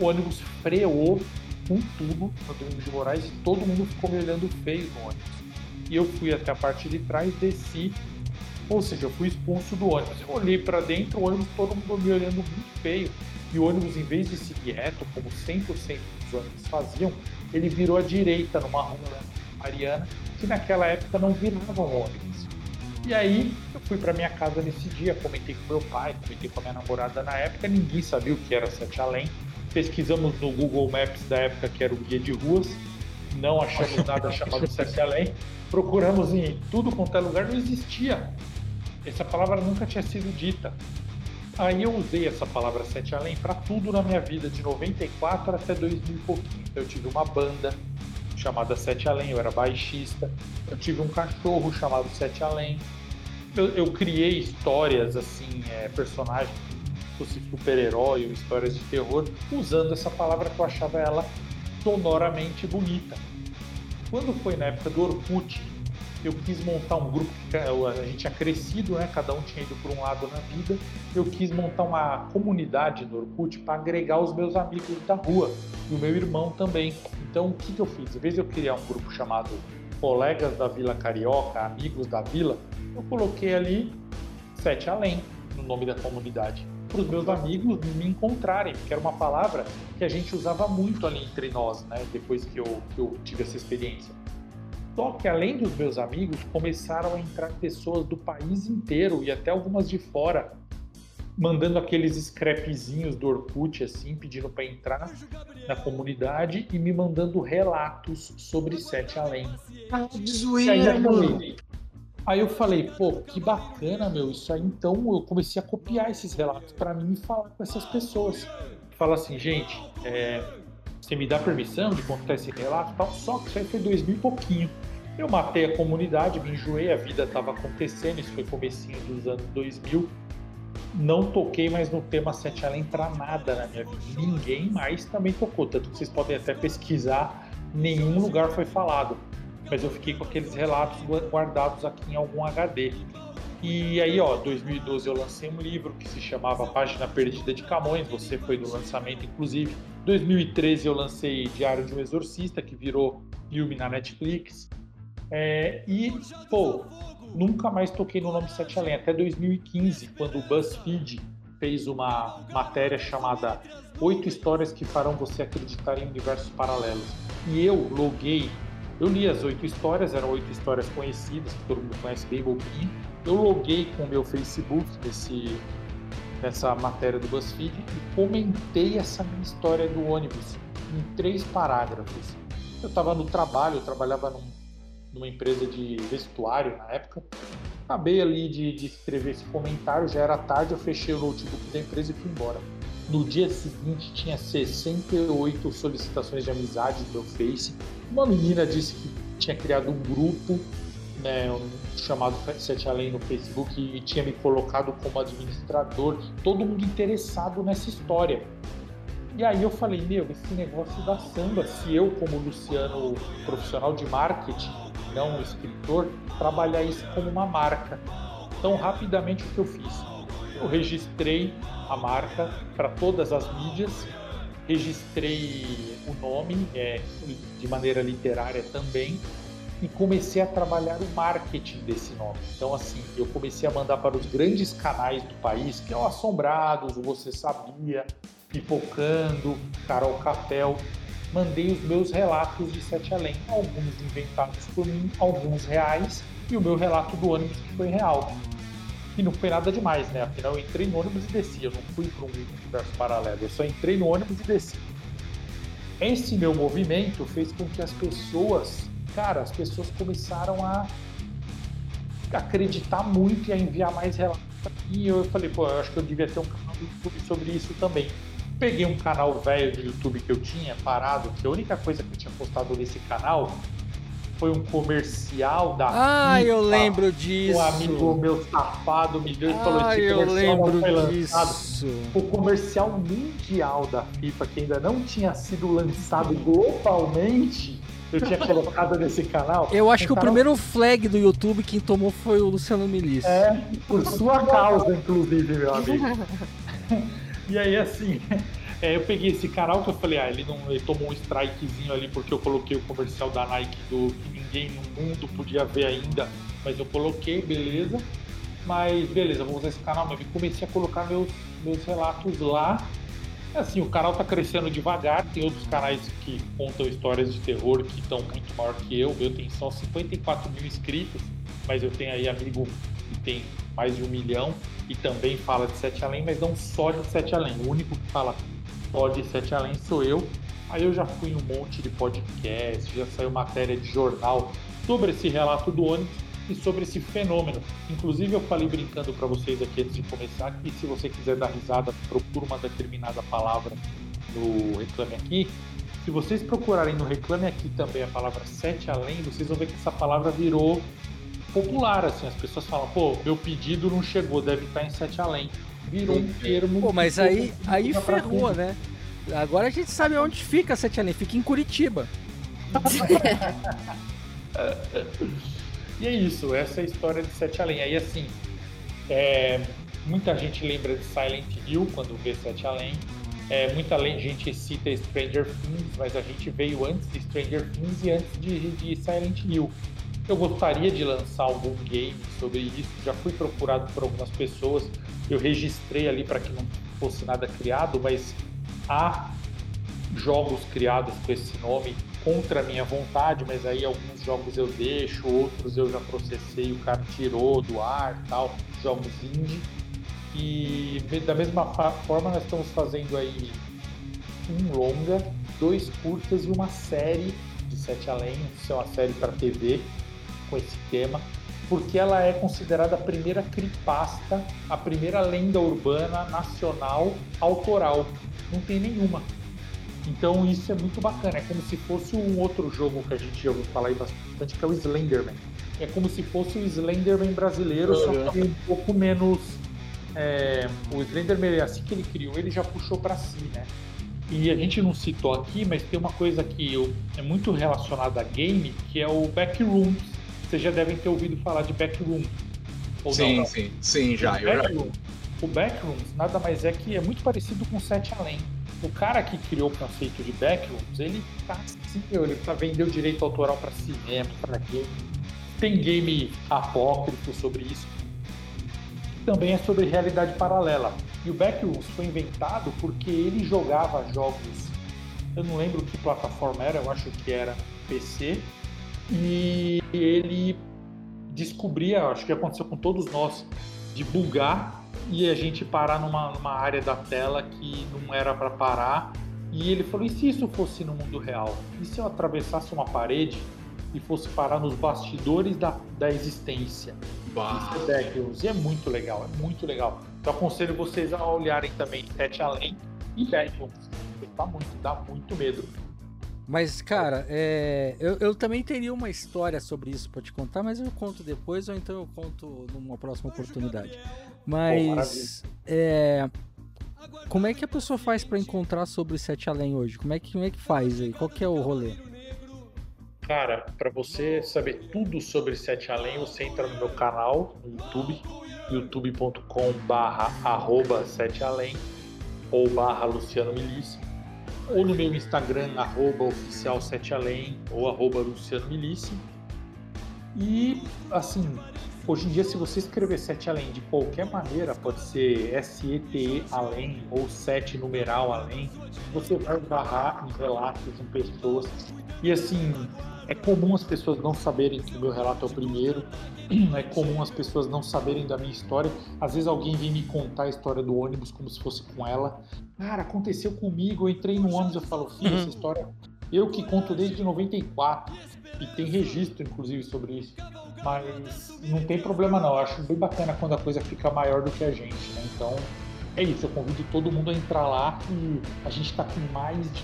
O ônibus freou com tudo no Domingos de Moraes e todo mundo ficou me olhando feio no ônibus. E eu fui até a parte de trás, desci, ou seja, eu fui expulso do ônibus. Eu olhei para dentro, o ônibus todo mundo me olhando muito feio. E o ônibus, em vez de seguir reto, como 100% dos ônibus faziam, ele virou à direita numa rua Mariana, que naquela época não viravam ônibus. E aí eu fui para minha casa nesse dia, comentei com meu pai, comentei com a minha namorada na época, ninguém sabia o que era Sete Além. Pesquisamos no Google Maps da época que era o guia de ruas, não achamos nada chamado Sete Além. Procuramos em tudo quanto é lugar, não existia. Essa palavra nunca tinha sido dita. Aí eu usei essa palavra Sete Além para tudo na minha vida, de 94 até 2000 e pouquinho. Eu tive uma banda, chamada Sete Além, eu era baixista. Eu tive um cachorro chamado Sete Além. Eu, eu criei histórias, assim, é, personagens, fosse super-herói ou histórias de terror, usando essa palavra que eu achava ela sonoramente bonita. Quando foi na época do Orkut, eu quis montar um grupo, a gente tinha crescido, né? cada um tinha ido por um lado na vida. Eu quis montar uma comunidade no Orkut para agregar os meus amigos da rua e o meu irmão também. Então, o que, que eu fiz? Em vez de eu criar um grupo chamado Colegas da Vila Carioca, Amigos da Vila, eu coloquei ali Sete Além no nome da comunidade. para os meus amigos me encontrarem, porque era uma palavra que a gente usava muito ali entre nós, né? Depois que eu, que eu tive essa experiência. Só que além dos meus amigos, começaram a entrar pessoas do país inteiro e até algumas de fora, mandando aqueles scrapzinhos do Orkut, assim, pedindo para entrar na comunidade e me mandando relatos sobre Sete Além. Ah, de zoeira, mano. Aí eu falei, pô, que bacana, meu, isso aí. Então eu comecei a copiar esses relatos para mim e falar com essas pessoas. Fala assim, gente, é, você me dá permissão de contar esse relato tal? Só que isso aí foi dois mil e pouquinho. Eu matei a comunidade, me enjoei, a vida estava acontecendo, isso foi comecinho dos anos 2000. Não toquei mais no tema Sete Além para nada na minha vida. Ninguém mais também tocou, tanto que vocês podem até pesquisar, nenhum lugar foi falado mas eu fiquei com aqueles relatos guardados aqui em algum HD. E aí, ó, 2012 eu lancei um livro que se chamava Página Perdida de Camões, você foi do lançamento, inclusive. 2013 eu lancei Diário de um Exorcista, que virou filme na Netflix. É, e, pô, nunca mais toquei no nome Sete Além, até 2015, quando o BuzzFeed fez uma matéria chamada Oito Histórias que Farão Você Acreditar em Universos Paralelos. E eu loguei eu li as oito histórias, eram oito histórias conhecidas, que todo mundo conhece bem bobinho. Eu loguei com o meu Facebook nesse, nessa matéria do BuzzFeed e comentei essa minha história do ônibus em três parágrafos. Eu estava no trabalho, eu trabalhava num, numa empresa de vestuário na época. Acabei ali de, de escrever esse comentário, já era tarde, eu fechei o notebook da empresa e fui embora. No dia seguinte tinha 68 solicitações de amizade no meu Face. Uma menina disse que tinha criado um grupo né, chamado Sete Além no Facebook e tinha me colocado como administrador. Todo mundo interessado nessa história. E aí eu falei, meu, esse negócio da samba, se eu, como Luciano, profissional de marketing, não escritor, trabalhar isso como uma marca. Então, rapidamente, o que eu fiz? Eu registrei a marca para todas as mídias, registrei o nome é, de maneira literária também e comecei a trabalhar o marketing desse nome. Então, assim, eu comecei a mandar para os grandes canais do país, que é o Assombrados, o Você Sabia, Pipocando, Carol Capel. Mandei os meus relatos de Sete Além, alguns inventados por mim, alguns reais, e o meu relato do ônibus que foi real. E não foi nada demais, né? Afinal, eu entrei no ônibus e desci. Eu não fui para um universo paralelo. Eu só entrei no ônibus e desci. Esse meu movimento fez com que as pessoas, cara, as pessoas começaram a acreditar muito e a enviar mais relatos. E eu falei, pô, eu acho que eu devia ter um canal do YouTube sobre isso também. Peguei um canal velho do YouTube que eu tinha parado, que a única coisa que eu tinha postado nesse canal foi um comercial da Ah, FIFA, eu lembro disso. Um amigo meu safado me deu e falou: ah, esse comercial eu lembro não foi disso. lançado. O comercial mundial da FIFA, que ainda não tinha sido lançado globalmente. Eu tinha colocado nesse canal. Eu acho que o primeiro flag do YouTube quem tomou foi o Luciano Milice. É, por sua causa, inclusive, meu amigo. e aí, assim, é, eu peguei esse canal que eu falei, ah, ele, não, ele tomou um strikezinho ali porque eu coloquei o comercial da Nike do que ninguém no mundo podia ver ainda, mas eu coloquei, beleza. Mas beleza, vou usar esse canal mesmo. E comecei a colocar meus, meus relatos lá. Assim, o canal tá crescendo devagar, tem outros canais que contam histórias de terror que estão muito maior que eu. Eu tenho só 54 mil inscritos, mas eu tenho aí amigo que tem mais de um milhão e também fala de Sete Além, mas não só de Sete Além. O único que fala Pod Sete Além sou eu. Aí eu já fui em um monte de podcast, já saiu matéria de jornal sobre esse relato do ônibus sobre esse fenômeno. Inclusive eu falei brincando para vocês aqui antes de começar que se você quiser dar risada, procura uma determinada palavra no Reclame Aqui. Se vocês procurarem no Reclame Aqui também a palavra Sete Além, vocês vão ver que essa palavra virou popular, assim, as pessoas falam, pô, meu pedido não chegou, deve estar em Sete Além virou um termo. Pô, mas aí, aí ferrou, né? Agora a gente sabe onde fica Sete Além, fica em Curitiba. e é isso, essa é a história de Sete Além. Aí assim, é, muita gente lembra de Silent Hill quando vê Sete Além. É, muita gente cita Stranger Things, mas a gente veio antes de Stranger Things e antes de, de Silent Hill. Eu gostaria de lançar algum game sobre isso. Já fui procurado por algumas pessoas. Eu registrei ali para que não fosse nada criado, mas há jogos criados com esse nome contra a minha vontade, mas aí alguns jogos eu deixo, outros eu já processei, o cara tirou do ar, tal, jogos indie. E da mesma forma nós estamos fazendo aí um longa, dois curtas e uma série de Sete Além, isso é uma série para TV com esse tema, porque ela é considerada a primeira cripasta, a primeira lenda urbana nacional autoral. Não tem nenhuma. Então isso é muito bacana, é como se fosse um outro jogo que a gente já ouviu falar aí bastante, que é o Slenderman. É como se fosse o Slenderman brasileiro, só que um pouco menos. É, o Slenderman, assim que ele criou, ele já puxou para si, né? E a gente não citou aqui, mas tem uma coisa que eu, é muito relacionada a game, que é o Backrooms. Vocês já devem ter ouvido falar de Backrooms. sim, não? sim, sim, já. O Backrooms nada mais é que é muito parecido com Sete Além o cara que criou o conceito de backrooms, ele tá assim, ele tá vendeu direito autoral para cinema, para game. Tem game apócrifo sobre isso. Também é sobre realidade paralela. E o Backrooms foi inventado porque ele jogava jogos. Eu não lembro que plataforma era, eu acho que era PC. E ele descobria, acho que aconteceu com todos nós, de bugar e a gente parar numa, numa área da tela que não era para parar. E ele falou: e se isso fosse no mundo real? E se eu atravessasse uma parede e fosse parar nos bastidores da, da existência? Bah. Isso é. E é muito legal, é muito legal. Então aconselho vocês a olharem também Sete Além e Backrooms. Tá muito, dá muito medo. Mas, cara, é, eu, eu, também teria uma história sobre isso para te contar, mas eu conto depois ou então eu conto numa próxima oportunidade. Mas, é, como é que a pessoa faz para encontrar sobre Sete Além hoje? Como é que, como é que faz aí? Qual que é o rolê? Cara, para você saber tudo sobre Sete Além, você entra no meu canal no YouTube, youtube.com barra arroba Sete Além ou barra Luciano Milício ou no meu Instagram, arroba oficial 7 além ou arroba Luciano Milici. E assim, hoje em dia se você escrever 7 além de qualquer maneira, pode ser S-E-T-E além ou 7 numeral além, você vai barrar em relatos em pessoas. E assim, é comum as pessoas não saberem que o meu relato é o primeiro, é comum as pessoas não saberem da minha história. Às vezes alguém vem me contar a história do ônibus como se fosse com ela. Cara, aconteceu comigo, eu entrei no ônibus, eu falo, filho, essa uhum. história eu que conto desde 94 e tem registro, inclusive, sobre isso. Mas não tem problema não, eu acho bem bacana quando a coisa fica maior do que a gente, né? Então, é isso, eu convido todo mundo a entrar lá e a gente está com mais de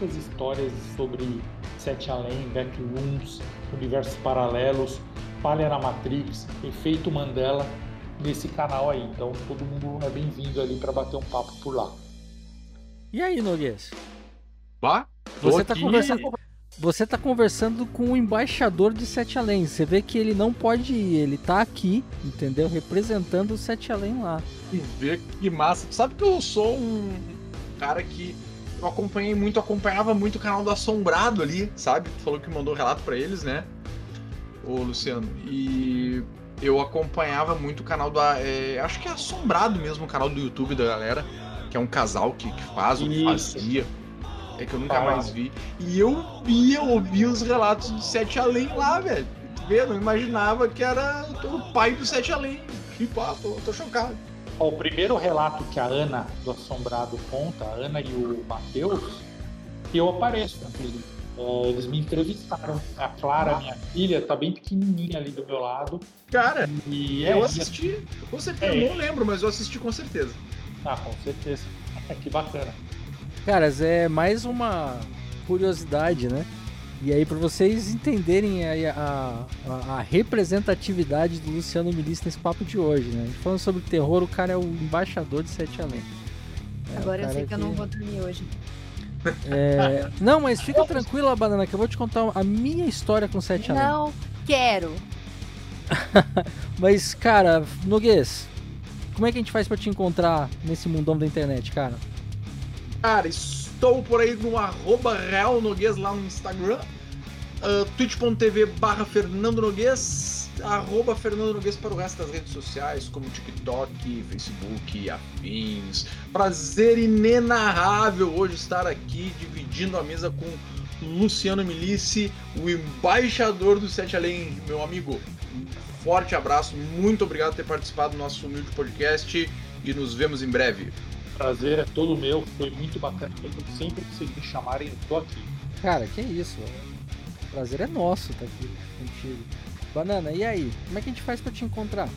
500 histórias sobre Sete Além, Backrooms, universos paralelos, falha na Matrix, efeito Mandela nesse canal aí. Então todo mundo é bem-vindo ali para bater um papo por lá. E aí, Noguês? Bah, você está conversando você tá conversando com o embaixador de Sete Além. Você vê que ele não pode ir, ele tá aqui, entendeu? Representando o Sete Além lá. E vê que massa. Tu sabe que eu sou um cara que eu acompanhei muito, acompanhava muito o canal do Assombrado ali, sabe? Tu falou que mandou relato para eles, né? O Luciano. E eu acompanhava muito o canal do. É, acho que é Assombrado mesmo, o canal do YouTube da galera. Que é um casal que, que faz ou fazia. É que eu nunca mais vi. E eu via, ouvia os relatos do Sete Além lá, velho. Vê, não imaginava que era o pai do Sete Além. Tipo, ah, tô, tô chocado. O primeiro relato que a Ana do Assombrado conta, a Ana e o Matheus, eu apareço, inclusive. É, eles me entrevistaram. A Clara, minha filha, tá bem pequenininha ali do meu lado. Cara, e eu é, assisti, com certeza. É. Eu não lembro, mas eu assisti com certeza. Ah, com certeza. que bacana. Caras, é mais uma curiosidade, né? E aí, para vocês entenderem a, a, a, representatividade do Luciano Milice nesse papo de hoje, né? Falando sobre terror, o cara é o embaixador de Sete Além. É, Agora eu sei que, que eu não vou dormir hoje. É... Não, mas fica tranquila, Banana, que eu vou te contar a minha história com Sete Além. Não quero. mas, cara, Noguês, como é que a gente faz para te encontrar nesse mundão da internet, cara? Cara, estou por aí no arroba Real Noguês lá no Instagram. uh, twitch.tv barra Fernando Noguês, arroba Fernando Noguês para o resto das redes sociais, como TikTok, Facebook, afins. Prazer inenarrável hoje estar aqui dividindo a mesa com Luciano Milici, o embaixador do Sete Além, meu amigo. Um forte abraço, muito obrigado por ter participado do nosso humilde podcast e nos vemos em breve. Prazer é todo meu, foi muito bacana. Sempre que vocês me chamarem, eu tô aqui. Cara, que isso. O prazer é nosso estar aqui contigo. Banana, e aí? Como é que a gente faz para te encontrar?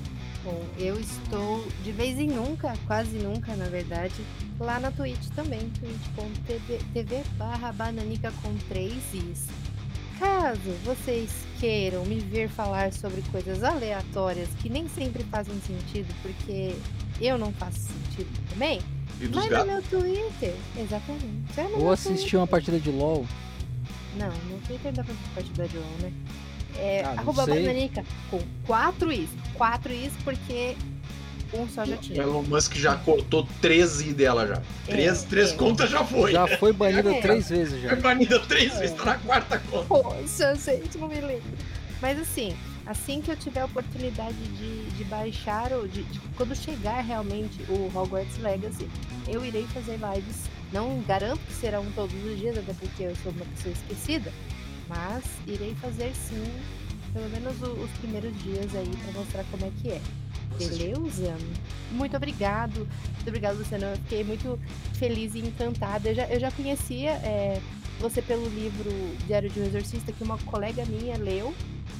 Bom, eu estou de vez em nunca, quase nunca, na verdade, lá na Twitch também, twitch.tv barra bananica com três is. Caso vocês queiram me ver falar sobre coisas aleatórias que nem sempre fazem sentido, porque eu não faço sentido também, vai gatos. no meu Twitter. Exatamente. Ou assistir uma partida de LOL. Não, no Twitter dá pra assistir partida de LOL, né? É, ah, arroba bananica com quatro is. Quatro is porque um só já tinha. Elon Musk já cortou 13 dela já. É, três, três é. contas já foi. Já foi banida é. três vezes já. Foi banida três vezes, tá na quarta conta. Poxa, gente, não me lembro. Mas assim, assim que eu tiver a oportunidade de, de baixar, ou de, de, quando chegar realmente o Hogwarts Legacy, eu irei fazer lives. Não garanto que serão todos os dias, até porque eu sou uma pessoa esquecida, mas irei fazer sim, pelo menos o, os primeiros dias aí para mostrar como é que é. Beleza? Muito obrigado. Muito obrigado, Luciano. Eu fiquei muito feliz e encantada. Eu já, eu já conhecia é, você pelo livro Diário de um Exorcista, que uma colega minha leu.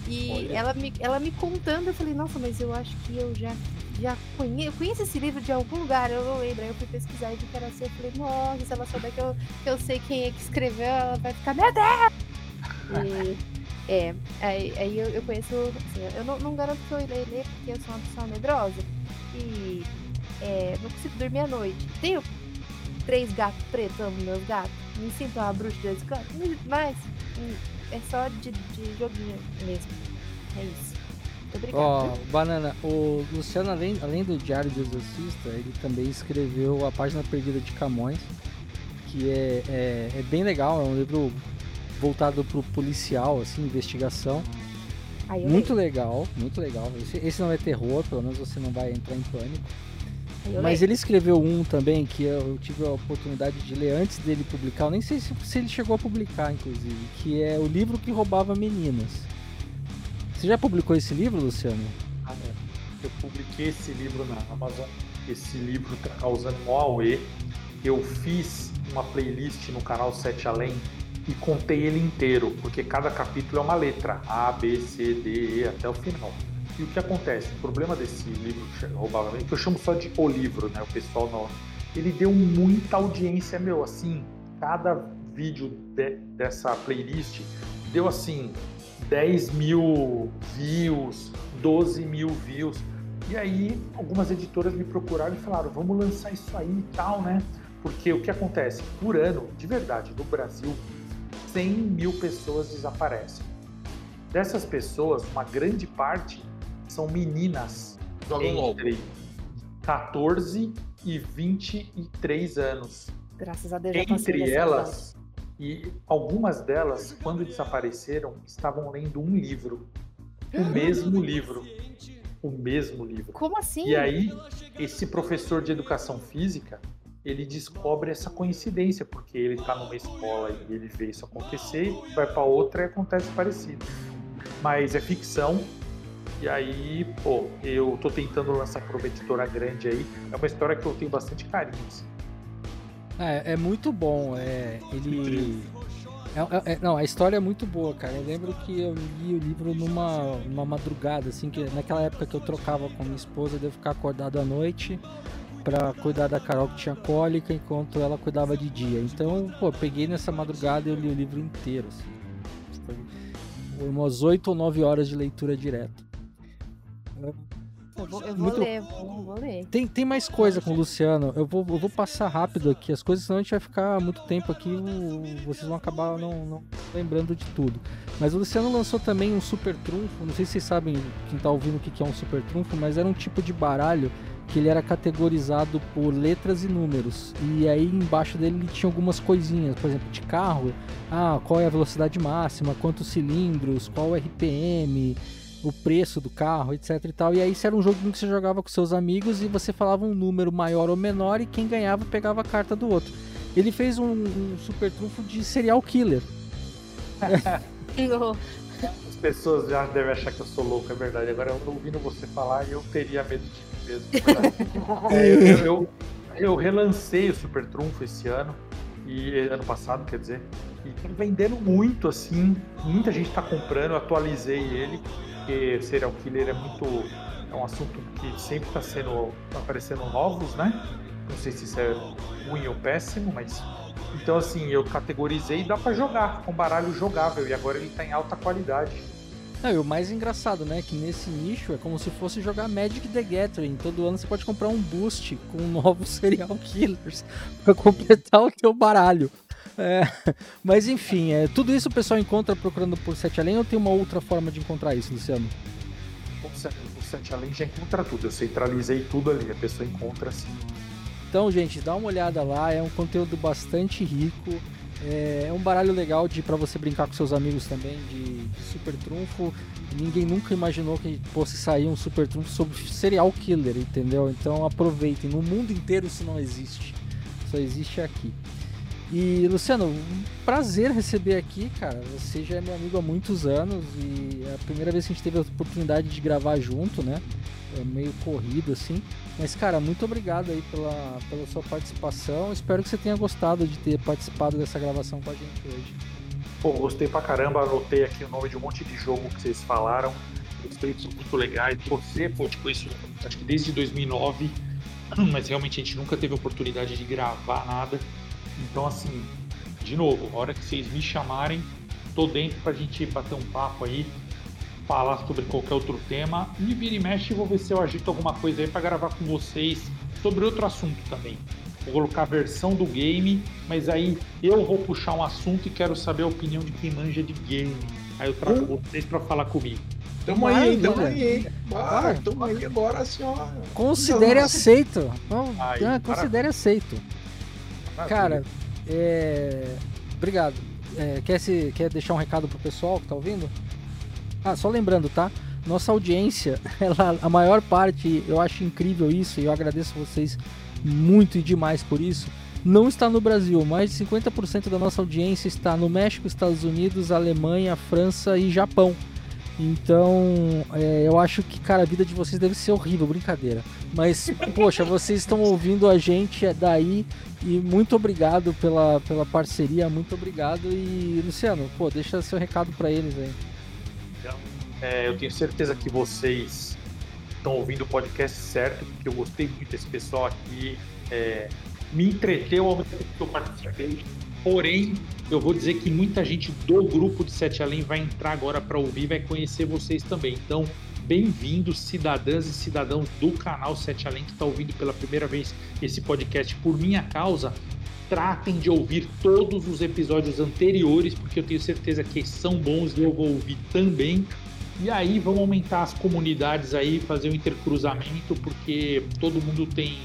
E ela me, ela me contando, eu falei, nossa, mas eu acho que eu já, já conheço, eu conheço esse livro de algum lugar, eu não lembro. Aí eu fui pesquisar e vi que era assim. Eu falei, nossa, se ela souber que eu, que eu sei quem é que escreveu, ela vai ficar, meu Deus! E é, aí, aí eu, eu, conheço, assim, eu não, não garanto que eu irei ler porque eu sou uma pessoa medrosa e é, não consigo dormir à noite. Tenho três gatos pretos, amo meus gatos, me sinto uma bruxa de dois cantos, mas é só de, de joguinho mesmo. É isso. Ó, oh, Banana, o Luciano, além, além do Diário do Exorcista, ele também escreveu A Página Perdida de Camões, que é, é, é bem legal, é um livro voltado pro policial, assim, investigação. muito legal, muito legal. Esse, esse, não é terror, pelo menos você não vai entrar em pânico. Mas ele escreveu um também que eu tive a oportunidade de ler antes dele publicar. Eu nem sei se, se ele chegou a publicar, inclusive, que é o livro que roubava meninas. Você já publicou esse livro, Luciano? Ah, é. Eu publiquei esse livro na Amazon. Esse livro tá causando mó auê. Eu fiz uma playlist no canal Sete Além e contei ele inteiro, porque cada capítulo é uma letra, A, B, C, D, E, até o final. E o que acontece? O problema desse livro roubava que eu chamo só de o livro, né? O pessoal não. Ele deu muita audiência, meu, assim, cada vídeo de, dessa playlist deu assim 10 mil views, 12 mil views. E aí algumas editoras me procuraram e falaram, vamos lançar isso aí e tal, né? Porque o que acontece? Por ano, de verdade, no Brasil, 100 mil pessoas desaparecem. Dessas pessoas, uma grande parte são meninas Jogam entre 14 e 23 anos. Graças a Deus. Entre elas, e algumas delas, quando desapareceram, estavam lendo um livro. O mesmo livro. O mesmo livro. Como assim? E aí, esse professor de educação física, ele descobre essa coincidência, porque ele está numa escola e ele vê isso acontecer, vai para outra e acontece parecido. Mas é ficção, e aí, pô, eu tô tentando lançar para uma editora grande aí. É uma história que eu tenho bastante carinho. Assim. É, é muito bom. É, ele. É, é, é, não, a história é muito boa, cara. Eu lembro que eu li o livro numa, numa madrugada, assim, que naquela época que eu trocava com minha esposa, eu ficar acordado à noite para cuidar da Carol que tinha cólica enquanto ela cuidava de dia. Então, pô, peguei nessa madrugada e eu li o livro inteiro. Assim. Foi umas 8 ou 9 horas de leitura direto. Eu vou, eu vou Muito... ler, vou, vou, ler. Tem, tem mais coisa com o Luciano. Eu vou, eu vou passar rápido aqui as coisas, senão a gente vai ficar muito tempo aqui. Vocês vão acabar não, não lembrando de tudo. Mas o Luciano lançou também um super trunfo. Não sei se vocês sabem, quem tá ouvindo o que é um super trunfo, mas era um tipo de baralho que ele era categorizado por letras e números. E aí embaixo dele tinha algumas coisinhas, por exemplo, de carro, ah, qual é a velocidade máxima, quantos cilindros, qual o RPM, o preço do carro, etc e tal. E aí isso era um jogo que você jogava com seus amigos e você falava um número maior ou menor e quem ganhava pegava a carta do outro. Ele fez um, um super trunfo de serial killer. As pessoas já devem achar que eu sou louco, é verdade. Agora, eu ouvindo você falar, eu teria medo de mim mesmo. é, eu, eu, eu, relancei o Super Trunfo esse ano, e ano passado, quer dizer, e tá vendendo muito, assim. Muita gente tá comprando, eu atualizei ele, porque serial killer é muito. É um assunto que sempre está sendo aparecendo novos, né? Não sei se isso é ruim ou péssimo, mas então, assim, eu categorizei e dá para jogar com baralho jogável. E agora ele tá em alta qualidade. Não, e o mais engraçado, né? Que nesse nicho é como se fosse jogar Magic the Gathering. Todo ano você pode comprar um boost com novos serial killers para completar o teu baralho. É, mas enfim, é, tudo isso o pessoal encontra procurando por Sete Além ou tem uma outra forma de encontrar isso, Luciano? O Sete Além já encontra tudo. Eu centralizei tudo ali. A pessoa encontra assim então, gente, dá uma olhada lá, é um conteúdo bastante rico. É, é um baralho legal de para você brincar com seus amigos também, de, de, super trunfo. Ninguém nunca imaginou que fosse sair um super trunfo sobre serial killer, entendeu? Então aproveitem. No mundo inteiro isso não existe. Só existe aqui. E Luciano, um prazer receber aqui, cara. Você já é meu amigo há muitos anos e é a primeira vez que a gente teve a oportunidade de gravar junto, né? É meio corrido assim. Mas, cara, muito obrigado aí pela, pela sua participação. Espero que você tenha gostado de ter participado dessa gravação com a gente hoje. Pô, gostei pra caramba. Anotei aqui o nome de um monte de jogo que vocês falaram. Os são muito legais. Você, pô, te conheço acho que desde 2009, mas realmente a gente nunca teve oportunidade de gravar nada. Então, assim, de novo, a hora que vocês me chamarem, tô dentro pra gente bater um papo aí falar sobre qualquer outro tema. E vira e mexe, vou ver se eu agito alguma coisa aí para gravar com vocês sobre outro assunto também. Vou colocar a versão do game, mas aí eu vou puxar um assunto e quero saber a opinião de quem manja de game. Aí eu trago hum? vocês para falar comigo. Tamo aí, tamo aí. Ah, tamo aí agora, assim, ó. Considere Não, aceito. Aí, ah, considere aceito. Cara, é... obrigado. É, quer, se, quer deixar um recado pro pessoal que tá ouvindo? Ah, só lembrando, tá? Nossa audiência, ela, a maior parte, eu acho incrível isso e eu agradeço vocês muito e demais por isso. Não está no Brasil, mais de 50% da nossa audiência está no México, Estados Unidos, Alemanha, França e Japão. Então, é, eu acho que, cara, a vida de vocês deve ser horrível, brincadeira. Mas, poxa, vocês estão ouvindo a gente é daí e muito obrigado pela, pela parceria, muito obrigado. E, Luciano, pô, deixa seu recado para eles aí. É, eu tenho certeza que vocês estão ouvindo o podcast certo, porque eu gostei muito desse pessoal aqui. É, me entreteu ao mesmo tempo que eu participei. Porém, eu vou dizer que muita gente do grupo de Sete Além vai entrar agora para ouvir, vai conhecer vocês também. Então, bem-vindos, cidadãs e cidadãos do canal Sete Além, que está ouvindo pela primeira vez esse podcast por minha causa. Tratem de ouvir todos os episódios anteriores, porque eu tenho certeza que são bons e eu vou ouvir também. E aí vamos aumentar as comunidades aí, fazer o um intercruzamento, porque todo mundo tem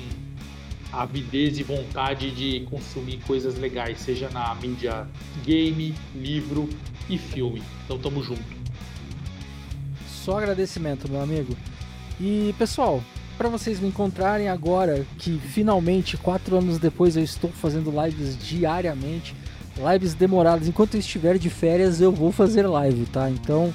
avidez e vontade de consumir coisas legais, seja na mídia game, livro e filme. Então tamo junto. Só agradecimento, meu amigo. E pessoal, para vocês me encontrarem agora, que finalmente, quatro anos depois, eu estou fazendo lives diariamente, lives demoradas. Enquanto eu estiver de férias, eu vou fazer live, tá? Então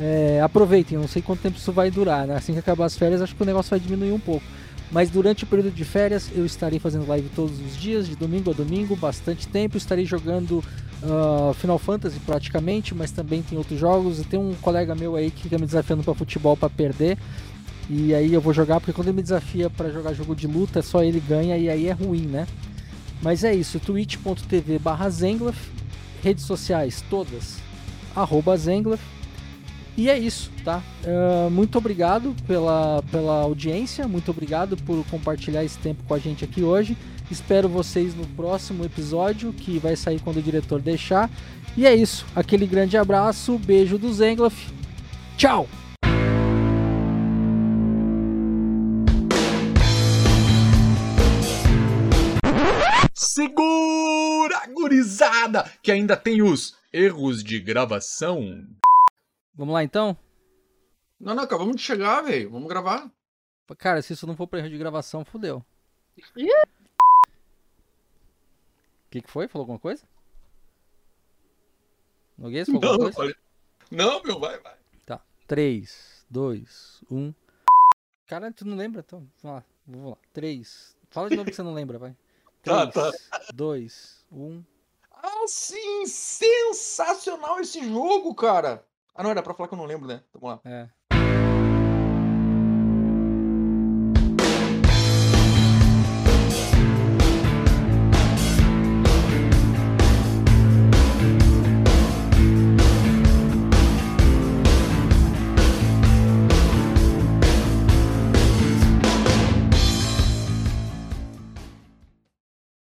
é, aproveitem, eu não sei quanto tempo isso vai durar, né? Assim que acabar as férias, acho que o negócio vai diminuir um pouco. Mas durante o período de férias, eu estarei fazendo live todos os dias, de domingo a domingo, bastante tempo. Estarei jogando uh, Final Fantasy praticamente, mas também tem outros jogos. Tem um colega meu aí que fica me desafiando para futebol para perder. E aí eu vou jogar, porque quando ele me desafia para jogar jogo de luta, só ele ganha e aí é ruim, né? Mas é isso, twitch.tv barra redes sociais todas, arroba Zenglaf, e é isso, tá? Uh, muito obrigado pela, pela audiência, muito obrigado por compartilhar esse tempo com a gente aqui hoje. Espero vocês no próximo episódio, que vai sair quando o diretor deixar. E é isso. Aquele grande abraço, beijo do Zengloff. Tchau! Segura, gurizada, que ainda tem os erros de gravação. Vamos lá então? Não, não, acabamos de chegar, velho. Vamos gravar. Cara, se isso não for pra erro de gravação, fodeu. O que, que foi? Falou alguma coisa? Noguês falou Não, alguma coisa? não, meu, vai, vai. Tá. 3, 2, 1. Cara, tu não lembra? Então, vamos lá. Vamos lá. 3. Fala de novo que você não lembra, vai. Tá, 3, 2, 1. Ah, sim, sensacional esse jogo, cara. Ah, não, era pra falar que eu não lembro, né? Vamos lá. É.